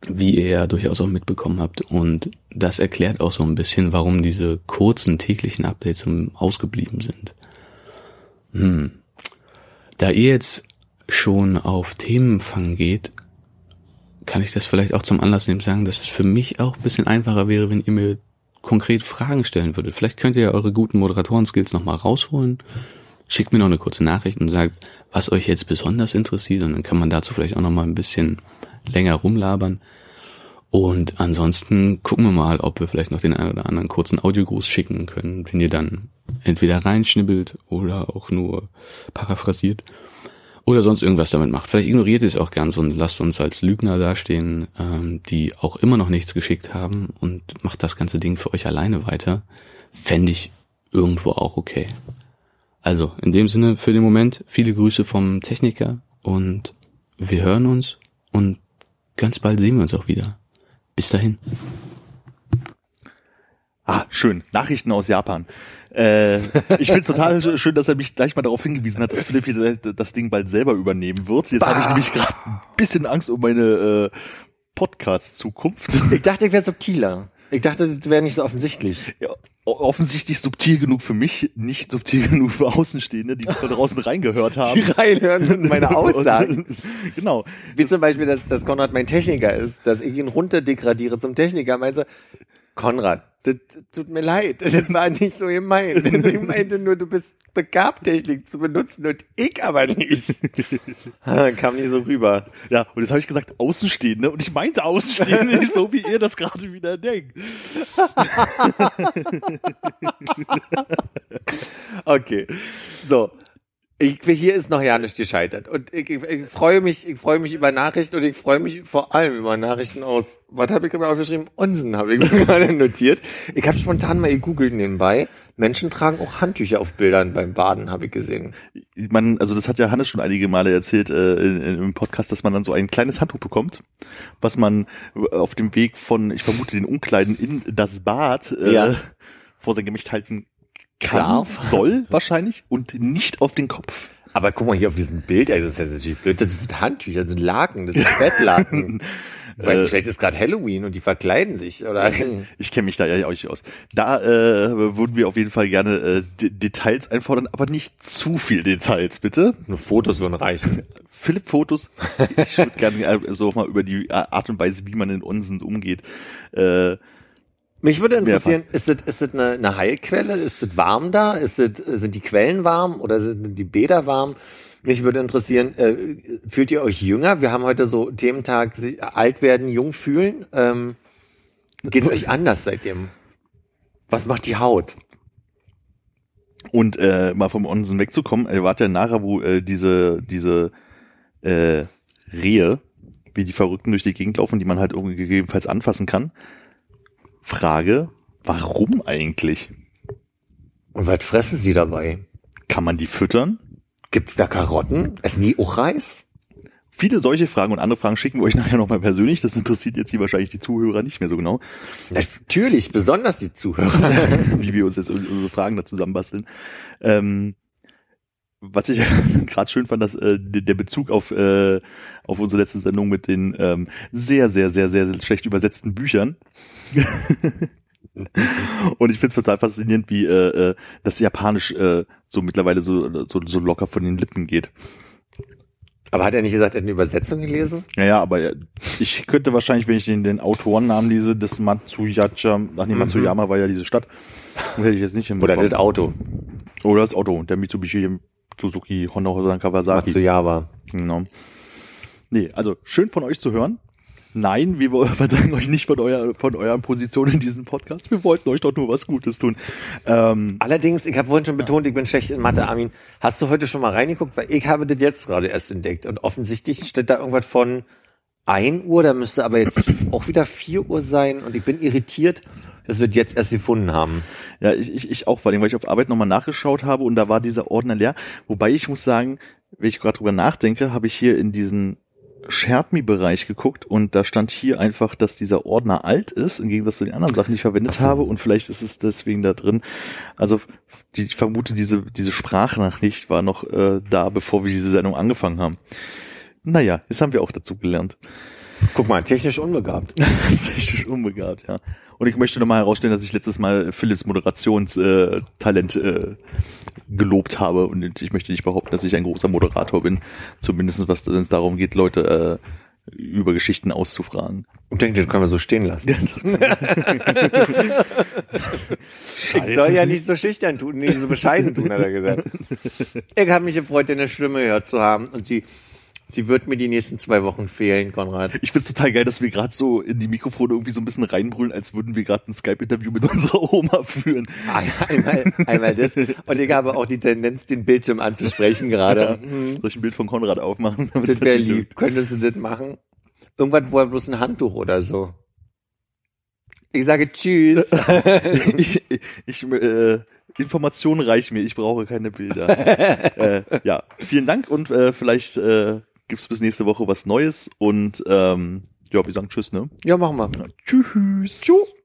wie ihr ja durchaus auch mitbekommen habt. Und das erklärt auch so ein bisschen, warum diese kurzen täglichen Updates ausgeblieben sind. Hm. Da ihr jetzt schon auf Themenfang geht, kann ich das vielleicht auch zum Anlass nehmen sagen, dass es für mich auch ein bisschen einfacher wäre, wenn ihr mir konkret Fragen stellen würdet. Vielleicht könnt ihr ja eure guten Moderatoren-Skills nochmal rausholen. Schickt mir noch eine kurze Nachricht und sagt, was euch jetzt besonders interessiert und dann kann man dazu vielleicht auch nochmal ein bisschen länger rumlabern. Und ansonsten gucken wir mal, ob wir vielleicht noch den einen oder anderen kurzen Audiogruß schicken können, den ihr dann entweder reinschnibbelt oder auch nur paraphrasiert oder sonst irgendwas damit macht. Vielleicht ignoriert ihr es auch ganz und lasst uns als Lügner dastehen, ähm, die auch immer noch nichts geschickt haben und macht das ganze Ding für euch alleine weiter. Fände ich irgendwo auch okay. Also in dem Sinne für den Moment viele Grüße vom Techniker und wir hören uns und ganz bald sehen wir uns auch wieder. Bis dahin. Ah, schön. Nachrichten aus Japan. Äh, ich finde es total schön, dass er mich gleich mal darauf hingewiesen hat, dass Philipp hier das Ding bald selber übernehmen wird. Jetzt habe ich nämlich gerade ein bisschen Angst um meine äh, Podcast-Zukunft. <laughs> Ich dachte, ich wäre subtiler. Ich dachte, das wäre nicht so offensichtlich. Ja, offensichtlich subtil genug für mich, nicht subtil genug für Außenstehende, die da draußen reingehört haben. Die reinhören und meine <laughs> Aussagen. genau. Wie zum Beispiel, dass, dass Konrad mein Techniker ist, dass ich ihn runterdegradiere zum Techniker. Meinst du, Konrad, das tut mir leid, das <laughs> war nicht so gemeint. <laughs> Ich meinte nur, du bist begabt, Technik zu benutzen und ich aber nicht. <laughs> Kam nicht so rüber. Ja, und jetzt habe ich gesagt Außenstehende und ich meinte Außenstehende nicht so, wie ihr das gerade wieder denkt. okay, so. Ich, hier ist noch ja nicht gescheitert. Und ich, ich, ich freue mich, ich freue mich über Nachrichten und ich freue mich vor allem über Nachrichten aus, was habe ich mir aufgeschrieben? Unsen habe ich mir <laughs> gerade notiert. Ich habe spontan mal gegoogelt nebenbei. Menschen tragen auch Handtücher auf Bildern beim Baden, habe ich gesehen. Man, also das hat ja Hannes schon einige Male erzählt äh, im Podcast, dass man dann so ein kleines Handtuch bekommt, was man auf dem Weg von, ich vermute, den Umkleiden in das Bad äh, ja. vor sein Gemächt halten kann, Darf. soll wahrscheinlich und nicht auf den Kopf. Aber guck mal hier auf diesem Bild, ey, das ist ja natürlich blöd. Das sind Handtücher, das sind Laken, das sind Bettlaken. <laughs> Weiß äh, vielleicht ist gerade Halloween und die verkleiden sich, oder? Ich kenne mich da ja auch nicht aus. Da äh, würden wir auf jeden Fall gerne äh, D Details einfordern, aber nicht zu viel Details, bitte. Nur Fotos würden reichen. <laughs> Philipp Fotos. Ich würde gerne äh, so mal über die Art und Weise, wie man in Onsen umgeht. Äh, mich würde interessieren, ist es, ist es eine, eine Heilquelle? Ist es warm da? Ist es, sind die Quellen warm oder sind die Bäder warm? Mich würde interessieren, äh, fühlt ihr euch jünger? Wir haben heute so Thementag, alt werden, jung fühlen. Ähm, Geht es euch anders seitdem? Was macht die Haut? Und äh, mal vom Onsen wegzukommen, ihr wart ja nachher, wo äh, diese, diese äh, Rehe, wie die Verrückten durch die Gegend laufen, die man halt irgendwie gegebenenfalls anfassen kann. Frage, warum eigentlich? Und was fressen sie dabei? Kann man die füttern? Gibt's da Karotten? Essen die auch Reis? Viele solche Fragen und andere Fragen schicken wir euch <laughs> nachher nochmal persönlich. Das interessiert jetzt hier wahrscheinlich die Zuhörer nicht mehr so genau. Natürlich, besonders die Zuhörer. <laughs> Wie wir uns jetzt unsere Fragen da zusammenbasteln. Ähm, was ich <laughs> gerade schön fand, dass äh, der Bezug auf äh, auf unsere letzte Sendung mit den ähm, sehr sehr sehr sehr, sehr schlecht übersetzten Büchern. <laughs> Und ich finde es total faszinierend, wie äh, äh, das Japanisch äh, so mittlerweile so, so so locker von den Lippen geht. Aber hat er nicht gesagt, er hat eine Übersetzung gelesen? Ja, ja, aber ich könnte wahrscheinlich, wenn ich den, den Autorennamen lese, das Matsuyacha, ach nee, mhm. Matsuyama war ja diese Stadt, hätte ich jetzt nicht Oder das Auto. Oder das Auto, der Mitsubishi Suzuki, Honda oder Kawasaki. Matsuyama. Genau. Nee, also schön von euch zu hören. Nein, wir <laughs> verdrängen euch nicht von, euer, von euren Positionen in diesem Podcast. Wir wollten euch doch nur was Gutes tun. Ähm, Allerdings, ich habe vorhin schon betont, ich bin schlecht in Mathe, Armin. Hast du heute schon mal reingeguckt? Weil ich habe das jetzt gerade erst entdeckt. Und offensichtlich steht da irgendwas von 1 Uhr, da müsste aber jetzt <coughs> auch wieder 4 Uhr sein. Und ich bin irritiert, das wird jetzt erst gefunden haben. Ja, ich, ich, ich auch, vor allem, weil ich auf Arbeit nochmal nachgeschaut habe und da war dieser Ordner leer. Wobei ich muss sagen, wenn ich gerade drüber nachdenke, habe ich hier in diesen ShareMe-Bereich geguckt und da stand hier einfach, dass dieser Ordner alt ist, im Gegensatz zu den anderen Sachen, die ich verwendet so. habe und vielleicht ist es deswegen da drin. Also die, ich vermute, diese, diese Sprachnachricht war noch äh, da, bevor wir diese Sendung angefangen haben. Naja, jetzt haben wir auch dazu gelernt. Guck mal, technisch unbegabt. <laughs> technisch unbegabt, ja. Und ich möchte nochmal herausstellen, dass ich letztes Mal Philips Moderationstalent äh, äh, gelobt habe. Und ich möchte nicht behaupten, dass ich ein großer Moderator bin. Zumindest was es darum geht, Leute über Geschichten auszufragen. Und denke, das können wir so stehen lassen. <laughs> ich soll ja nicht so schüchtern tun, nicht so bescheiden tun, hat er gesagt. <laughs> Ich habe mich gefreut, deine Stimme gehört zu haben und sie, sie wird mir die nächsten zwei Wochen fehlen, Konrad. Ich find's total geil, dass wir gerade so in die Mikrofone irgendwie so ein bisschen reinbrüllen, als würden wir gerade ein Skype-Interview mit <laughs> unserer Oma führen. Einmal, einmal das. Und ich habe auch die Tendenz, den Bildschirm anzusprechen gerade. Mhm. Soll ich ein Bild von Konrad aufmachen? <laughs> Das wäre lieb. Könntest du das machen? Irgendwas, wo er bloß ein Handtuch oder so. Ich sage Tschüss. ich, <laughs> ich, ich äh, Informationen reichen mir, ich brauche keine Bilder. äh, ja, vielen Dank und äh, vielleicht äh, gibt's bis nächste Woche was Neues und ähm, ja, wir sagen Tschüss, ne? Ja, machen wir. Ja, tschüss. Tschüss.